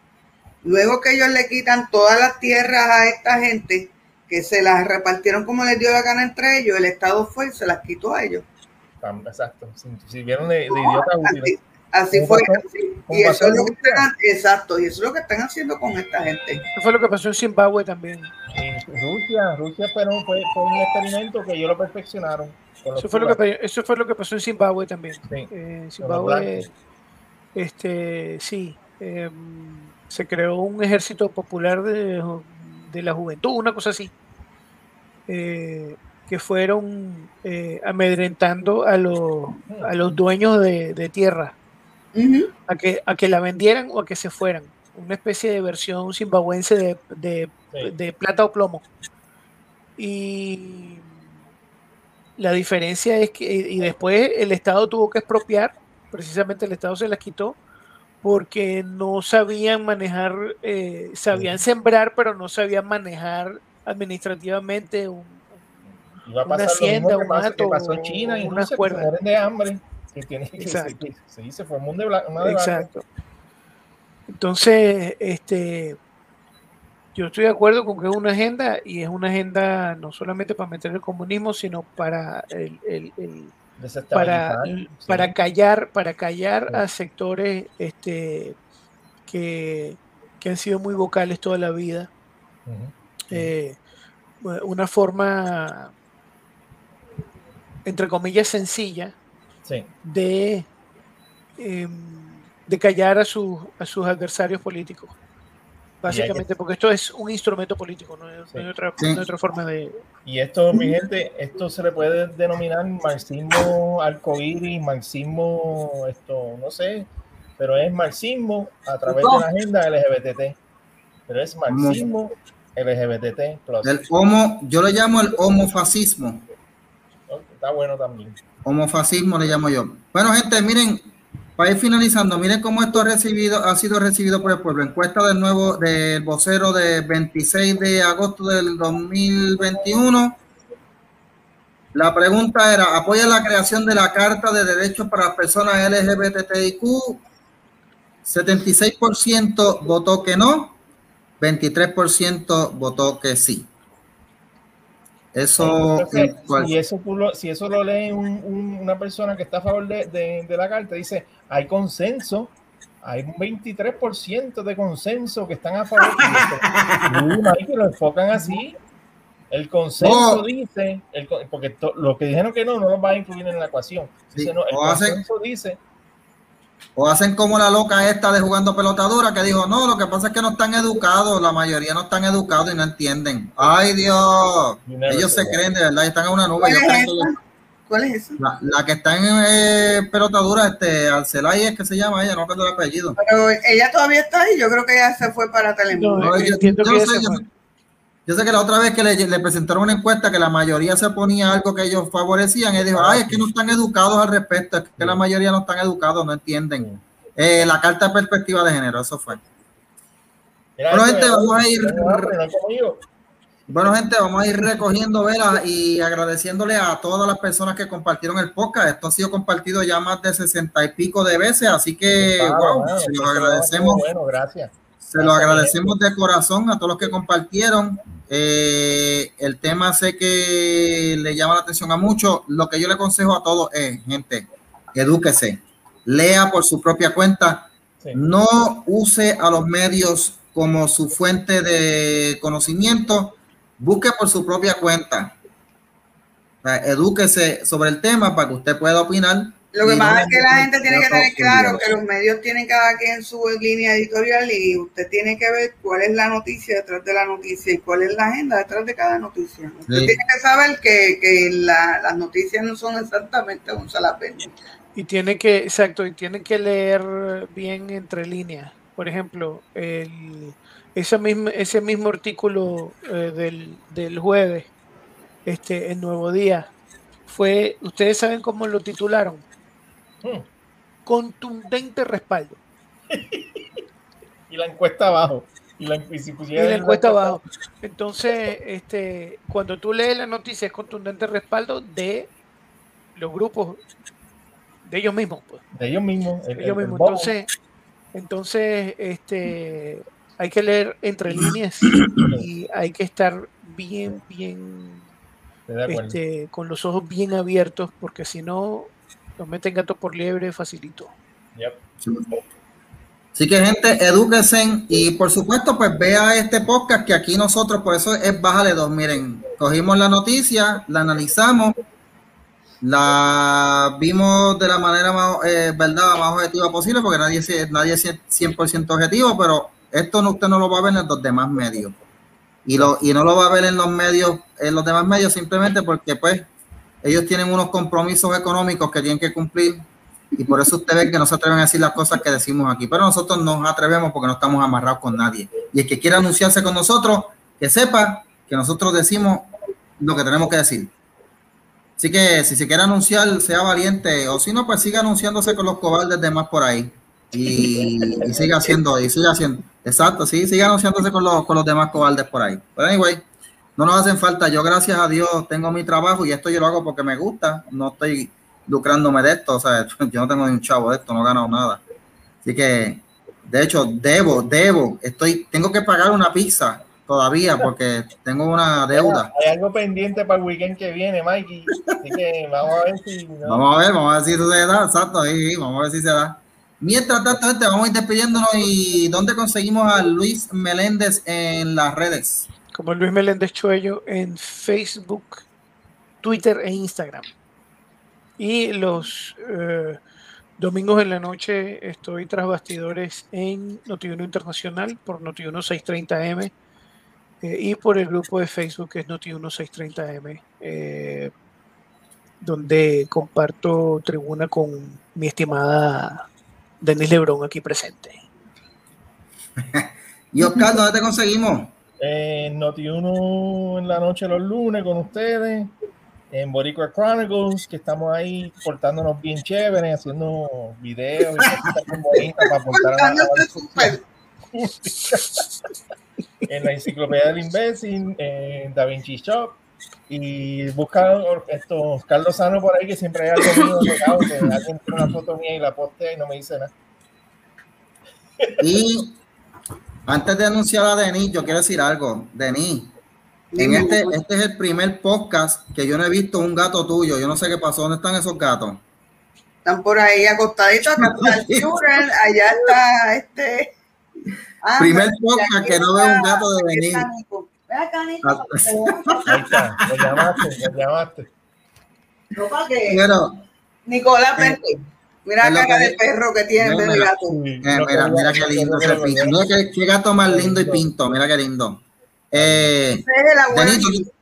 Luego que ellos le quitan todas las tierras a esta gente, que se las repartieron como les dio la gana entre ellos, el Estado fue y se las quitó a ellos. Exacto, si, vieron de, idiota Así, fue. y eso es lo que están, exacto, y eso es lo que están haciendo con esta gente. Eso fue lo que pasó en Zimbabue también. Rusia, Rusia fue, fue, un experimento que ellos lo perfeccionaron. Eso fue, lo que, eso fue lo que pasó en Zimbabue también. Eh, Zimbabue, este, sí, em, se creó un ejército popular de de la juventud, una cosa así, eh, que fueron eh, amedrentando a los, a los dueños de, tierra a, que, a que la vendieran o a que se fueran. Una especie de versión zimbabuense de, plata o plomo. Y la diferencia es que, y después el Estado tuvo que expropiar, precisamente el Estado se las quitó porque no sabían manejar, eh, sabían sembrar, pero no sabían manejar administrativamente un, una hacienda, un mato, pasó en China y una cuerda de hambre. Que tiene que. Se, se, formó un de, Exacto. Entonces, este, yo estoy de acuerdo con que es una agenda y es una agenda no solamente para meter el comunismo, sino para el, el, el para, para callar, para callar a sectores este, que, han sido muy vocales toda la vida. Eh, una forma, entre comillas, sencilla de, em, de callar a, sus a sus adversarios políticos. Básicamente, porque esto es un instrumento político, no hay, otra, forma de... Y esto, mi gente, esto se le puede denominar marxismo arcoíris, marxismo, esto, no sé, pero es marxismo a través de la agenda LGBT. Pero es marxismo LGBT. El homo, yo le llamo el homofascismo. Está bueno también. Homofascismo le llamo yo. Bueno, gente, miren, para ir finalizando, miren cómo esto ha, ha sido recibido por el pueblo. Encuesta del nuevo del vocero de 26 de agosto del 2021. La pregunta era, ¿apoya la creación de la Carta de Derechos para las Personas LGBTIQ? 76% votó que no, 23% votó que sí. Eso, si, eso lo, si eso lo lee una persona que está a favor de, la carta, dice, hay consenso, hay un 23% de consenso que están a favor. hay [LAUGHS] que lo enfocan así. El consenso dice, el, porque lo que dijeron que no, no lo va a incluir en la ecuación. Dice, no, el consenso dice o hacen como la loca esta de jugando pelotadura que dijo, no, lo que pasa es que no están educados, la mayoría no están educados y no entienden. Ay Dios, ellos se creen de verdad, están en una nube. ¿Cuál es esa? La, la que está en eh, pelotadura, este, Arcelay es que se llama ella, no recuerdo el apellido. Pero ella todavía está ahí, yo creo que ella se fue para Telemundo. No, yo, yo que no ella sé, se yo- fue. Yo sé que la otra vez que le, le presentaron una encuesta que la mayoría se ponía algo que ellos favorecían, y dijo, ay, es que no están educados al respecto, es que la mayoría no están educados, no entienden. Eh, la carta de perspectiva de género, eso fue. Mira, Bueno, este, gente, vamos a ir- he comido. Bueno, gente, vamos a ir recogiendo velas y agradeciéndole a todas las personas que compartieron el podcast. Esto ha sido compartido ya más de sesenta y pico de veces, así que, Claro, wow, se los agradecemos. Bueno, gracias. Se lo agradecemos de corazón a todos los que compartieron. Eh, el tema sé que le llama la atención a muchos. Lo que yo le aconsejo a todos es, gente, edúquese, lea por su propia cuenta, Sí. no use a los medios como su fuente de conocimiento, busque por su propia cuenta. O sea, edúquese sobre el tema para que usted pueda opinar. Lo que pasa es que la gente tiene que tener claro que los medios tienen cada quien su línea editorial y usted tiene que ver cuál es la noticia detrás de la noticia y cuál es la agenda detrás de cada noticia. Usted Sí. tiene que saber que, que la- las noticias no son exactamente un salapen. Y tiene que, exacto, y tiene que leer bien entre líneas. Por ejemplo, el, ese, mismo, ese mismo artículo eh, del, del jueves, este, en Nuevo Día, fue, ustedes saben cómo lo titularon. Contundente respaldo. [LAUGHS] Y la encuesta abajo. Y la, y si Y pusieran la encuesta abajo. Entonces, este, cuando tú lees la noticia, es contundente respaldo de los grupos, de ellos mismos. Pues. De ellos mismos. el- ellos. Entonces, entonces, este, hay que leer entre líneas y hay que estar bien, bien, este, con los ojos bien abiertos, porque si no, nos meten gato por liebre facilito. Yep. Así que gente, edúquense y por supuesto pues vea este podcast que aquí nosotros, por eso es Bájale dos, miren, cogimos la noticia, la analizamos, la vimos de la manera más, eh, verdad, más objetiva posible, porque nadie, es- nadie es 100% objetivo, pero esto no, usted no lo va a ver en los demás medios. Y, lo, y no lo va a ver en los medios, en los demás medios simplemente porque pues ellos tienen unos compromisos económicos que tienen que cumplir y por eso usted ve que no se atreven a decir las cosas que decimos aquí. Pero nosotros nos atrevemos porque no estamos amarrados con nadie. Y el que quiera anunciarse con nosotros, que sepa que nosotros decimos lo que tenemos que decir. Así que si se quiere anunciar, sea valiente. O si no, pues siga anunciándose con los cobardes de más por ahí. Y, y siga haciendo, y siga haciendo. Exacto, sí, siga anunciándose con los, con los demás cobardes por ahí. Pero anyway, no nos hacen falta. Yo, gracias a Dios, tengo mi trabajo y esto yo lo hago porque me gusta. No estoy lucrándome de esto. O sea, [LAUGHS] yo no tengo ni un chavo de esto, no he ganado nada. Así que, de hecho, debo, debo, estoy, tengo que pagar una pizza todavía porque tengo una deuda. Hay algo pendiente para el weekend que viene, Mikey. Así que vamos a ver si. ¿no? Vamos a ver, vamos a ver si eso se da. Exacto, sí, vamos a ver si se da. Mientras tanto, gente, vamos a ir despidiéndonos y ¿dónde conseguimos a Luis Meléndez en las redes? Como Luis Meléndez Chuello en Facebook, Twitter e Instagram. Y los eh, domingos en la noche estoy tras bastidores en Notiuno Internacional por Notiuno 630M eh, y por el grupo de Facebook que es Notiuno 630M, eh, donde comparto tribuna con mi estimada Denis Lebrón aquí presente. [LAUGHS] Y Oscar, ¿dónde te conseguimos? En Noti1 en la noche los lunes con ustedes. En Boricua Chronicles, que estamos ahí portándonos bien chévere, haciendo videos y cositas bien bonitas para aportar a la. [LAUGHS] En la enciclopedia del imbécil, en Da Vinci Shop. Y busca estos Carlos Sano por ahí, que siempre hay algo mío que alguien tiene una foto mía y la postea y no me dice nada. Y antes de anunciar a Denis, yo quiero decir algo. Denis, en este, este es el primer podcast que yo no he visto un gato tuyo. Yo no sé qué pasó. ¿Dónde están esos gatos? Están por ahí acostaditos, [LAUGHS] allá está este. Ah, Primer podcast que no veo un gato de Nico, Ah, veas. Ahí está, lo llamaste, lo llamaste. No, para que- Pero, Nicolás, vente. Mira la cara de perro que tiene en vez de Mira, gato. Eh, no mira, mira qué no lindo lo pinto. Mira qué, qué gato más lindo y pinto. Mira qué lindo. Eh, el. Denis, ¿dónde-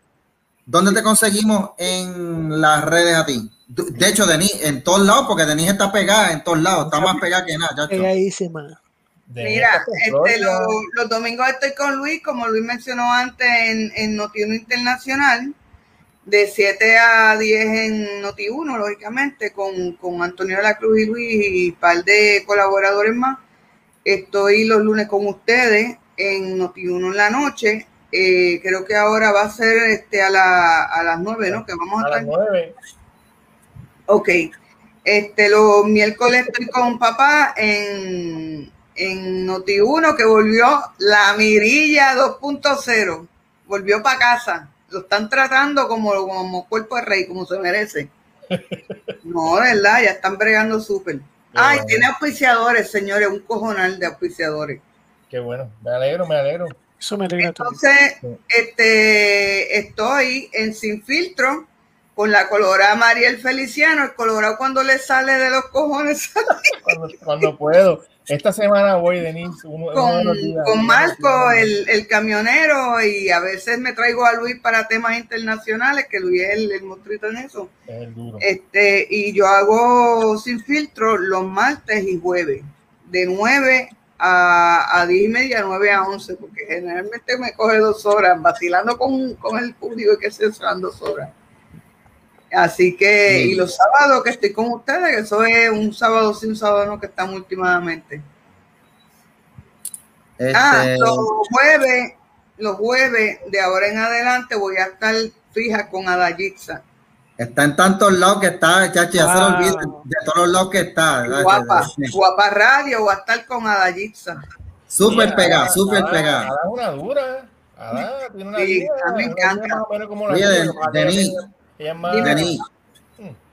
¿dónde te conseguimos en las redes a ti? De hecho, Denis, en todos lados, porque Denis está pegada en todos lados, está más pegada que nada. Pegadísima. Mira, este, los, domingos estoy con Luis, como Luis mencionó antes, en, en Notiuno Internacional, de 7 a 10 en Noti1, lógicamente, con, con Antonio de la Cruz y Luis y un par de colaboradores más. Estoy los lunes con ustedes en Noti1 en la noche. Eh, creo que ahora va a ser este, a, la, a las 9, ¿no? Que vamos a, a las 9. Ok. Este, los miércoles estoy con papá en, en Noti1 que volvió la mirilla 2.0. Volvió para casa. Lo están tratando como, como cuerpo de rey, como se merece. No, verdad, ya están bregando súper. Ay, tiene auspiciadores, señores, un cojonal de auspiciadores. Qué bueno, me alegro, me alegro. Eso me alegra Entonces, este, estoy en Sin Filtro con la colorada Mariel Feliciano, el colorado cuando le sale de los cojones. cuando, cuando puedo. Esta semana voy, Denise. Uno, con, con, Marco, el, el, camionero, y a veces me traigo a Luis para temas internacionales, que Luis es el, el monstruito en eso. Es el duro. Este, y yo hago sin filtro los martes y jueves, de 9 a, a 10 y media, 9 a 11, porque generalmente me coge dos horas, vacilando con, con el público que se usan dos horas. Así que, sí. y los sábados que estoy con ustedes, que eso es un sábado sí, un sábado no, que están últimamente. Este... Ah, los jueves, los jueves de ahora en adelante voy a estar fija con Adayitza. Está en tantos lados que está, chachi, ya se lo olviden de todos los lados que está. Guapa, guapa radio, voy a estar con Adayitza. Súper pegada, súper pegada. Ada una dura. Ada tiene una sí, a mí me encanta. Oye, Denis, Denis,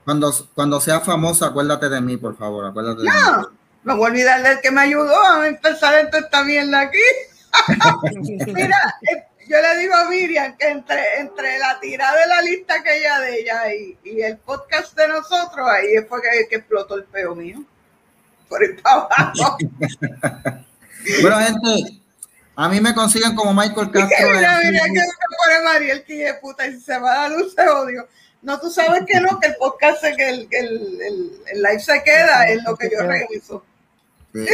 cuando, cuando sea famosa, acuérdate de mí, por favor. Acuérdate no, de mí. no voy a olvidar del que me ayudó a empezar en toda esta mierda aquí. [LAUGHS] Mira, yo le digo a Miriam que entre, entre la tirada de la lista que ella de ella y, y el podcast de nosotros, ahí fue que, que explotó el peo mío. Por ir para abajo. [LAUGHS] bueno, gente, a mí me consiguen como Michael [LAUGHS] Castro. mira, mira que me pone Mariel, que de puta, y si se va a dar luz, [LAUGHS] se odio. No, tú sabes que no, que el podcast, que el, el, el, el live se queda, es lo que yo reviso. Sí.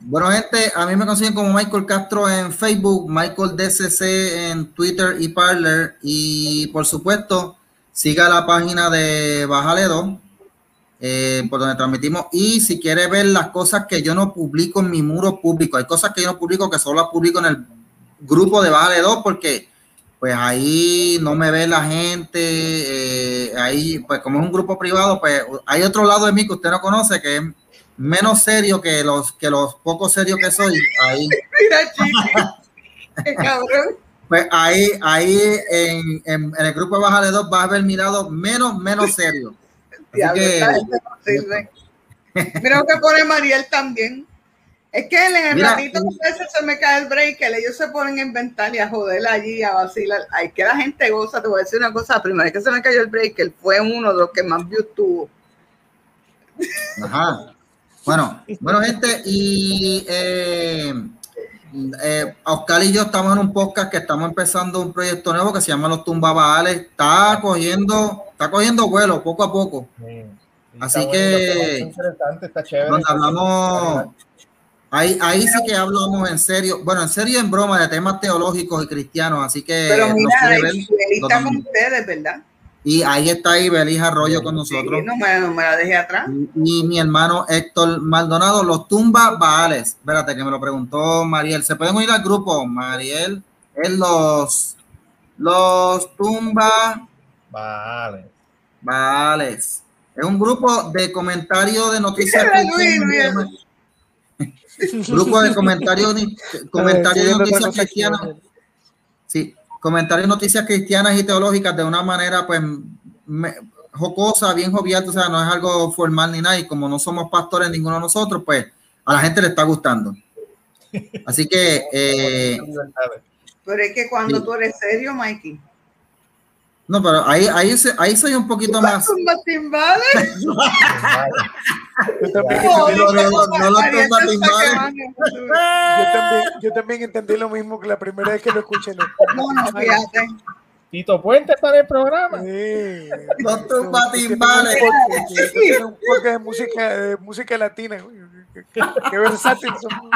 Bueno, gente, a mí me consiguen como Michael Castro en Facebook, Michael DCC en Twitter y Parler. Y por supuesto, siga la página de Bájale 2, eh, por donde transmitimos. Y si quiere ver las cosas que yo no publico en mi muro público, hay cosas que yo no publico que solo las publico en el grupo de Bájale 2, porque pues ahí no me ve la gente. Eh, ahí, pues como es un grupo privado, pues hay otro lado de mí que usted no conoce, que es menos serio que los que los pocos serios que soy ahí mira [LAUGHS] cabrón pues ahí ahí en, en, en el grupo de baja de dos vas a ver mirado menos menos serio Así que, mira lo que pone Mariel también es que en el mira, ratito a veces se me cae el breaker, ellos se ponen a inventar y a joder allí, a vacilar. Ay, que la gente goza, te voy a decir una cosa, la primera vez que se me cayó el breaker fue uno de los que más views tuvo. Ajá. Bueno, [LAUGHS] bueno, gente, y eh, eh, Oscar y yo estamos en un podcast que estamos empezando un proyecto nuevo que se llama Los Tumbabales. Está cogiendo, está cogiendo vuelo poco a poco. Sí, Así que interesante, está chévere. Donde hablamos, ahí, ahí sí que hablamos en serio, bueno, en serio en broma de temas teológicos y cristianos. Así que. Pero mira, ver, está con ustedes, ¿verdad? Y ahí está Ibelis Arroyo con nosotros. Sí, no, me, no me la dejé atrás. Y, y, mi hermano Héctor Maldonado, los tumba Baales. Espérate, que me lo preguntó Mariel. ¿Se pueden unir al grupo? Mariel, es los, los tumba Baales. Baales. Es un grupo de comentarios de noticias. grupo de comentarios, [LAUGHS] comentarios de noticias cristianas. Comentarios noticias cristianas y teológicas de una manera pues me, jocosa, bien jovial, o sea, no es algo formal ni nada, y como no somos pastores ninguno de nosotros, pues a la gente le está gustando. Así que... Eh, [LAUGHS] pero es que cuando sí. tú eres serio, Mikey. No, pero ahí, ahí, ahí soy un poquito más. timbales? [LAUGHS] Yo también, [LAUGHS] yo, también, yo también entendí lo mismo que la primera vez que lo escuché. No, no, fíjate. Tito Puente está en el programa. Sí. Los tumbatimbales. Tiene un poco de música, de música latina. Qué, qué, qué versátil son.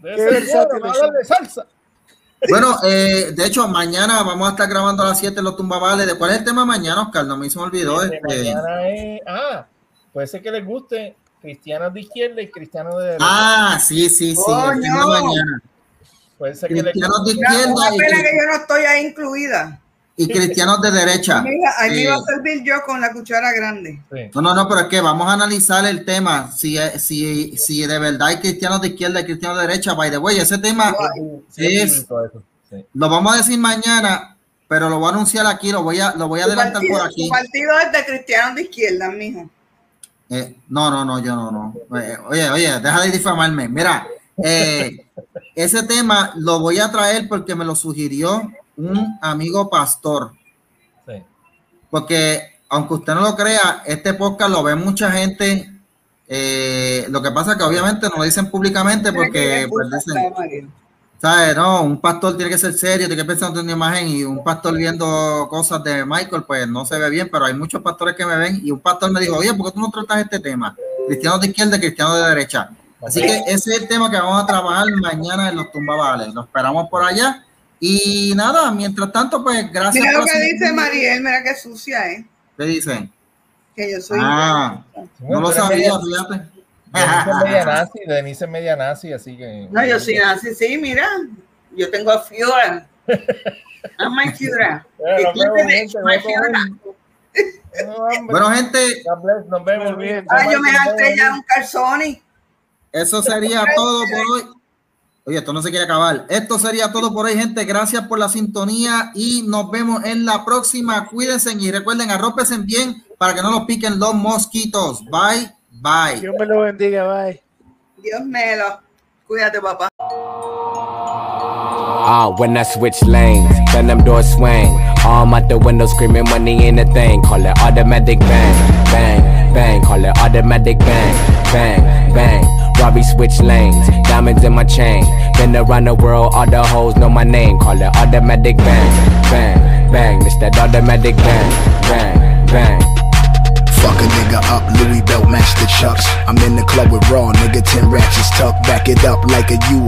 Qué versátil hablar de salsa. Bueno, eh, de hecho, mañana vamos a estar grabando a las 7 los tumbavales. ¿De cuál es el tema mañana, Oscar? No me se me olvidó. Este, Este. mañana es, ah, puede ser que les guste cristianos de izquierda y cristianos de derecha. Ah, sí, sí, sí. el tema Coño. mañana. puede ser que les Cristianos guste. de izquierda una y, pena cri- que yo no estoy ahí incluida. Y cristianos de derecha. A mí, a mí Eh, iba a servir yo con la cuchara grande. Sí. No, no, no, pero es que vamos a analizar el tema. Si, si, si de verdad hay cristianos de izquierda y cristianos de derecha, by the way, ese tema Sí, es sí. lo vamos a decir mañana, pero lo voy a anunciar aquí, lo voy a, lo voy a adelantar partido, por aquí. tu partido es de cristianos de izquierda, mijo. Eh, no, no, no, yo no, no. Eh, oye, oye, deja de difamarme. Mira, eh, ese tema lo voy a traer porque me lo sugirió un amigo pastor. Sí. Porque aunque usted no lo crea, este podcast lo ve mucha gente. eh, lo que pasa es que obviamente no lo dicen públicamente porque pues, dicen, ¿sabes? No, un pastor tiene que ser serio, tiene que pensar en una imagen y un pastor viendo cosas de Michael, pues no se ve bien, pero hay muchos pastores que me ven y un pastor me dijo, oye, ¿por qué tú no tratas este tema? Cristianos de izquierda y cristianos de derecha. Así que ese es el tema que vamos a trabajar mañana en los tumbavales. Lo esperamos por allá. Y nada, mientras tanto, pues gracias. Mira lo que dice Mariel, mira qué sucia, ¿eh? ¿Qué dicen? Que yo soy. Ah, no lo sabía, fíjate. Denise es media [LAUGHS] nazi, Denise es media nazi, así que. No, yo soy así, sí, mira. Yo tengo a Fiora. I'm my Fiora. [LAUGHS] Bueno, gente, nos vemos. Bien. Ah, yo me gasté ya un calzoni. eso sería todo por hoy. Oye, esto no se quiere acabar. Esto sería todo por hoy, gente. Gracias por la sintonía y nos vemos en la próxima. Cuídense y recuerden, arrópense bien para que no los piquen los mosquitos. Bye, bye. Dios me lo bendiga, bye. Dios me lo. Cuídate, papá. Ah, when I switch lanes, then them doors swing. Arm out the window screaming money ain't a thing. Call it automatic bang, bang, bang. Call it automatic bang, bang, bang. Robbie switch lanes, diamonds in my chain. Been around the world, all the hoes know my name. Call it automatic bang, bang, bang. It's that automatic bang, bang, bang. Fuck a nigga up, Louis belt match the chucks. I'm in the club with raw, nigga, 10 ratchets tucked. Back it up like a U